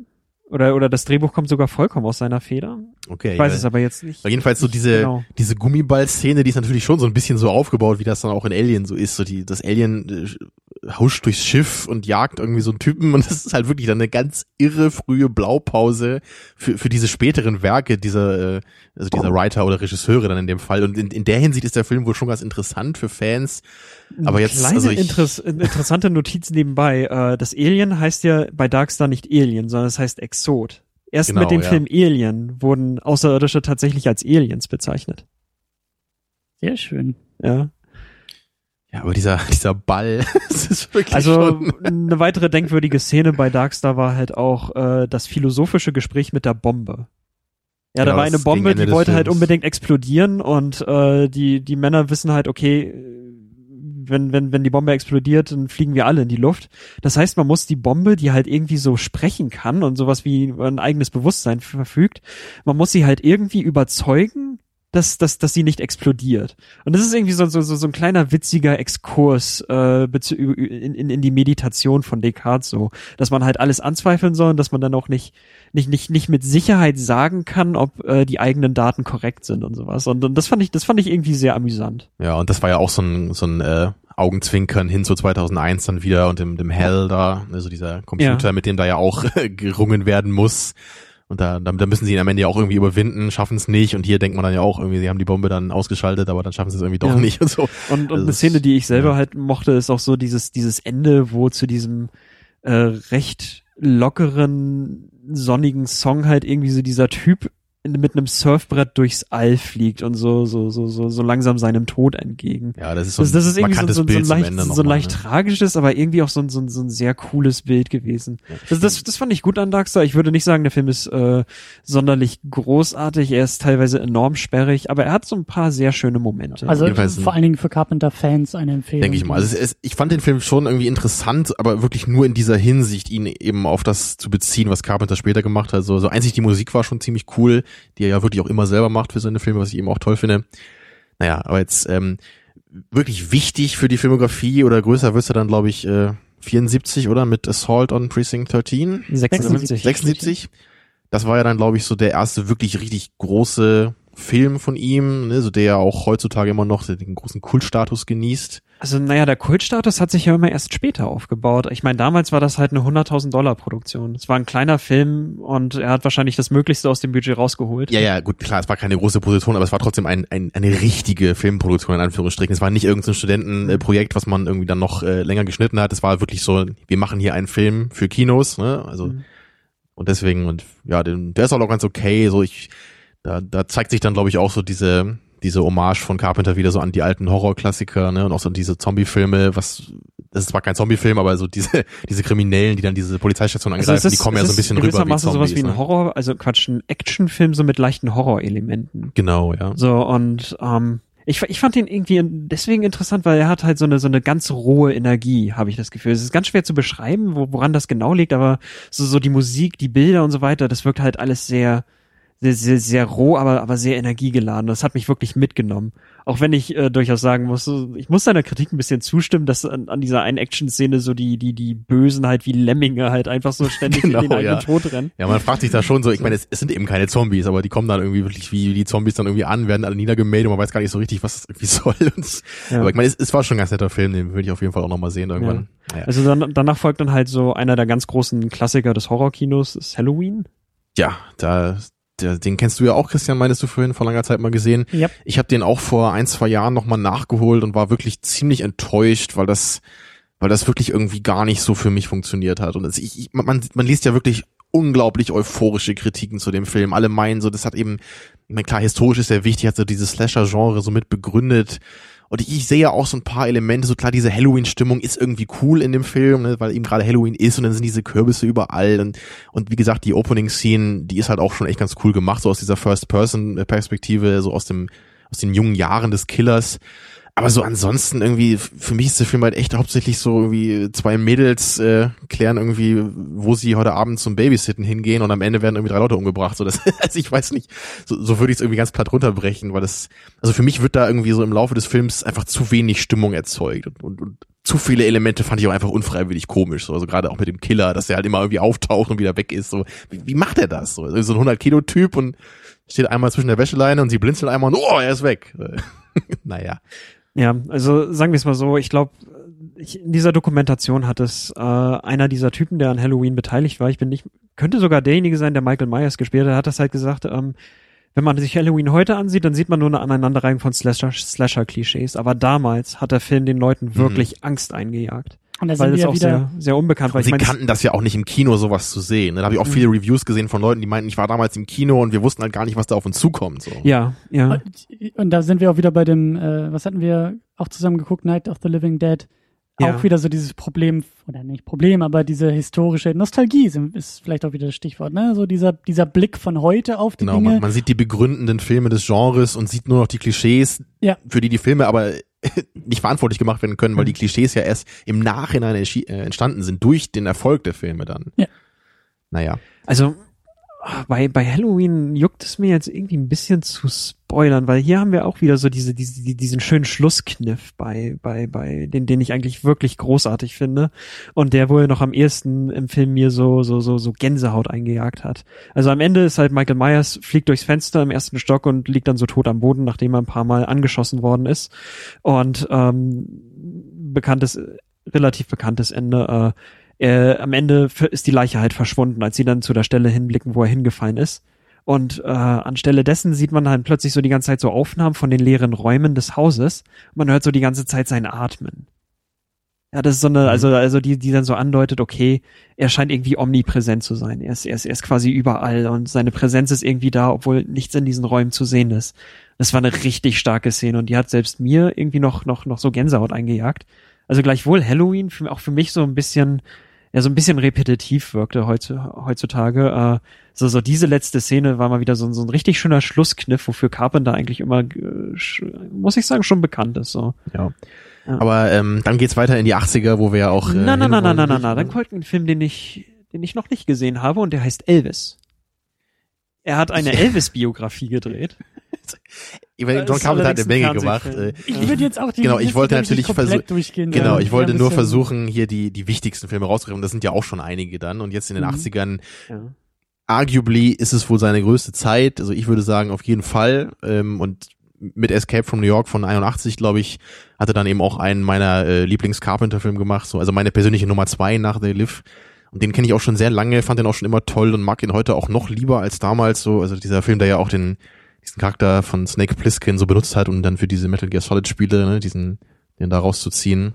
[SPEAKER 5] Oder, oder das Drehbuch kommt sogar vollkommen aus seiner Feder.
[SPEAKER 4] okay,
[SPEAKER 5] Ich weiß
[SPEAKER 4] ja.
[SPEAKER 5] es aber jetzt nicht.
[SPEAKER 4] Aber jedenfalls so diese,
[SPEAKER 5] Genau.
[SPEAKER 4] diese Gummiball-Szene, die ist natürlich schon so ein bisschen so aufgebaut, wie das dann auch in Alien so ist. So die, das Alien äh, huscht durchs Schiff und jagt irgendwie so einen Typen und das ist halt wirklich dann eine ganz irre frühe Blaupause für, für diese späteren Werke dieser, äh, also dieser Writer oder Regisseure dann in dem Fall. Und in, in der Hinsicht ist der Film wohl schon ganz interessant für Fans. Aber jetzt,
[SPEAKER 5] Kleine
[SPEAKER 4] also ich,
[SPEAKER 5] Interess interessante Notiz nebenbei. Äh, das Alien heißt ja bei Darkstar nicht Alien, sondern es heißt Exot. Erst
[SPEAKER 4] Genau,
[SPEAKER 5] mit dem
[SPEAKER 4] ja.
[SPEAKER 5] Film Alien wurden Außerirdische tatsächlich als Aliens bezeichnet.
[SPEAKER 3] Sehr schön.
[SPEAKER 5] Ja.
[SPEAKER 4] Ja, aber dieser, dieser Ball, das ist wirklich
[SPEAKER 5] Also eine weitere denkwürdige Szene bei Darkstar war halt auch äh, das philosophische Gespräch mit der Bombe. Ja, da
[SPEAKER 4] Genau,
[SPEAKER 5] war eine Bombe, die wollte halt unbedingt explodieren und äh, die die Männer wissen halt, okay, wenn wenn wenn die Bombe explodiert, dann fliegen wir alle in die Luft. Das heißt, man muss die Bombe, die halt irgendwie so sprechen kann und sowas wie ein eigenes Bewusstsein verfügt, man muss sie halt irgendwie überzeugen, dass, dass, dass sie nicht explodiert. Und das ist irgendwie so, so, so, so ein kleiner witziger Exkurs äh, in, in, in die Meditation von Descartes so, dass man halt alles anzweifeln soll und dass man dann auch nicht, nicht, nicht, nicht mit Sicherheit sagen kann, ob äh, die eigenen Daten korrekt sind und sowas. Und, und das fand ich, das fand ich irgendwie sehr amüsant.
[SPEAKER 4] ja, und das war ja auch so ein, so ein äh, Augenzwinkern hin zu 2001 dann wieder und dem, dem Hell da, also dieser Computer,
[SPEAKER 5] Ja.
[SPEAKER 4] mit dem da ja auch gerungen werden muss. Und da, da, da müssen sie ihn am Ende ja auch irgendwie überwinden, schaffen es nicht. Und hier denkt man dann ja auch irgendwie, sie haben die Bombe dann ausgeschaltet, aber dann schaffen sie es irgendwie doch
[SPEAKER 5] Ja.
[SPEAKER 4] nicht und so.
[SPEAKER 5] Und, und
[SPEAKER 4] Also
[SPEAKER 5] eine Szene, die ich selber
[SPEAKER 4] ja.
[SPEAKER 5] halt mochte, ist auch so dieses, dieses Ende, wo zu diesem äh, recht lockeren, sonnigen Song halt irgendwie so dieser Typ mit einem Surfbrett durchs All fliegt und so, so, so, so, so langsam seinem Tod entgegen.
[SPEAKER 4] Ja, das ist so ein
[SPEAKER 5] Das, das ist irgendwie so,
[SPEAKER 4] markantes
[SPEAKER 5] so, so ein
[SPEAKER 4] Bild zum
[SPEAKER 5] leicht, so ein leicht
[SPEAKER 4] ne?
[SPEAKER 5] tragisches, aber irgendwie auch so ein, so, ein, so ein sehr cooles Bild gewesen. Das, das, das fand ich gut an Darkstar. Ich würde nicht sagen, der Film ist äh, sonderlich großartig. Er ist teilweise enorm sperrig, aber er hat so ein paar sehr schöne Momente.
[SPEAKER 3] Also vor allen Dingen für Carpenter-Fans eine Empfehlung.
[SPEAKER 4] Denke ich mal. Also es, es, ich fand den Film schon irgendwie interessant, aber wirklich nur in dieser Hinsicht, ihn eben auf das zu beziehen, was Carpenter später gemacht hat. So, so einzig die Musik war schon ziemlich cool, die er ja wirklich auch immer selber macht für seine Filme, was ich eben auch toll finde. Naja, aber jetzt ähm, wirklich wichtig für die Filmografie oder größer wird's ja dann, glaube ich, äh, 74, oder? Mit Assault on Precinct 13.
[SPEAKER 5] 76.
[SPEAKER 4] 76. Das war ja dann, glaube ich, so der erste wirklich richtig große Film von ihm, ne, so der ja auch heutzutage immer noch den großen Kultstatus genießt.
[SPEAKER 5] Also naja, der Kultstatus hat sich ja immer erst später aufgebaut. Ich meine, damals war das halt eine 100.000 Dollar Produktion. Es war ein kleiner Film und er hat wahrscheinlich das Möglichste aus dem Budget rausgeholt.
[SPEAKER 4] Ja, ja, gut, klar, es war keine große Position, aber es war trotzdem ein, ein, eine richtige Filmproduktion in Anführungsstrichen. Es war nicht irgendein Studentenprojekt, was man irgendwie dann noch äh, länger geschnitten hat. Es war wirklich so, wir machen hier einen Film für Kinos, ne? Also mhm. und deswegen und ja, den, der ist auch noch ganz okay. So ich da, da zeigt sich dann, glaube ich, auch so diese, diese Hommage von Carpenter wieder so an die alten Horrorklassiker, ne, und auch so diese Zombie-Filme, was, das ist zwar kein Zombie-Film, aber so diese, diese Kriminellen, die dann diese Polizeistation also angreifen, also die kommen ja so ein bisschen rüber
[SPEAKER 5] wie Zombies. sowas wie ein ne? Horror, also Quatsch, ein Actionfilm so mit leichten Horrorelementen.
[SPEAKER 4] Genau, ja.
[SPEAKER 5] So, und, ähm, ich, ich fand ihn irgendwie deswegen interessant, weil er hat halt so eine so eine ganz rohe Energie, habe ich das Gefühl. Es ist ganz schwer zu beschreiben, wo, woran das genau liegt, aber so so die Musik, die Bilder und so weiter, das wirkt halt alles sehr sehr, sehr, sehr roh, aber, aber sehr energiegeladen. Das hat mich wirklich mitgenommen. Auch wenn ich äh, durchaus sagen muss, ich muss deiner Kritik ein bisschen zustimmen, dass an, an dieser einen Action-Szene so die, die, die Bösen halt wie Lemminge halt einfach so ständig genau, in den eigenen ja. Tod rennen.
[SPEAKER 4] Ja, man fragt sich da schon so, ich meine, es, es sind eben keine Zombies, aber die kommen dann irgendwie wirklich wie die Zombies dann irgendwie an, werden alle niedergemäht und man weiß gar nicht so richtig, was das irgendwie soll. Und, ja. Aber ich meine, es, es war schon ein ganz netter Film, den würde ich auf jeden Fall auch nochmal sehen irgendwann.
[SPEAKER 5] Ja. Also dann, danach folgt dann halt so einer der ganz großen Klassiker des Horrorkinos, ist Halloween.
[SPEAKER 4] Ja, da der, den kennst du ja auch, Christian, meinst du vorhin vor langer Zeit mal gesehen.
[SPEAKER 3] Yep.
[SPEAKER 4] Ich habe den auch vor ein, zwei Jahren nochmal nachgeholt und war wirklich ziemlich enttäuscht, weil das, weil das wirklich irgendwie gar nicht so für mich funktioniert hat. Und das, ich, ich, man, man liest ja wirklich unglaublich euphorische Kritiken zu dem Film. Alle meinen so, das hat eben, klar, historisch ist ja wichtig, hat so dieses Slasher-Genre so mit begründet und ich, ich sehe ja auch so ein paar Elemente, so klar, diese Halloween-Stimmung ist irgendwie cool in dem Film, ne, weil eben gerade Halloween ist und dann sind diese Kürbisse überall und, und wie gesagt, die Opening-Scene, die ist halt auch schon echt ganz cool gemacht, so aus dieser First-Person-Perspektive, so aus dem, aus den jungen Jahren des Killers. Aber so ansonsten irgendwie, für mich ist der Film halt echt hauptsächlich so irgendwie zwei Mädels äh, klären irgendwie, wo sie heute Abend zum Babysitten hingehen und am Ende werden irgendwie drei Leute umgebracht. So das, also ich weiß nicht, so, so würde ich es irgendwie ganz platt runterbrechen, weil das, also für mich wird da irgendwie so im Laufe des Films einfach zu wenig Stimmung erzeugt und, und, und zu viele Elemente fand ich auch einfach unfreiwillig komisch. So. Also gerade auch mit dem Killer, dass der halt immer irgendwie auftaucht und wieder weg ist. So, wie, wie macht er das? So, so ein 100 Kilo Typ und steht einmal zwischen der Wäscheleine und sie blinzelt einmal und oh, er ist weg. naja.
[SPEAKER 5] Ja, also sagen wir es mal so, ich glaube, in dieser Dokumentation hat es äh, einer dieser Typen, der an Halloween beteiligt war, ich bin nicht, könnte sogar derjenige sein, der Michael Myers gespielt hat, hat das halt gesagt, ähm, wenn man sich Halloween heute ansieht, dann sieht man nur eine Aneinanderreihung von Slasher-Klischees. aber damals hat der Film den Leuten mhm. wirklich mhm. Angst eingejagt.
[SPEAKER 3] Und da sind weil wir ja auch wieder
[SPEAKER 5] sehr, sehr unbekannt war.
[SPEAKER 4] Sie mein, kannten das ja auch nicht im Kino, sowas zu sehen. Da habe ich auch mhm. viele Reviews gesehen von Leuten, die meinten, ich war damals im Kino und wir wussten halt gar nicht, was da auf uns zukommt. So.
[SPEAKER 5] Ja, ja.
[SPEAKER 3] Und, und da sind wir auch wieder bei dem, äh, was hatten wir auch zusammen geguckt, Night of the Living Dead. Ja. Auch wieder so dieses Problem, oder nicht Problem, aber diese historische Nostalgie ist vielleicht auch wieder das Stichwort, ne? So dieser, dieser Blick von heute auf die genau, Dinge.
[SPEAKER 4] Man, man sieht die begründenden Filme des Genres und sieht nur noch die Klischees, ja. für die die Filme aber nicht verantwortlich gemacht werden können, weil die hm. Klischees ja erst im Nachhinein äh, entstanden sind durch den Erfolg der Filme dann.
[SPEAKER 3] Ja.
[SPEAKER 4] Naja.
[SPEAKER 5] Also bei, bei Halloween juckt es mir jetzt irgendwie ein bisschen zu spoilern, weil hier haben wir auch wieder so diese, diese, diesen schönen Schlusskniff bei, bei, bei, den, den ich eigentlich wirklich großartig finde. Und der wohl noch am ehesten im Film mir so, so, so, so Gänsehaut eingejagt hat. Also am Ende ist halt Michael Myers fliegt durchs Fenster im ersten Stock und liegt dann so tot am Boden, nachdem er ein paar Mal angeschossen worden ist. Und, ähm, bekanntes, relativ bekanntes Ende, äh, äh, am Ende ist die Leiche halt verschwunden, als sie dann zu der Stelle hinblicken, wo er hingefallen ist. Und äh, anstelle dessen sieht man dann plötzlich so die ganze Zeit so Aufnahmen von den leeren Räumen des Hauses. Man hört so die ganze Zeit sein Atmen. Ja, das ist so eine, mhm. also, also die, die dann so andeutet, okay, er scheint irgendwie omnipräsent zu sein. Er ist, er ist, er ist quasi überall und seine Präsenz ist irgendwie da, obwohl nichts in diesen Räumen zu sehen ist. Das war eine richtig starke Szene und die hat selbst mir irgendwie noch, noch, noch so Gänsehaut eingejagt. Also gleichwohl Halloween, für, auch für mich so ein bisschen, ja so ein bisschen repetitiv wirkte heutzutage. Äh, so, so diese letzte Szene war mal wieder so, so ein richtig schöner Schlusskniff, wofür Carpenter eigentlich immer, äh, muss ich sagen, schon bekannt ist. So.
[SPEAKER 4] Ja. ja. Aber ähm, dann geht's weiter in die 80er, wo wir ja auch. Äh,
[SPEAKER 5] na, na, na, na, na, na, na. Dann folgt ein Film, den ich, den ich noch nicht gesehen habe und der heißt Elvis. Er hat eine Elvis-Biografie gedreht.
[SPEAKER 4] Ich meine, John Carpenter hat eine Menge gemacht. Äh,
[SPEAKER 3] ich würde jetzt auch die
[SPEAKER 4] genau, ich wollte natürlich versuchen, genau, ich wollte nur versuchen, hier die die wichtigsten Filme rauszunehmen. Das sind ja auch schon einige dann. Und jetzt in den mhm. 80ern, ja. arguably ist es wohl seine größte Zeit. Also ich würde sagen, auf jeden Fall. Ähm, und mit Escape from New York von 81, glaube ich, hatte dann eben auch einen meiner äh, Lieblings-Carpenter-Film gemacht. So, also meine persönliche Nummer zwei nach They Live. Und den kenne ich auch schon sehr lange, fand den auch schon immer toll und mag ihn heute auch noch lieber als damals so. Also dieser Film, der ja auch den, diesen Charakter von Snake Plissken so benutzt hat, um dann für diese Metal Gear Solid Spiele, ne, diesen, den da rauszuziehen.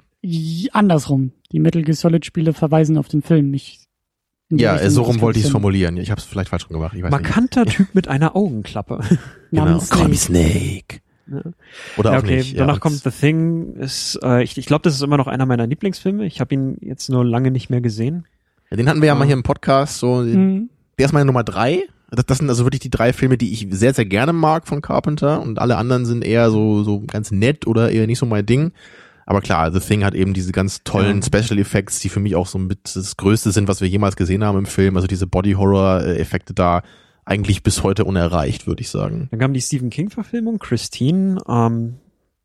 [SPEAKER 3] Andersrum. Die Metal Gear Solid Spiele verweisen auf den Film. Ich,
[SPEAKER 4] ja, so rum wollte ich es formulieren. Ich habe es vielleicht falsch rum gemacht. Ich weiß
[SPEAKER 5] Markanter nicht. Typ mit einer Augenklappe.
[SPEAKER 4] genau. Call me Snake.
[SPEAKER 5] Ja. Oder
[SPEAKER 4] ja,
[SPEAKER 5] auch okay,
[SPEAKER 4] nicht.
[SPEAKER 5] danach
[SPEAKER 4] ja,
[SPEAKER 5] kommt The Thing. Ist, äh, ich ich glaube, das ist immer noch einer meiner Lieblingsfilme. Ich habe ihn jetzt nur lange nicht mehr gesehen.
[SPEAKER 4] Ja, den hatten wir ja,
[SPEAKER 5] Ja.
[SPEAKER 4] mal hier im Podcast. So,
[SPEAKER 3] Mhm.
[SPEAKER 4] der ist meine Nummer drei. Das, das sind also wirklich die drei Filme, die ich sehr, sehr gerne mag von Carpenter. Und alle anderen sind eher so, so ganz nett oder eher nicht so mein Ding. Aber klar, The Thing hat eben diese ganz tollen
[SPEAKER 5] Ja.
[SPEAKER 4] Special Effects, die für mich auch so mit das Größte sind, was wir jemals gesehen haben im Film. Also diese Body-Horror-Effekte da eigentlich bis heute unerreicht, würde ich sagen.
[SPEAKER 5] Dann kam die Stephen King-Verfilmung, Christine. Ähm,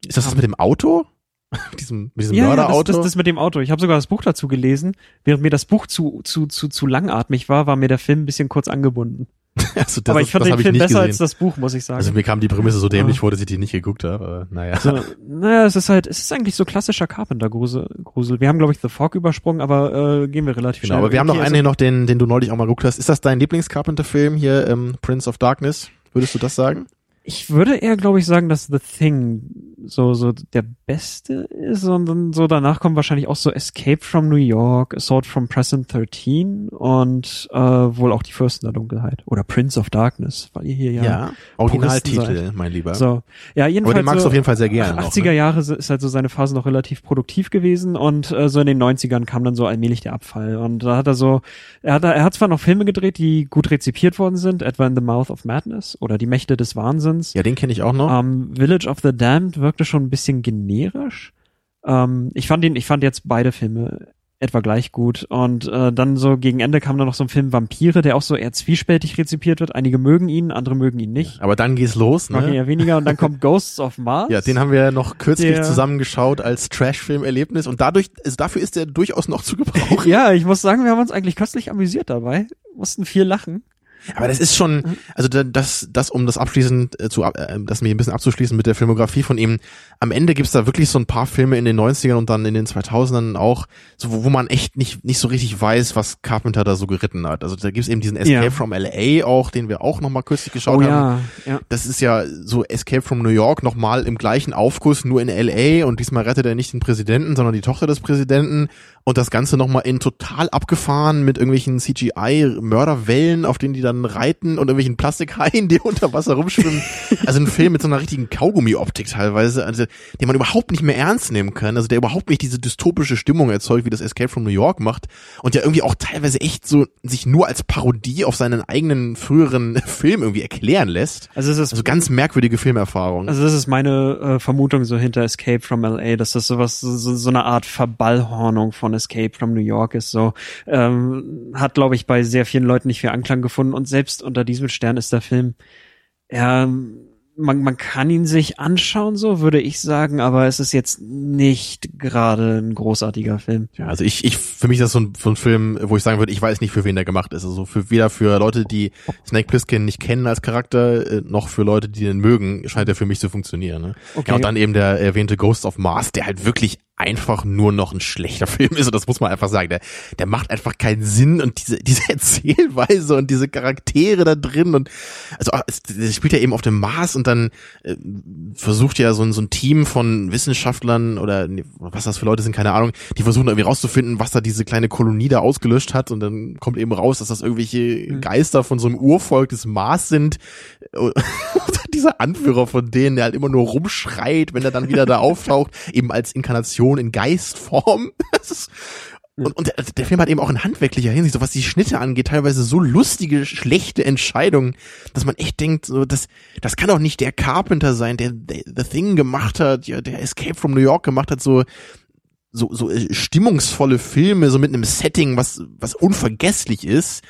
[SPEAKER 4] Ist das das mit dem Auto? mit diesem, mit diesem
[SPEAKER 5] ja, ja, das,
[SPEAKER 4] Mörderauto?
[SPEAKER 5] das, das mit dem Auto. Ich habe sogar das Buch dazu gelesen. Während mir das Buch zu, zu, zu, zu langatmig war, war mir der Film ein bisschen kurz angebunden.
[SPEAKER 4] also das,
[SPEAKER 5] Aber ich fand
[SPEAKER 4] das
[SPEAKER 5] den Film besser
[SPEAKER 4] gesehen.
[SPEAKER 5] als das Buch, muss ich sagen.
[SPEAKER 4] Also mir kam die Prämisse so dämlich
[SPEAKER 5] Ah.
[SPEAKER 4] vor, dass ich die nicht geguckt habe. Aber naja.
[SPEAKER 5] so, naja, es ist halt, es ist eigentlich so klassischer Carpenter-Grusel. Grusel. Wir haben, glaube ich, The Fog übersprungen, aber äh, gehen wir relativ
[SPEAKER 4] Genau,
[SPEAKER 5] schnell.
[SPEAKER 4] aber wir haben noch
[SPEAKER 5] Okay,
[SPEAKER 4] einen hier noch, den, den du neulich auch mal geguckt hast. Ist das dein Lieblings-Carpenter-Film hier, ähm, Prince of Darkness? Würdest du das sagen?
[SPEAKER 5] Ich würde eher, glaube ich, sagen, dass The Thing so, so der beste ist und dann so danach kommt wahrscheinlich auch so Escape from New York, Assault from Present 13 und äh, wohl auch die Fürsten der Dunkelheit oder Prince of Darkness, weil ihr hier ja,
[SPEAKER 4] Originaltitel, mein Lieber.
[SPEAKER 5] so. Ja, jedenfalls
[SPEAKER 4] aber den magst
[SPEAKER 5] so,
[SPEAKER 4] du auf jeden Fall sehr gerne.
[SPEAKER 5] 80er
[SPEAKER 4] Noch, ne?
[SPEAKER 5] Jahre ist halt so seine Phase noch relativ produktiv gewesen und äh, so in den 90ern kam dann so allmählich der Abfall und da hat er so, er hat, er hat zwar noch Filme gedreht, die gut rezipiert worden sind, etwa in The Mouth of Madness oder Die Mächte des Wahnsinns.
[SPEAKER 4] Ja, den kenne ich auch noch.
[SPEAKER 5] Ähm, Village of the Damned wirkte schon ein bisschen generisch. Ähm, ich fand ihn, ich fand jetzt beide Filme etwa gleich gut. Und äh, dann so gegen Ende kam dann noch so ein Film Vampire, der auch so eher zwiespältig rezipiert wird. Einige mögen ihn, andere mögen ihn nicht.
[SPEAKER 4] aber dann geht's los, ne?
[SPEAKER 5] eher weniger. Und dann kommt Ghosts of Mars.
[SPEAKER 4] Ja, den haben wir ja noch kürzlich
[SPEAKER 5] Der-
[SPEAKER 4] zusammengeschaut als Trash-Film-Erlebnis und dadurch, also dafür ist er durchaus noch zu gebrauchen.
[SPEAKER 5] ja, ich muss sagen, wir haben uns eigentlich köstlich amüsiert dabei. Mussten viel lachen.
[SPEAKER 4] Aber das ist schon, also da- das, das um das abschließend äh, zu, ab- äh, das mir ein bisschen abzuschließen mit der Filmografie von ihm. Am Ende gibt's da wirklich so ein paar Filme in den 90ern und dann in den 2000ern auch, so, wo, wo man echt nicht, nicht so richtig weiß, was Carpenter da so geritten hat. Also da gibt's eben diesen Escape
[SPEAKER 5] Ja.
[SPEAKER 4] from LA auch, den wir auch nochmal kürzlich geschaut
[SPEAKER 5] Oh
[SPEAKER 4] haben.
[SPEAKER 5] ja, ja.
[SPEAKER 4] Das ist ja so Escape from New York nochmal im gleichen Aufguss, nur in LA und diesmal rettet er nicht den Präsidenten, sondern die Tochter des Präsidenten und das Ganze nochmal in total abgefahren mit irgendwelchen CGI-Mörderwellen, auf denen die dann reiten und irgendwelchen Plastikhaien, die unter Wasser rumschwimmen. Also ein Film mit so einer richtigen Kaugummi-Optik teilweise, also, den man überhaupt nicht mehr ernst nehmen kann, also der überhaupt nicht diese dystopische Stimmung erzeugt, wie das Escape from New York macht und der irgendwie auch teilweise echt so sich nur als Parodie auf seinen eigenen früheren Film irgendwie erklären lässt.
[SPEAKER 5] Also es ist
[SPEAKER 4] Also ganz merkwürdige Filmerfahrung.
[SPEAKER 5] Also das ist meine äh, Vermutung so hinter Escape from LA, dass das sowas so, so eine Art Verballhornung von Escape from New York ist. So ähm, hat, glaube ich, bei sehr vielen Leuten nicht viel Anklang gefunden und selbst unter diesem Stern ist der Film. Ja, man, man kann ihn sich anschauen, so würde ich sagen, aber es ist jetzt nicht gerade ein großartiger Film.
[SPEAKER 4] ja, also ich, ich, für mich ist das so ein, so ein Film, wo ich sagen würde, ich weiß nicht, für wen der gemacht ist. Also für weder für Leute, die Snake Plissken nicht kennen als Charakter, äh, noch für Leute, die den mögen, scheint er für mich zu funktionieren. Ne?
[SPEAKER 5] Okay.
[SPEAKER 4] Ja, und dann eben der erwähnte Ghost of Mars, der halt wirklich einfach nur noch ein schlechter Film ist und das muss man einfach sagen. Der, der macht einfach keinen Sinn und diese, diese Erzählweise und diese Charaktere da drin und also ah, es, spielt ja eben auf dem Mars und dann äh, versucht ja so ein, so ein Team von Wissenschaftlern oder was das für Leute sind, keine Ahnung, die versuchen irgendwie rauszufinden, was da diese kleine Kolonie da ausgelöscht hat und dann kommt eben raus, dass das irgendwelche
[SPEAKER 5] Mhm.
[SPEAKER 4] Geister von so einem Urvolk des Mars sind. Dieser Anführer von denen, der halt immer nur rumschreit, wenn er dann wieder da auftaucht, eben als Inkarnation in Geistform. Ist, und, und der, der Film hat eben auch in handwerklicher Hinsicht, so was die Schnitte angeht, teilweise so lustige, schlechte Entscheidungen, dass man echt denkt, so, das, das kann doch nicht der Carpenter sein, der, der The Thing gemacht hat, ja, der Escape from New York gemacht hat, so, so, so äh, stimmungsvolle Filme, so mit einem Setting, was, was unvergesslich ist.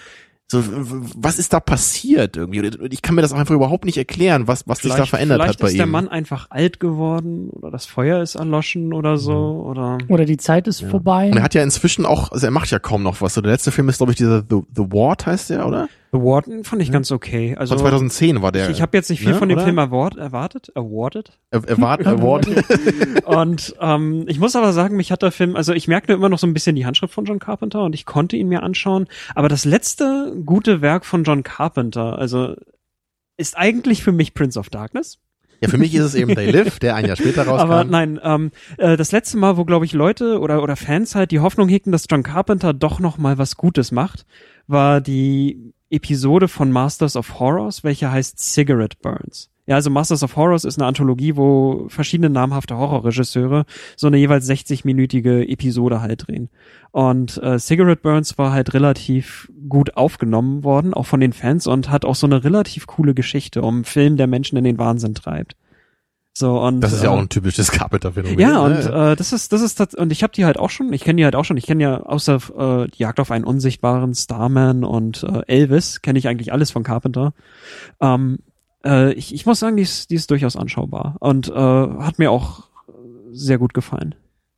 [SPEAKER 4] So, w- was ist da passiert irgendwie? Und Ich kann mir das auch einfach überhaupt nicht erklären, was, was sich da
[SPEAKER 5] Vielleicht-
[SPEAKER 4] verändert
[SPEAKER 5] vielleicht
[SPEAKER 4] hat bei
[SPEAKER 5] ist
[SPEAKER 4] ihm.
[SPEAKER 5] der Mann einfach alt geworden oder das Feuer ist erloschen oder so
[SPEAKER 4] Mhm.
[SPEAKER 5] oder
[SPEAKER 3] Oder die Zeit ist vorbei.
[SPEAKER 4] Und er hat ja inzwischen auch, also er macht ja kaum noch was. So der letzte Film ist, glaube ich, dieser The, The Ward heißt der, oder?
[SPEAKER 5] The Warden fand ich ganz okay. Also
[SPEAKER 4] Von 2010 war der.
[SPEAKER 5] ich, ich habe jetzt nicht viel
[SPEAKER 4] ne,
[SPEAKER 5] von dem
[SPEAKER 4] oder?
[SPEAKER 5] Film award, erwartet, awarded.
[SPEAKER 4] Er- Award, Award.
[SPEAKER 5] Und ähm, ich muss aber sagen, mich hat der Film, also ich merke immer noch so ein bisschen die Handschrift von John Carpenter und ich konnte ihn mir anschauen. Aber das letzte gute Werk von John Carpenter, also ist eigentlich für mich Prince of Darkness.
[SPEAKER 4] ja, für mich ist es eben They Live, der ein Jahr später rauskam.
[SPEAKER 5] Aber nein, ähm, äh, das letzte Mal, wo glaube ich Leute oder oder Fans halt die Hoffnung hegten, dass John Carpenter doch noch mal was Gutes macht, war die Episode von Masters of Horrors, welche heißt Cigarette Burns. Ja, also Masters of Horrors ist eine Anthologie, wo verschiedene namhafte Horrorregisseure so eine jeweils 60-minütige Episode halt drehen. Und äh, Cigarette Burns war halt relativ gut aufgenommen worden, auch von den Fans und hat auch so eine relativ coole Geschichte um einen Film, der Menschen in den Wahnsinn treibt. So und
[SPEAKER 4] das ist ja
[SPEAKER 5] äh,
[SPEAKER 4] auch ein typisches Carpenter-Phänomen.
[SPEAKER 5] ja, und
[SPEAKER 4] ne?
[SPEAKER 5] äh, das ist, das ist, tats- und ich habe die halt auch schon, ich kenne die halt auch schon, ich kenne ja außer äh, die Jagd auf einen Unsichtbaren, Starman und äh, Elvis, kenne ich eigentlich alles von Carpenter. Ähm, äh, ich, ich muss sagen, die ist, die ist durchaus anschaubar und äh, hat mir auch sehr gut gefallen.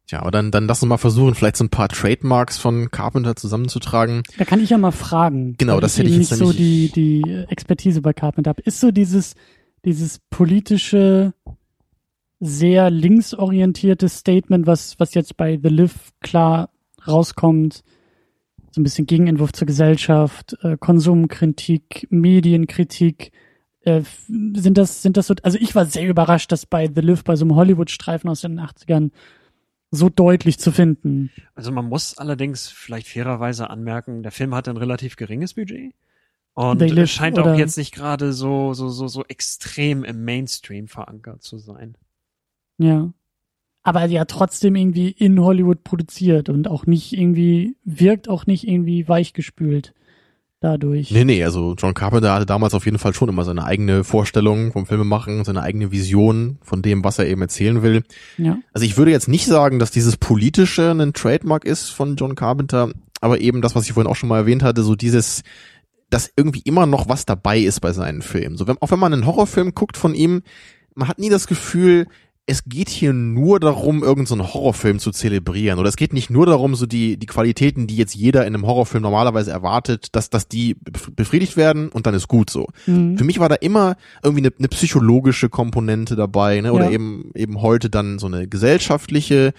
[SPEAKER 4] Tja, aber dann, dann lass uns mal versuchen, vielleicht so ein paar Trademarks von Carpenter zusammenzutragen.
[SPEAKER 3] Da kann ich ja mal fragen.
[SPEAKER 4] Genau, das
[SPEAKER 3] ich
[SPEAKER 4] hätte ich jetzt
[SPEAKER 3] nicht so die, die Expertise bei Carpenter habe. Ist so dieses, dieses politische, sehr linksorientierte Statement, was, was jetzt bei The Live klar rauskommt, so ein bisschen Gegenentwurf zur Gesellschaft, äh, Konsumkritik, Medienkritik, äh, sind das, sind das so, also ich war sehr überrascht, dass bei The Live, bei so einem Hollywood-Streifen aus den 80ern, so deutlich zu finden.
[SPEAKER 5] Also man muss allerdings vielleicht fairerweise anmerken, der Film hatte ein relativ geringes Budget. Und
[SPEAKER 3] Live,
[SPEAKER 5] es scheint auch jetzt nicht gerade so, so, so, so extrem im Mainstream verankert zu sein.
[SPEAKER 3] Ja. Aber ja trotzdem irgendwie in Hollywood produziert und auch nicht irgendwie, wirkt auch nicht irgendwie weichgespült dadurch.
[SPEAKER 4] Nee, nee, also John Carpenter hatte damals auf jeden Fall schon immer seine eigene Vorstellung vom Filmemachen, seine eigene Vision von dem, was er eben erzählen will.
[SPEAKER 3] Ja.
[SPEAKER 4] Also ich würde jetzt nicht sagen, dass dieses politische ein Trademark ist von John Carpenter, aber eben das, was ich vorhin auch schon mal erwähnt hatte, so dieses, dass irgendwie immer noch was dabei ist bei seinen Filmen. So, wenn, auch wenn man einen Horrorfilm guckt von ihm, man hat nie das Gefühl, es geht hier nur darum, irgendeinen so Horrorfilm zu zelebrieren. Oder es geht nicht nur darum, so die, die Qualitäten, die jetzt jeder in einem Horrorfilm normalerweise erwartet, dass, dass die bef- befriedigt werden und dann ist gut so.
[SPEAKER 3] Mhm.
[SPEAKER 4] Für mich war da immer irgendwie eine, eine psychologische Komponente dabei, ne? Oder
[SPEAKER 3] Ja.
[SPEAKER 4] eben eben heute dann so eine gesellschaftliche.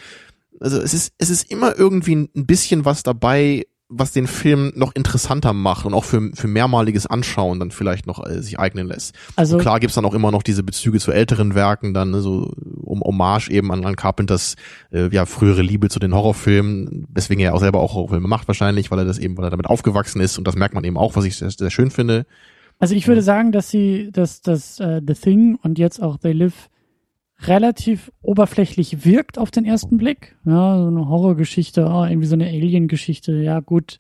[SPEAKER 4] Also es ist es ist immer irgendwie ein bisschen was dabei, was den Film noch interessanter macht und auch für für mehrmaliges Anschauen dann vielleicht noch äh, sich eignen lässt.
[SPEAKER 3] Also
[SPEAKER 4] Und klar gibt's dann auch immer noch diese Bezüge zu älteren Werken, dann ne, so um Hommage eben an, an Carpenters äh, ja frühere Liebe zu den Horrorfilmen, weswegen er auch selber auch Horrorfilme macht wahrscheinlich, weil er das eben, weil er damit aufgewachsen ist und das merkt man eben auch, was ich sehr, sehr schön finde.
[SPEAKER 3] Also ich würde sagen, dass sie, dass das äh, The Thing und jetzt auch They Live relativ oberflächlich wirkt auf den ersten Blick. Ja, so eine Horrorgeschichte, oh, irgendwie so eine Alien-Geschichte, ja gut.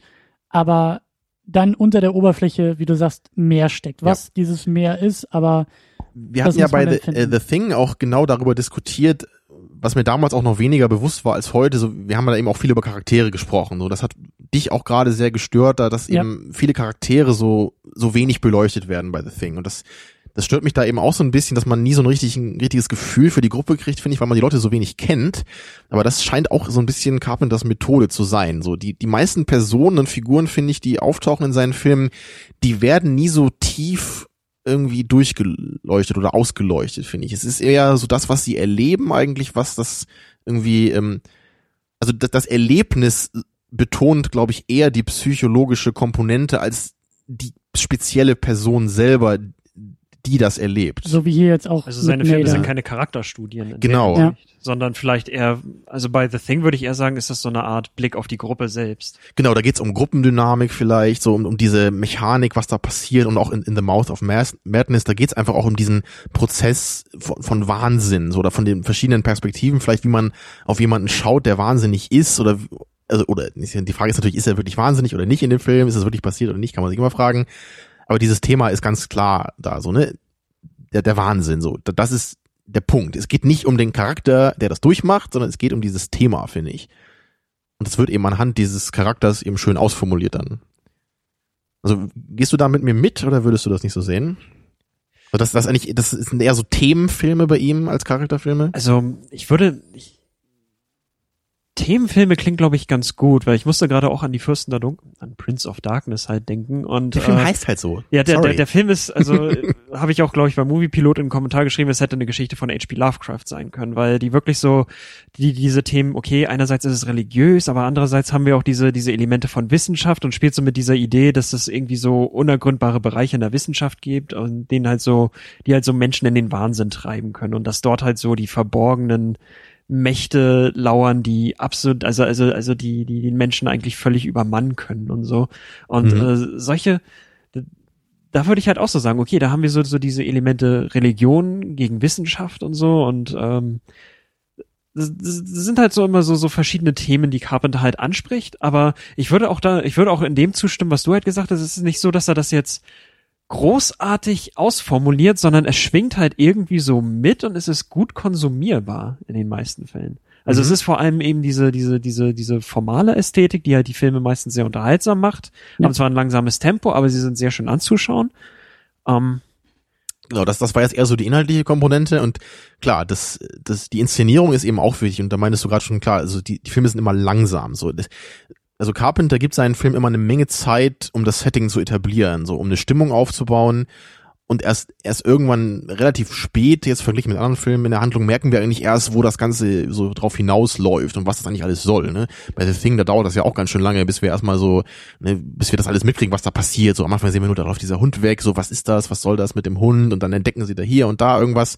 [SPEAKER 3] Aber dann unter der Oberfläche, wie du sagst, mehr steckt. Was dieses Mehr ist, aber
[SPEAKER 4] Wir hatten ja bei The, äh, The Thing auch genau darüber diskutiert, was mir damals auch noch weniger bewusst war als heute. So, wir haben da eben auch viel über Charaktere gesprochen. So, das hat dich auch gerade sehr gestört, da dass
[SPEAKER 3] Ja.
[SPEAKER 4] eben viele Charaktere so so wenig beleuchtet werden bei The Thing. Und das das stört mich da eben auch so ein bisschen, dass man nie so ein, richtig, ein richtiges Gefühl für die Gruppe kriegt, finde ich, weil man die Leute so wenig kennt. Aber das scheint auch so ein bisschen Carpenters Methode zu sein. So die die meisten Personen und Figuren finde ich, die auftauchen in seinen Filmen, die werden nie so tief irgendwie durchgeleuchtet oder ausgeleuchtet, finde ich. Es ist eher so das, was sie erleben eigentlich, was das irgendwie, ähm, also das, das Erlebnis betont, glaube ich, eher die psychologische Komponente als die spezielle Person selber, die das erlebt.
[SPEAKER 3] so wie hier jetzt auch.
[SPEAKER 5] Also seine Filme sind keine Charakterstudien.
[SPEAKER 4] Genau.
[SPEAKER 3] Ja.
[SPEAKER 5] Sondern vielleicht eher, also bei The Thing würde ich eher sagen, ist das so eine Art Blick auf die Gruppe selbst.
[SPEAKER 4] Genau, da geht's um Gruppendynamik vielleicht, so um, um diese Mechanik, was da passiert und auch in, in The Mouth of Madness, da geht's einfach auch um diesen Prozess von, von Wahnsinn, so oder von den verschiedenen Perspektiven, vielleicht wie man auf jemanden schaut, der wahnsinnig ist oder also oder die Frage ist natürlich, ist er wirklich wahnsinnig oder nicht in dem Film, ist es wirklich passiert oder nicht, kann man sich immer fragen. Aber dieses Thema ist ganz klar da, so ne, der, der Wahnsinn, so Da- das ist der Punkt. Es geht nicht um den Charakter, der das durchmacht, sondern es geht um dieses Thema, finde ich. Und es wird eben anhand dieses Charakters eben schön ausformuliert dann. Also gehst du da mit mir mit oder würdest du das nicht so sehen? Also das, das eigentlich, das sind eher so Themenfilme bei ihm als Charakterfilme.
[SPEAKER 5] Also ich würde, ich, Themenfilme klingt, glaube ich, ganz gut, weil ich musste gerade auch an die Fürsten der Dunkel, an Prince of Darkness halt denken. Und,
[SPEAKER 4] Der Film
[SPEAKER 5] äh,
[SPEAKER 4] heißt halt so.
[SPEAKER 5] Ja, der,
[SPEAKER 4] Sorry.
[SPEAKER 5] der, der Film ist, also habe ich auch, glaube ich, beim Moviepilot in den Kommentar geschrieben, es hätte eine Geschichte von H.P. Lovecraft sein können, weil die wirklich so, die diese Themen, okay, einerseits ist es religiös, aber andererseits haben wir auch diese, diese Elemente von Wissenschaft und spielt so mit dieser Idee, dass es irgendwie so unergründbare Bereiche in der Wissenschaft gibt und denen halt so, die halt so Menschen in den Wahnsinn treiben können und dass dort halt so die verborgenen Mächte lauern, die absolut, also, also, also die, die den Menschen eigentlich völlig übermannen können und so. Und
[SPEAKER 4] Mhm.
[SPEAKER 5] äh, solche, da würde ich halt auch so sagen, okay, da haben wir so, so diese Elemente Religion gegen Wissenschaft und so und ähm, das, das sind halt so immer so, so verschiedene Themen, die Carpenter halt anspricht, aber ich würde auch da, ich würde auch in dem zustimmen, was du halt gesagt hast, es ist nicht so, dass er das jetzt großartig ausformuliert, sondern es schwingt halt irgendwie so mit und es ist gut konsumierbar in den meisten Fällen. Also
[SPEAKER 4] Mhm.
[SPEAKER 5] es ist vor allem eben diese, diese, diese, diese formale Ästhetik, die halt die Filme meistens sehr unterhaltsam macht.
[SPEAKER 3] Ja.
[SPEAKER 5] Haben zwar ein langsames Tempo, aber sie sind sehr schön anzuschauen. Ähm,
[SPEAKER 4] Genau, das, das war jetzt eher so die inhaltliche Komponente und klar, das, das, die Inszenierung ist eben auch wichtig und da meintest du gerade schon klar, also die, die Filme sind immer langsam, so. Also Carpenter gibt seinen Film immer eine Menge Zeit, um das Setting zu etablieren, so, um eine Stimmung aufzubauen und erst, erst irgendwann relativ spät, jetzt verglichen mit anderen Filmen in der Handlung, merken wir eigentlich erst, wo das Ganze so drauf hinausläuft und was das eigentlich alles soll, ne. Bei The Thing, da dauert das ja auch ganz schön lange, bis wir erstmal so, ne, bis wir das alles mitkriegen, was da passiert. So am Anfang sehen wir nur, da läuft dieser Hund weg, so was ist das, was soll das mit dem Hund und dann entdecken sie da hier und da irgendwas.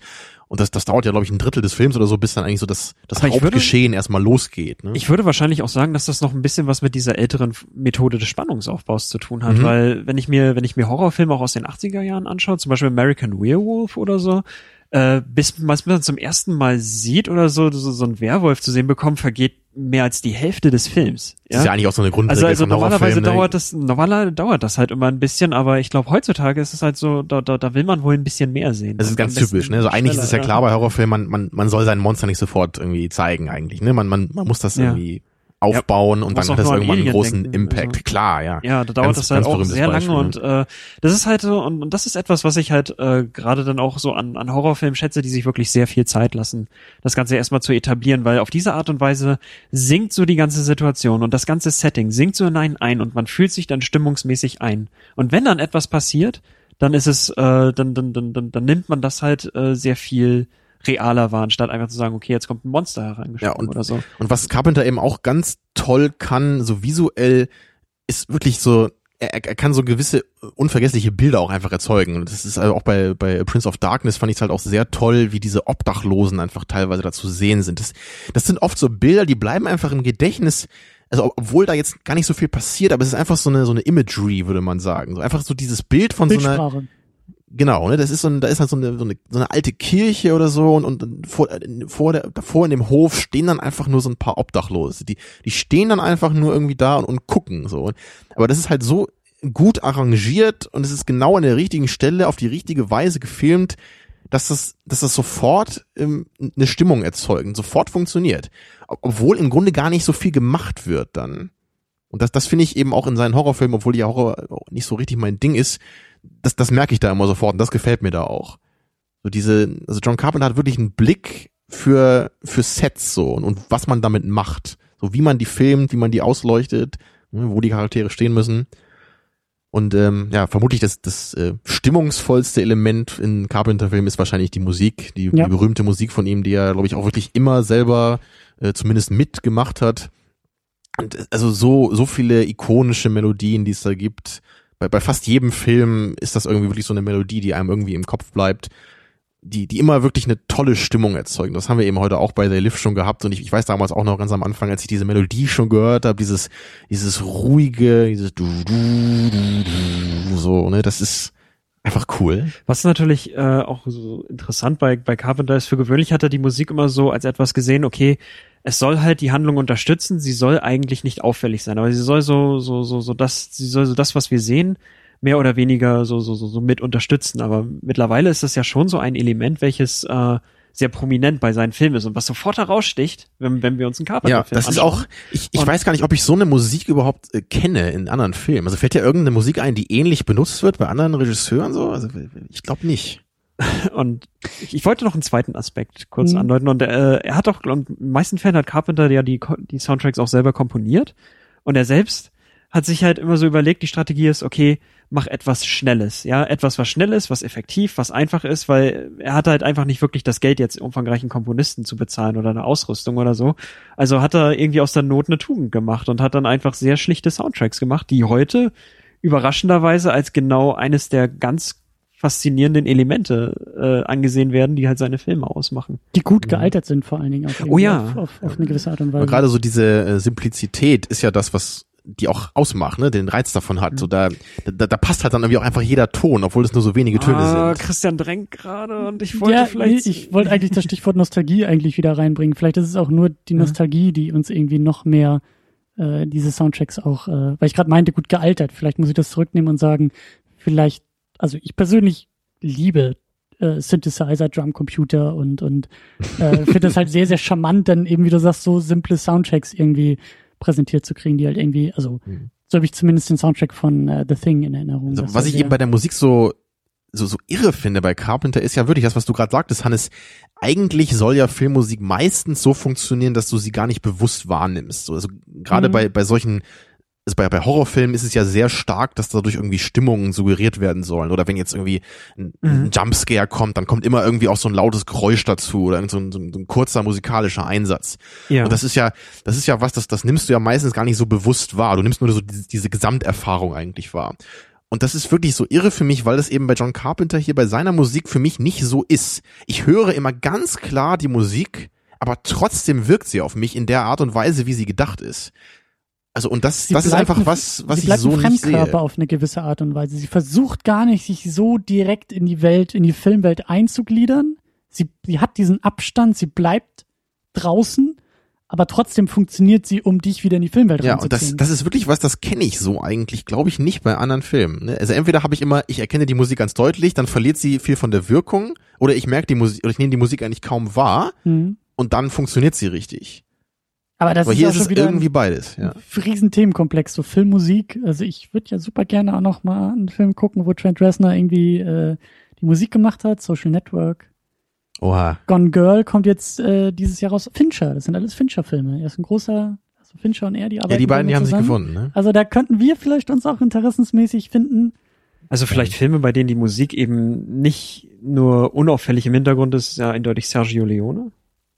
[SPEAKER 4] Und das, das dauert ja, glaube ich, ein Drittel des Films oder so, bis dann eigentlich so das, das
[SPEAKER 5] Aber ich würde-
[SPEAKER 4] Hauptgeschehen erstmal losgeht. Ne?
[SPEAKER 5] Ich würde wahrscheinlich auch sagen, dass das noch ein bisschen was mit dieser älteren Methode des Spannungsaufbaus zu tun hat,
[SPEAKER 4] Mhm.
[SPEAKER 5] weil wenn ich mir, wenn ich mir Horrorfilme auch aus den 80er Jahren anschaue, zum Beispiel American Werewolf oder so, äh, bis man es zum ersten Mal sieht oder so, so, so ein Werwolf zu sehen bekommt, vergeht mehr als die Hälfte des Films.
[SPEAKER 4] Das ist ja eigentlich auch so eine Grundregel
[SPEAKER 5] Also, also normalerweise
[SPEAKER 4] Horrorfilmen, ne?
[SPEAKER 5] dauert das, normalerweise dauert das halt immer ein bisschen, aber ich glaube heutzutage ist es halt so, da, da, da will man wohl ein bisschen mehr sehen.
[SPEAKER 4] Das ist
[SPEAKER 5] Und
[SPEAKER 4] ganz typisch, ne? Also eigentlich ist es ja klar bei Horrorfilmen, man, man, man soll sein Monster nicht sofort irgendwie zeigen eigentlich, ne? Man, man, man muss das
[SPEAKER 5] Ja.
[SPEAKER 4] irgendwie aufbauen und
[SPEAKER 5] muss
[SPEAKER 4] dann hat das irgendwann einen großen
[SPEAKER 5] denken,
[SPEAKER 4] Impact.
[SPEAKER 5] also.
[SPEAKER 4] Klar, ja.
[SPEAKER 5] Ja, da dauert
[SPEAKER 4] Ganz-
[SPEAKER 5] das halt auch sehr lange
[SPEAKER 4] Beispiel,
[SPEAKER 5] und äh, das ist halt so, und, und das ist etwas, was ich halt äh, gerade dann auch so an, an Horrorfilmen schätze, die sich wirklich sehr viel Zeit lassen, das Ganze erstmal zu etablieren, weil auf diese Art und Weise sinkt so die ganze Situation und das ganze Setting sinkt so in einen ein und man fühlt sich dann stimmungsmäßig ein. Und wenn dann etwas passiert, dann ist es, äh, dann, dann, dann, dann, dann nimmt man das halt äh, sehr viel realer wahr, anstatt einfach zu sagen, okay, jetzt kommt ein Monster hereingeschoben
[SPEAKER 4] Ja, und-
[SPEAKER 5] oder so.
[SPEAKER 4] Und was Carpenter eben auch ganz toll kann, so visuell, ist wirklich so, er, er kann so gewisse unvergessliche Bilder auch einfach erzeugen. Und das ist also auch bei, bei Prince of Darkness fand ich es halt auch sehr toll, wie diese Obdachlosen einfach teilweise da zu sehen sind. Das, das sind oft so Bilder, die bleiben einfach im Gedächtnis. Also ob- obwohl da jetzt gar nicht so viel passiert, aber es ist einfach so eine so eine Imagery, würde man sagen. So einfach so dieses Bild von so einer. Genau, ne, das ist so ein, da ist halt so eine, so eine, so eine alte Kirche oder so und, und vor, äh, vor der, davor in dem Hof stehen dann einfach nur so ein paar Obdachlose. Die, die stehen dann einfach nur irgendwie da und, und gucken so. Aber das ist halt so gut arrangiert und es ist genau an der richtigen Stelle auf die richtige Weise gefilmt, dass das, dass das sofort ähm, eine Stimmung erzeugt sofort funktioniert. Ob- Obwohl im Grunde gar nicht so viel gemacht wird dann. Und das, das finde ich eben auch in seinen Horrorfilmen, obwohl ja Horror nicht so richtig mein Ding ist, das, das merke ich da immer sofort und das gefällt mir da auch. So diese, also John Carpenter hat wirklich einen Blick für, für Sets so und, und was man damit macht. So wie man die filmt, wie man die ausleuchtet, ne, wo die Charaktere stehen müssen. Und ähm, ja, vermutlich das, das äh, stimmungsvollste Element in Carpenter-Filmen ist wahrscheinlich die Musik, die,
[SPEAKER 3] Ja.
[SPEAKER 4] die berühmte Musik von ihm, die er, glaube ich, auch wirklich immer selber äh, zumindest mitgemacht hat. Und äh, also so, so viele ikonische Melodien, die es da gibt. Bei, bei fast jedem Film ist das irgendwie wirklich so eine Melodie, die einem irgendwie im Kopf bleibt, die, die immer wirklich eine tolle Stimmung erzeugen. Das haben wir eben heute auch bei They Live schon gehabt. Und ich, ich weiß damals auch noch ganz am Anfang, als ich diese Melodie schon gehört habe, dieses, dieses ruhige, dieses du, du, du, du, so, ne, das ist einfach cool.
[SPEAKER 5] Was natürlich äh, auch so interessant bei, bei Carpenter ist, für gewöhnlich hat er die Musik immer so als etwas gesehen, okay, es soll halt die Handlung unterstützen, sie soll eigentlich nicht auffällig sein, aber sie soll so, so, so, so das, sie soll so das, was wir sehen, mehr oder weniger so, so, so, so mit unterstützen. Aber mittlerweile ist das ja schon so ein Element, welches äh, sehr prominent bei seinen Filmen ist und was sofort heraussticht, wenn, wenn wir uns einen
[SPEAKER 4] Ja,
[SPEAKER 5] Carpenter-Film
[SPEAKER 4] das ist
[SPEAKER 5] anschauen.
[SPEAKER 4] auch, ich, ich
[SPEAKER 5] Und-
[SPEAKER 4] weiß gar nicht, ob ich so eine Musik überhaupt äh, kenne in anderen Filmen. Also fällt dir irgendeine Musik ein, die ähnlich benutzt wird bei anderen Regisseuren so? Also ich glaube nicht.
[SPEAKER 5] Und ich, ich wollte noch einen zweiten Aspekt kurz
[SPEAKER 3] Mhm.
[SPEAKER 5] andeuten. Und äh, er hat auch, und in meisten Fällen hat Carpenter ja die, die Soundtracks auch selber komponiert. Und er selbst hat sich halt immer so überlegt, die Strategie ist, okay, mach etwas Schnelles, ja, etwas, was schnell ist, was effektiv, was einfach ist, weil er hat halt einfach nicht wirklich das Geld, jetzt umfangreichen Komponisten zu bezahlen oder eine Ausrüstung oder so. Also hat er irgendwie aus der Not eine Tugend gemacht und hat dann einfach sehr schlichte Soundtracks gemacht, die heute überraschenderweise als genau eines der ganz faszinierenden Elemente äh, angesehen werden, die halt seine Filme ausmachen.
[SPEAKER 3] Die gut gealtert sind vor allen Dingen auch
[SPEAKER 5] Oh ja.
[SPEAKER 3] auf, auf, auf eine gewisse Art und
[SPEAKER 4] Aber
[SPEAKER 3] Weise.
[SPEAKER 4] gerade so diese äh, Simplizität ist ja das, was die auch ausmacht, ne, den Reiz davon hat. So da, da, da passt halt dann irgendwie auch einfach jeder Ton, obwohl es nur so wenige Töne
[SPEAKER 5] ah,
[SPEAKER 4] sind.
[SPEAKER 5] Christian drängt gerade und ich wollte
[SPEAKER 3] ja,
[SPEAKER 5] vielleicht.
[SPEAKER 3] nee, ich wollte eigentlich das Stichwort Nostalgie eigentlich wieder reinbringen. Vielleicht ist es auch nur die
[SPEAKER 5] Ja.
[SPEAKER 3] Nostalgie, die uns irgendwie noch mehr äh, diese Soundtracks auch, äh, weil ich gerade meinte, gut gealtert. Vielleicht muss ich das zurücknehmen und sagen, vielleicht, also ich persönlich liebe äh, Synthesizer, Drumcomputer und und äh, finde das halt sehr sehr charmant, dann eben wie du sagst, so simple Soundtracks irgendwie präsentiert zu kriegen, die halt irgendwie, also
[SPEAKER 4] Mhm.
[SPEAKER 3] so habe ich zumindest den Soundtrack von äh, The Thing in Erinnerung.
[SPEAKER 4] Also, was ich eben bei der Musik so, so, so irre finde bei Carpenter ist ja wirklich das, was du gerade sagtest, Hannes. Eigentlich soll ja Filmmusik meistens so funktionieren, dass du sie gar nicht bewusst wahrnimmst. So, also gerade
[SPEAKER 3] Mhm.
[SPEAKER 4] bei, bei solchen, also bei, bei Horrorfilmen ist es ja sehr stark, dass dadurch irgendwie Stimmungen suggeriert werden sollen. Oder wenn jetzt irgendwie ein, ein
[SPEAKER 5] Mhm.
[SPEAKER 4] Jumpscare kommt, dann kommt immer irgendwie auch so ein lautes Geräusch dazu oder so ein, so ein, so ein kurzer musikalischer Einsatz.
[SPEAKER 5] ja.
[SPEAKER 4] Und das ist ja, das ist ja was, das, das nimmst du ja meistens gar nicht so bewusst wahr. Du nimmst nur so diese, diese Gesamterfahrung eigentlich wahr. Und das ist wirklich so irre für mich, weil das eben bei John Carpenter hier bei seiner Musik für mich nicht so ist. Ich höre immer ganz klar die Musik, aber trotzdem wirkt sie auf mich in der Art und Weise, wie sie gedacht ist. Also und das,
[SPEAKER 3] Sie
[SPEAKER 4] das ist einfach
[SPEAKER 3] ein-
[SPEAKER 4] was, was
[SPEAKER 3] sie
[SPEAKER 4] ich
[SPEAKER 3] bleibt
[SPEAKER 4] so
[SPEAKER 3] ein Fremdkörper
[SPEAKER 4] sehe.
[SPEAKER 3] auf eine gewisse Art und Weise. Sie versucht gar nicht, sich so direkt in die Welt, in die Filmwelt einzugliedern. Sie, sie hat diesen Abstand, sie bleibt draußen, aber trotzdem funktioniert sie, um dich wieder in die Filmwelt
[SPEAKER 4] Ja, und das, das ist wirklich was, das kenne ich so eigentlich, glaube ich, nicht bei anderen Filmen. Ne? Also entweder habe ich immer, ich erkenne die Musik ganz deutlich, dann verliert sie viel von der Wirkung, oder ich merke die Musik, oder ich nehme die Musik eigentlich kaum wahr,
[SPEAKER 3] Mhm.
[SPEAKER 4] und dann funktioniert sie richtig.
[SPEAKER 3] Aber das
[SPEAKER 4] Aber
[SPEAKER 3] ist
[SPEAKER 4] hier ist
[SPEAKER 3] schon
[SPEAKER 4] es
[SPEAKER 3] wieder
[SPEAKER 4] irgendwie
[SPEAKER 3] ein
[SPEAKER 4] beides, ja.
[SPEAKER 3] riesen Themenkomplex, so Filmmusik. Also ich würde ja super gerne auch noch mal einen Film gucken, wo Trent Reznor irgendwie äh, die Musik gemacht hat, Social Network.
[SPEAKER 4] Oha.
[SPEAKER 3] Gone Girl kommt jetzt äh, dieses Jahr raus. Fincher, das sind alles Fincher-Filme. Er ist ein großer, also Fincher und er, die arbeiten
[SPEAKER 4] Ja, die beiden, die haben sich
[SPEAKER 3] zusammen.
[SPEAKER 4] gefunden, ne?
[SPEAKER 3] Also da könnten wir vielleicht uns auch interessensmäßig finden.
[SPEAKER 5] Also vielleicht Filme, bei denen die Musik eben nicht nur unauffällig im Hintergrund ist, ist ja eindeutig Sergio Leone,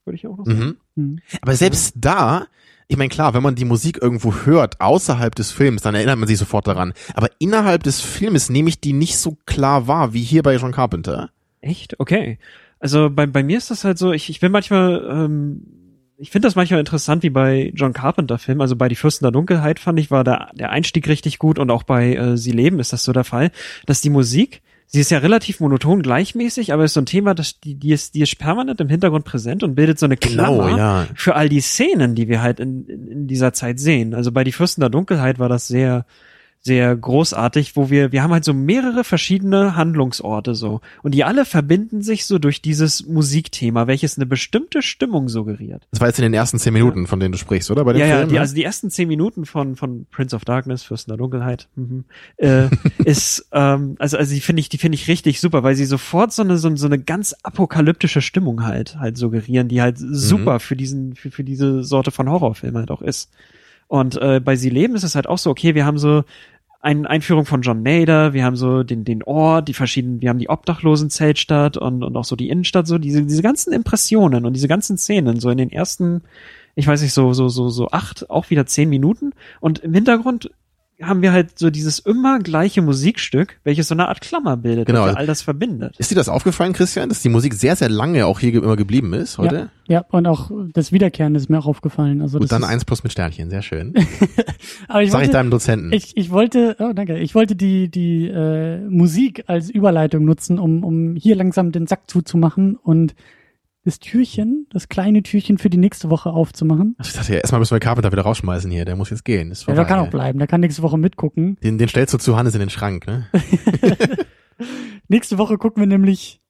[SPEAKER 5] würde ich auch noch sagen.
[SPEAKER 4] Mhm.
[SPEAKER 3] Hm.
[SPEAKER 4] Aber selbst da, ich meine, klar, wenn man die Musik irgendwo hört, außerhalb des Films, dann erinnert man sich sofort daran. Aber innerhalb des Filmes nehme ich die nicht so klar wahr, wie hier bei John Carpenter.
[SPEAKER 5] Echt? Okay. Also bei, bei mir ist das halt so, ich, ich bin manchmal, ähm, ich finde das manchmal interessant, wie bei John Carpenter Filmen. Also bei Die Fürsten der Dunkelheit fand ich, war der, der Einstieg richtig gut und auch bei äh, Sie leben ist das so der Fall, dass die Musik, sie ist ja relativ monoton gleichmäßig, aber ist so ein Thema, das, die, die, ist, die ist permanent im Hintergrund präsent und bildet so eine Klammer
[SPEAKER 4] Genau, ja.
[SPEAKER 5] für all die Szenen, die wir halt in, in, in dieser Zeit sehen. Also bei Die Fürsten der Dunkelheit war das sehr, sehr großartig, wo wir, wir haben halt so mehrere verschiedene Handlungsorte so. Und die alle verbinden sich so durch dieses Musikthema, welches eine bestimmte Stimmung suggeriert.
[SPEAKER 4] Das war jetzt in den ersten zehn Minuten, von denen du sprichst, oder? Bei dem
[SPEAKER 5] Ja, ja,
[SPEAKER 4] Film,
[SPEAKER 5] die,
[SPEAKER 4] ne?
[SPEAKER 5] also die ersten zehn Minuten von, von Prince of Darkness, Fürsten der Dunkelheit, mhm, äh, ist, ähm, also, also die finde ich, die finde ich richtig super, weil sie sofort so eine, so, so eine ganz apokalyptische Stimmung halt, halt suggerieren, die halt super für diesen, für, für diese Sorte von Horrorfilm halt auch ist. Und äh, bei Sie leben ist es halt auch so, okay, wir haben so eine Einführung von John Nader, wir haben so den, den Ort, die verschiedenen, wir haben die Obdachlosen-Zeltstadt und, und auch so die Innenstadt, so diese, diese ganzen Impressionen und diese ganzen Szenen, so in den ersten, ich weiß nicht, so, so, so, so acht, auch wieder zehn Minuten. Und im Hintergrund haben wir halt so dieses immer gleiche Musikstück, welches so eine Art Klammer bildet,
[SPEAKER 4] Genau.
[SPEAKER 5] all das verbindet.
[SPEAKER 4] Ist dir das aufgefallen, Christian, dass die Musik sehr, sehr lange auch hier immer geblieben ist heute?
[SPEAKER 3] Ja, und auch das Wiederkehren ist mir auch aufgefallen. Also das
[SPEAKER 4] Und dann eins plus mit Sternchen, sehr schön.
[SPEAKER 3] aber ich
[SPEAKER 4] Sag ich
[SPEAKER 3] wollte,
[SPEAKER 4] deinem Dozenten.
[SPEAKER 3] ich, ich wollte, oh danke, ich wollte die die äh, Musik als Überleitung nutzen, um um hier langsam den Sack zuzumachen und das Türchen, das kleine Türchen für die nächste Woche aufzumachen.
[SPEAKER 4] ich dachte ja, erstmal müssen wir Carpenter wieder rausschmeißen hier, der muss jetzt gehen. Ist
[SPEAKER 3] Ja, der kann auch bleiben, der kann nächste Woche mitgucken.
[SPEAKER 4] Den, den stellst du zu Hannes in den Schrank, ne?
[SPEAKER 3] Nächste Woche gucken wir nämlich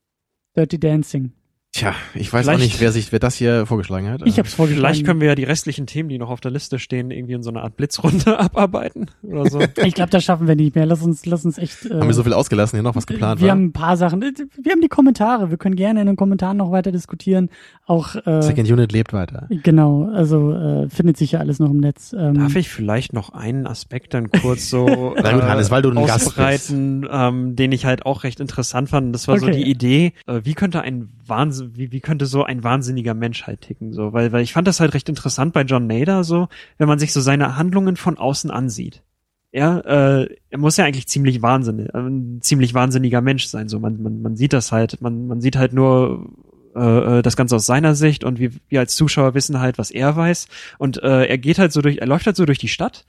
[SPEAKER 3] Dirty Dancing.
[SPEAKER 4] Tja, ich weiß
[SPEAKER 5] Vielleicht-
[SPEAKER 4] auch nicht, wer sich, wer das hier vorgeschlagen hat.
[SPEAKER 3] Ich hab's vorgeschlagen.
[SPEAKER 5] Vielleicht können wir ja die restlichen Themen, die noch auf der Liste stehen, irgendwie in so einer Art Blitzrunde abarbeiten oder so.
[SPEAKER 3] ich glaube, das schaffen wir nicht mehr. Lass uns, lass uns echt. Äh,
[SPEAKER 4] haben wir so viel ausgelassen, hier noch was geplant
[SPEAKER 3] wir
[SPEAKER 4] war?
[SPEAKER 3] haben ein paar Sachen. Wir haben die Kommentare. Wir können gerne in den Kommentaren noch weiter diskutieren. Auch äh,
[SPEAKER 4] Second Unit lebt weiter.
[SPEAKER 3] genau. Also äh, findet sich ja alles noch im Netz. Ähm,
[SPEAKER 5] Darf ich vielleicht noch einen Aspekt dann kurz so
[SPEAKER 4] Na gut, Hannes, weil du ein Gast bist.
[SPEAKER 5] ausbreiten, ähm, den ich halt auch recht interessant fand. Das war so
[SPEAKER 3] Okay.
[SPEAKER 5] die Idee, äh, wie könnte ein Wahnsinn, wie, wie könnte so ein wahnsinniger Mensch halt ticken, so, weil, weil ich fand das halt recht interessant bei John Nader, so, wenn man sich so seine Handlungen von außen ansieht. Ja, äh, er muss ja eigentlich ziemlich wahnsinnig, äh, ziemlich wahnsinniger Mensch sein. So, man, man, man sieht das halt, man, man sieht halt nur äh, äh, das Ganze aus seiner Sicht und wir, wir als Zuschauer wissen halt, was er weiß. Und äh, er geht halt so durch, er läuft halt so durch die Stadt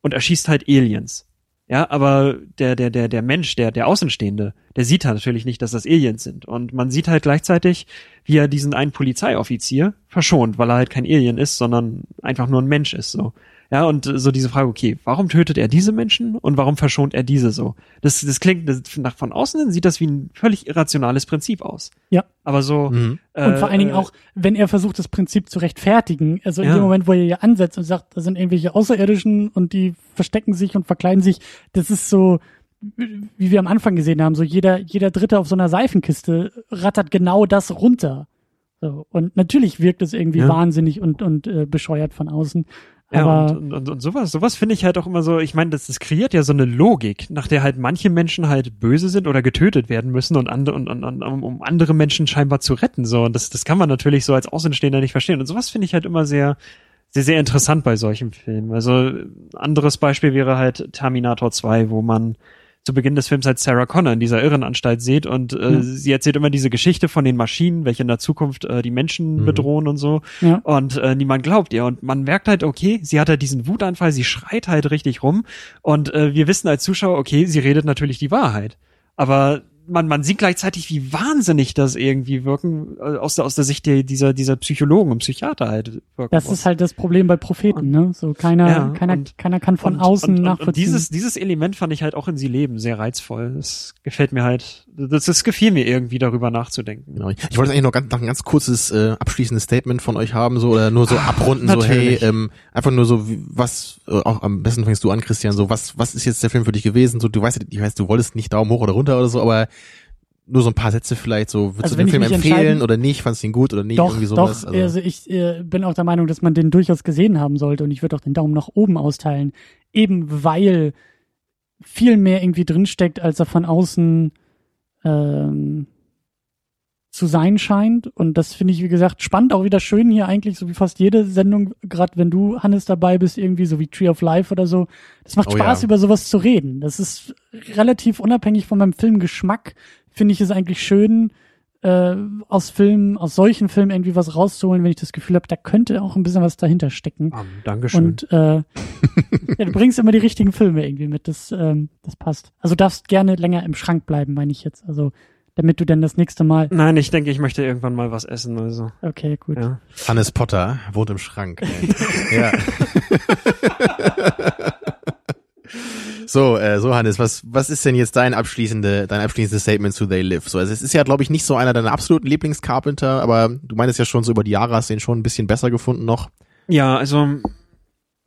[SPEAKER 5] und erschießt halt Aliens. Ja, aber der, der, der, der Mensch, der, der Außenstehende, der sieht halt natürlich nicht, dass das Aliens sind. Und man sieht halt gleichzeitig, wie er diesen einen Polizeioffizier verschont, weil er halt kein Alien ist, sondern einfach nur ein Mensch ist, so. Ja, und äh, so diese Frage, okay, warum tötet er diese Menschen und warum verschont er diese so? Das, das klingt, das, nach von außen hin sieht das wie ein völlig irrationales Prinzip aus.
[SPEAKER 3] Ja.
[SPEAKER 5] Aber so,
[SPEAKER 4] Mhm.
[SPEAKER 3] Und vor allen Dingen
[SPEAKER 5] äh,
[SPEAKER 3] auch, wenn er versucht, das Prinzip zu rechtfertigen, also in
[SPEAKER 5] Ja.
[SPEAKER 3] dem Moment, wo er hier ansetzt und sagt, da sind irgendwelche Außerirdischen und die verstecken sich und verkleiden sich, das ist so, wie wir am Anfang gesehen haben, so jeder, jeder Dritte auf so einer Seifenkiste rattert genau das runter. So, und natürlich wirkt es irgendwie
[SPEAKER 5] Ja.
[SPEAKER 3] wahnsinnig und, und äh, bescheuert von außen.
[SPEAKER 5] Ja,
[SPEAKER 3] Aber
[SPEAKER 5] und, und, und sowas, sowas finde ich halt auch immer so, ich meine, das, das kreiert ja so eine Logik, nach der halt manche Menschen halt böse sind oder getötet werden müssen und andere, und, und, und um andere Menschen scheinbar zu retten, so. Und das, das kann man natürlich so als Außenstehender nicht verstehen. Und sowas finde ich halt immer sehr, sehr, sehr interessant bei solchen Filmen. Also, ein anderes Beispiel wäre halt Terminator 2, wo man zu Beginn des Films halt Sarah Connor in dieser Irrenanstalt sieht und äh,
[SPEAKER 3] Ja.
[SPEAKER 5] sie erzählt immer diese Geschichte von den Maschinen, welche in der Zukunft äh, die Menschen
[SPEAKER 4] Mhm.
[SPEAKER 5] bedrohen und so.
[SPEAKER 3] ja,
[SPEAKER 5] Und äh, niemand glaubt ihr. Und man merkt halt, okay, sie hat halt diesen Wutanfall, sie schreit halt richtig rum. Und äh, wir wissen als Zuschauer, okay, sie redet natürlich die Wahrheit. Aber man, man sieht gleichzeitig, wie wahnsinnig das irgendwie wirken, äh, aus der, aus der Sicht der, dieser, dieser Psychologen und Psychiater halt wirken
[SPEAKER 3] das
[SPEAKER 5] muss.
[SPEAKER 3] ist halt das Problem bei Propheten, ne? So keiner,
[SPEAKER 5] Ja,
[SPEAKER 3] keiner,
[SPEAKER 5] und-
[SPEAKER 3] keiner kann von
[SPEAKER 5] und,
[SPEAKER 3] außen
[SPEAKER 5] und, und,
[SPEAKER 3] nachvollziehen.
[SPEAKER 5] und dieses, dieses Element fand ich halt auch in sie leben sehr reizvoll. Das gefällt mir halt, das, das gefiel mir irgendwie darüber nachzudenken.
[SPEAKER 4] Genau. Ich wollte eigentlich noch ganz, noch ein ganz kurzes äh, abschließendes Statement von euch haben, so oder nur so abrunden, so hey,
[SPEAKER 5] natürlich.
[SPEAKER 4] ähm, einfach nur so wie, was, äh, auch am besten fängst du an, Christian, so was, was ist jetzt der Film für dich gewesen? So, du weißt, ich weiß, du wolltest nicht Daumen hoch oder runter oder so, aber nur so ein paar Sätze vielleicht, so würdest
[SPEAKER 3] Also
[SPEAKER 4] du den Film empfehlen oder nicht? Fandst du ihn gut oder nicht?
[SPEAKER 3] Doch,
[SPEAKER 4] Irgendwie sowas.
[SPEAKER 3] doch. Also, ich äh, bin auch der Meinung, dass man den durchaus gesehen haben sollte und ich würde auch den Daumen nach oben austeilen. Eben weil viel mehr irgendwie drinsteckt, als er von außen ähm, zu sein scheint. Und das finde ich, wie gesagt, spannend, auch wieder schön hier eigentlich, so wie fast jede Sendung, gerade wenn du, Hannes, dabei bist, irgendwie so wie Tree of Life oder so. Das macht
[SPEAKER 4] Oh
[SPEAKER 3] Spaß,
[SPEAKER 4] ja.
[SPEAKER 3] über sowas zu reden. Das ist relativ unabhängig von meinem Filmgeschmack, finde ich es eigentlich schön, äh, aus Filmen, aus solchen Filmen irgendwie was rauszuholen, wenn ich das Gefühl habe, da könnte auch ein bisschen was dahinter stecken.
[SPEAKER 5] Um, Dankeschön.
[SPEAKER 3] Und äh, ja, du bringst immer die richtigen Filme irgendwie mit, das, ähm, das passt. Also darfst gerne länger im Schrank bleiben, meine ich jetzt. Also damit du dann das nächste Mal.
[SPEAKER 5] Nein, ich denke, ich möchte irgendwann mal was essen, also.
[SPEAKER 3] Okay, gut.
[SPEAKER 5] Ja.
[SPEAKER 4] Hannes Potter wohnt im Schrank. ja. So, äh, so Hannes, was was ist denn jetzt dein abschließende dein abschließendes Statement zu They Live? So, also es ist ja glaube ich nicht so einer deiner absoluten Lieblingscarpenter, aber du meinst ja schon so über die Jahre hast du ihn schon ein bisschen besser gefunden noch.
[SPEAKER 5] Ja, also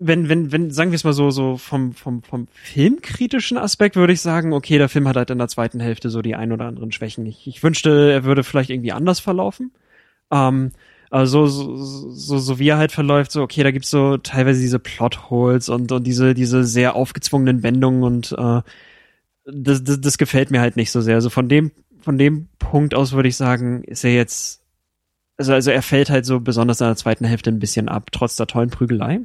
[SPEAKER 5] wenn, wenn, wenn, sagen wir es mal so, so vom, vom, vom filmkritischen Aspekt würde ich sagen, okay, der Film hat halt in der zweiten Hälfte so die ein oder anderen Schwächen. Ich, ich wünschte, er würde vielleicht irgendwie anders verlaufen. Ähm, also so, so, so wie er halt verläuft, so, okay, da gibt's so teilweise diese Plotholes und, und diese, diese sehr aufgezwungenen Wendungen und äh, das, das, das gefällt mir halt nicht so sehr. Also von dem, von dem Punkt aus würde ich sagen, ist er jetzt, also, also er fällt halt so besonders in der zweiten Hälfte ein bisschen ab, trotz der tollen Prügelei.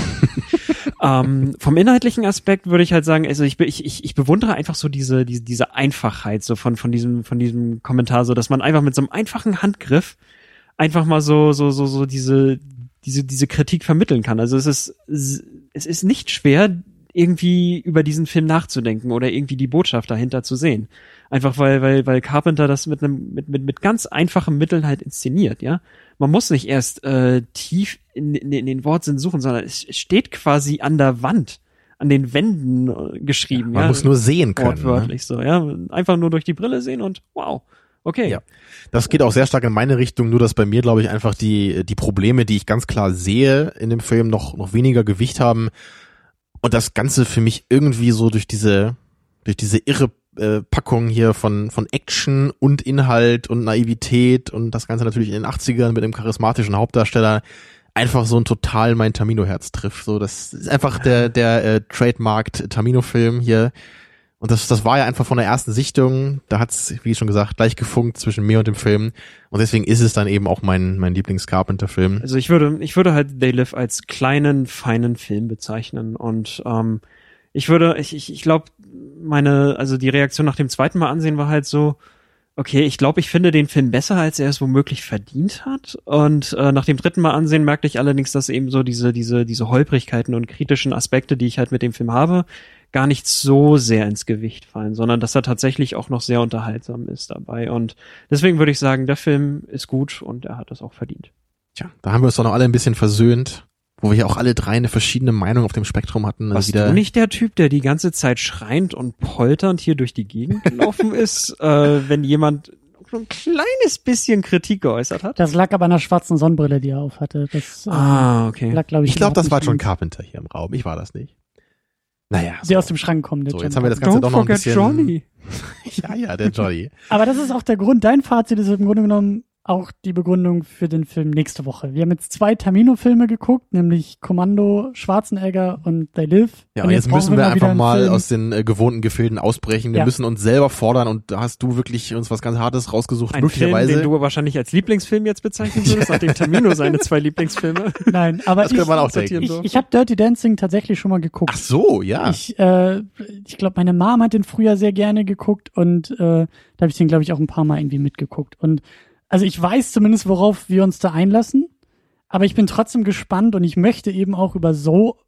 [SPEAKER 5] ähm, vom inhaltlichen Aspekt würde ich halt sagen, also ich, ich, ich bewundere einfach so diese, diese, diese Einfachheit so von, von diesem, von diesem Kommentar, so dass man einfach mit so einem einfachen Handgriff einfach mal so, so, so, so diese, diese, diese Kritik vermitteln kann. Also es ist, es ist nicht schwer, irgendwie über diesen Film nachzudenken oder irgendwie die Botschaft dahinter zu sehen. Einfach weil, weil, weil Carpenter das mit einem, mit, mit, mit ganz einfachen Mitteln halt inszeniert, ja. Man muss nicht erst äh, tief in, in, in den Wortsinn suchen, sondern es steht quasi an der Wand, an den Wänden äh, geschrieben,
[SPEAKER 4] Man
[SPEAKER 5] ja.
[SPEAKER 4] muss nur sehen können. Ne?
[SPEAKER 5] Wortwörtlich so, ja. Einfach nur durch die Brille sehen und wow. Okay.
[SPEAKER 4] Ja. Das geht auch sehr stark in meine Richtung, nur dass bei mir, glaube ich, einfach die, die Probleme, die ich ganz klar sehe in dem Film, noch, noch weniger Gewicht haben. Und das Ganze für mich irgendwie so durch diese, durch diese irre äh, Packung hier von, von Action und Inhalt und Naivität und das Ganze natürlich in den 80ern mit einem charismatischen Hauptdarsteller einfach so ein total mein Tamino-Herz trifft. So, das ist einfach der, der äh, Trademarked Tamino-Film hier. Und das, das war ja einfach von der ersten Sichtung, da hat's, wie schon gesagt, gleich gefunkt zwischen mir und dem Film. Und deswegen ist es dann eben auch mein, mein Lieblings-Carpenter-Film.
[SPEAKER 5] Also ich würde, ich würde halt They Live als kleinen, feinen Film bezeichnen. Und ähm, ich würde, ich, ich, ich glaube, meine, also die Reaktion nach dem zweiten Mal ansehen war halt so, okay, ich glaube, ich finde den Film besser, als er es womöglich verdient hat. Und äh, nach dem dritten Mal ansehen merkte ich allerdings, dass eben so diese, diese, diese Holprigkeiten und kritischen Aspekte, die ich halt mit dem Film habe, gar nicht so sehr ins Gewicht fallen, sondern dass er tatsächlich auch noch sehr unterhaltsam ist dabei. Und deswegen würde ich sagen, der Film ist gut und er hat das auch verdient.
[SPEAKER 4] Tja, da haben wir uns doch noch alle ein bisschen versöhnt, wo wir ja auch alle drei eine verschiedene Meinung auf dem Spektrum hatten.
[SPEAKER 5] Warst
[SPEAKER 4] wieder
[SPEAKER 5] du nicht der Typ, der die ganze Zeit schreiend und polternd hier durch die Gegend gelaufen ist, äh, wenn jemand so ein kleines bisschen Kritik geäußert hat?
[SPEAKER 3] Das lag aber an der schwarzen Sonnenbrille, die er auf hatte. Das äh,
[SPEAKER 5] Ah, okay.
[SPEAKER 3] lag, glaube ich,
[SPEAKER 4] Ich glaube, das war John Carpenter hier im Raum. Ich war das nicht. Naja.
[SPEAKER 3] Der aus dem Schrank kommt. der
[SPEAKER 4] So,
[SPEAKER 3] John
[SPEAKER 4] jetzt haben wir das. Ganze
[SPEAKER 5] Don't
[SPEAKER 4] doch noch ein
[SPEAKER 5] forget
[SPEAKER 4] bisschen.
[SPEAKER 5] Johnny.
[SPEAKER 4] Ja, ja, der Johnny.
[SPEAKER 3] Aber das ist auch der Grund. Dein Fazit ist im Grunde genommen auch die Begründung für den Film nächste Woche. Wir haben jetzt zwei Tamino-Filme geguckt, nämlich Kommando, Schwarzenegger und They Live.
[SPEAKER 4] Ja,
[SPEAKER 3] und
[SPEAKER 4] jetzt
[SPEAKER 3] brauchen
[SPEAKER 4] müssen wir
[SPEAKER 3] wieder
[SPEAKER 4] einfach mal
[SPEAKER 3] Film.
[SPEAKER 4] aus den äh, gewohnten Gefilden ausbrechen. Wir
[SPEAKER 3] Ja.
[SPEAKER 4] müssen uns selber fordern und da hast du wirklich uns was ganz Hartes rausgesucht,
[SPEAKER 5] Ein Film,
[SPEAKER 4] möglicherweise.
[SPEAKER 5] den du wahrscheinlich als Lieblingsfilm jetzt bezeichnen würdest, nachdem Tamino seine zwei Lieblingsfilme
[SPEAKER 3] Nein, aber
[SPEAKER 4] Das
[SPEAKER 3] ich,
[SPEAKER 4] könnte man auch denken.
[SPEAKER 3] ich, ich habe Dirty Dancing tatsächlich schon mal geguckt.
[SPEAKER 4] Ach so, ja.
[SPEAKER 3] Ich, äh, ich glaube, meine Mom hat den früher sehr gerne geguckt und äh, da habe ich den, glaube ich, auch ein paar Mal irgendwie mitgeguckt. Und also ich weiß zumindest, worauf wir uns da einlassen, aber ich bin trotzdem gespannt und ich möchte eben auch über so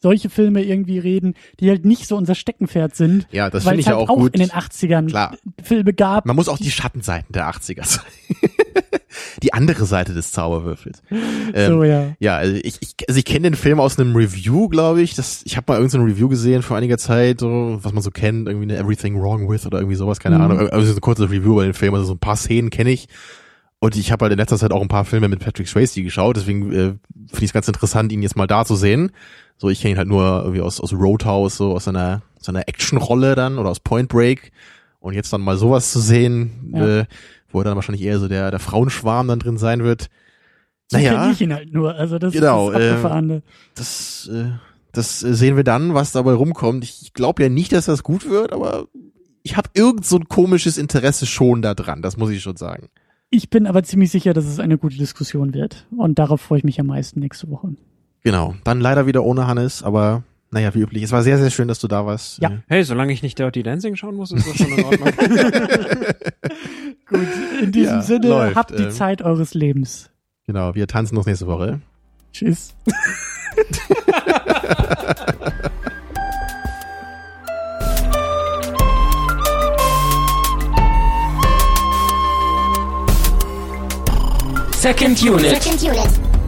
[SPEAKER 3] solche Filme irgendwie reden, die halt nicht so unser Steckenpferd sind.
[SPEAKER 4] ja, das finde ich ja
[SPEAKER 3] halt
[SPEAKER 4] auch
[SPEAKER 3] auch
[SPEAKER 4] gut.
[SPEAKER 3] in den 80ern
[SPEAKER 4] Klar.
[SPEAKER 3] Filme gab.
[SPEAKER 4] Man muss auch die Schattenseiten der 80er sein. die andere Seite des Zauberwürfels. Ähm,
[SPEAKER 3] so, ja.
[SPEAKER 4] Ja, also ich, ich, also ich kenne den Film aus einem Review, glaube ich. Das, ich habe mal irgendein so ein Review gesehen vor einiger Zeit, so, was man so kennt, irgendwie eine Everything Wrong With oder irgendwie sowas, keine
[SPEAKER 3] Mhm.
[SPEAKER 4] Ahnung. Also so ein kurzes Review über den Film, also so ein paar Szenen kenne ich. Und ich habe halt in letzter Zeit auch ein paar Filme mit Patrick Swayze geschaut, deswegen äh, finde ich es ganz interessant, ihn jetzt mal da zu sehen. So, ich kenne ihn halt nur irgendwie aus, aus Roadhouse, so aus seiner, seiner Actionrolle dann oder aus Point Break. Und jetzt dann mal sowas zu sehen,
[SPEAKER 3] Ja.
[SPEAKER 4] äh, wo er dann wahrscheinlich eher so der, der Frauenschwarm dann drin sein wird.
[SPEAKER 3] So
[SPEAKER 4] Naja.
[SPEAKER 3] kenn ich ihn halt nur. Also das
[SPEAKER 4] Genau,
[SPEAKER 3] ist das Abgefahrene.
[SPEAKER 4] das, äh, das äh, sehen wir dann, was dabei rumkommt. Ich, ich glaube ja nicht, dass das gut wird, aber ich habe irgend so ein komisches Interesse schon da dran, das muss ich schon sagen.
[SPEAKER 3] Ich bin aber ziemlich sicher, dass es eine gute Diskussion wird. Und darauf freue ich mich am meisten nächste Woche.
[SPEAKER 4] Genau. Dann leider wieder ohne Hannes, aber naja, wie üblich. Es war sehr, sehr schön, dass du da warst.
[SPEAKER 3] Ja.
[SPEAKER 5] Hey, solange ich nicht Dirty Dancing schauen muss, ist das schon in Ordnung.
[SPEAKER 3] Gut, in diesem
[SPEAKER 4] Ja,
[SPEAKER 3] Sinne,
[SPEAKER 4] läuft,
[SPEAKER 3] habt die
[SPEAKER 4] ähm.
[SPEAKER 3] Zeit eures Lebens.
[SPEAKER 4] Genau, wir tanzen uns nächste Woche.
[SPEAKER 3] Tschüss.
[SPEAKER 1] Second Unit.
[SPEAKER 2] Second unit.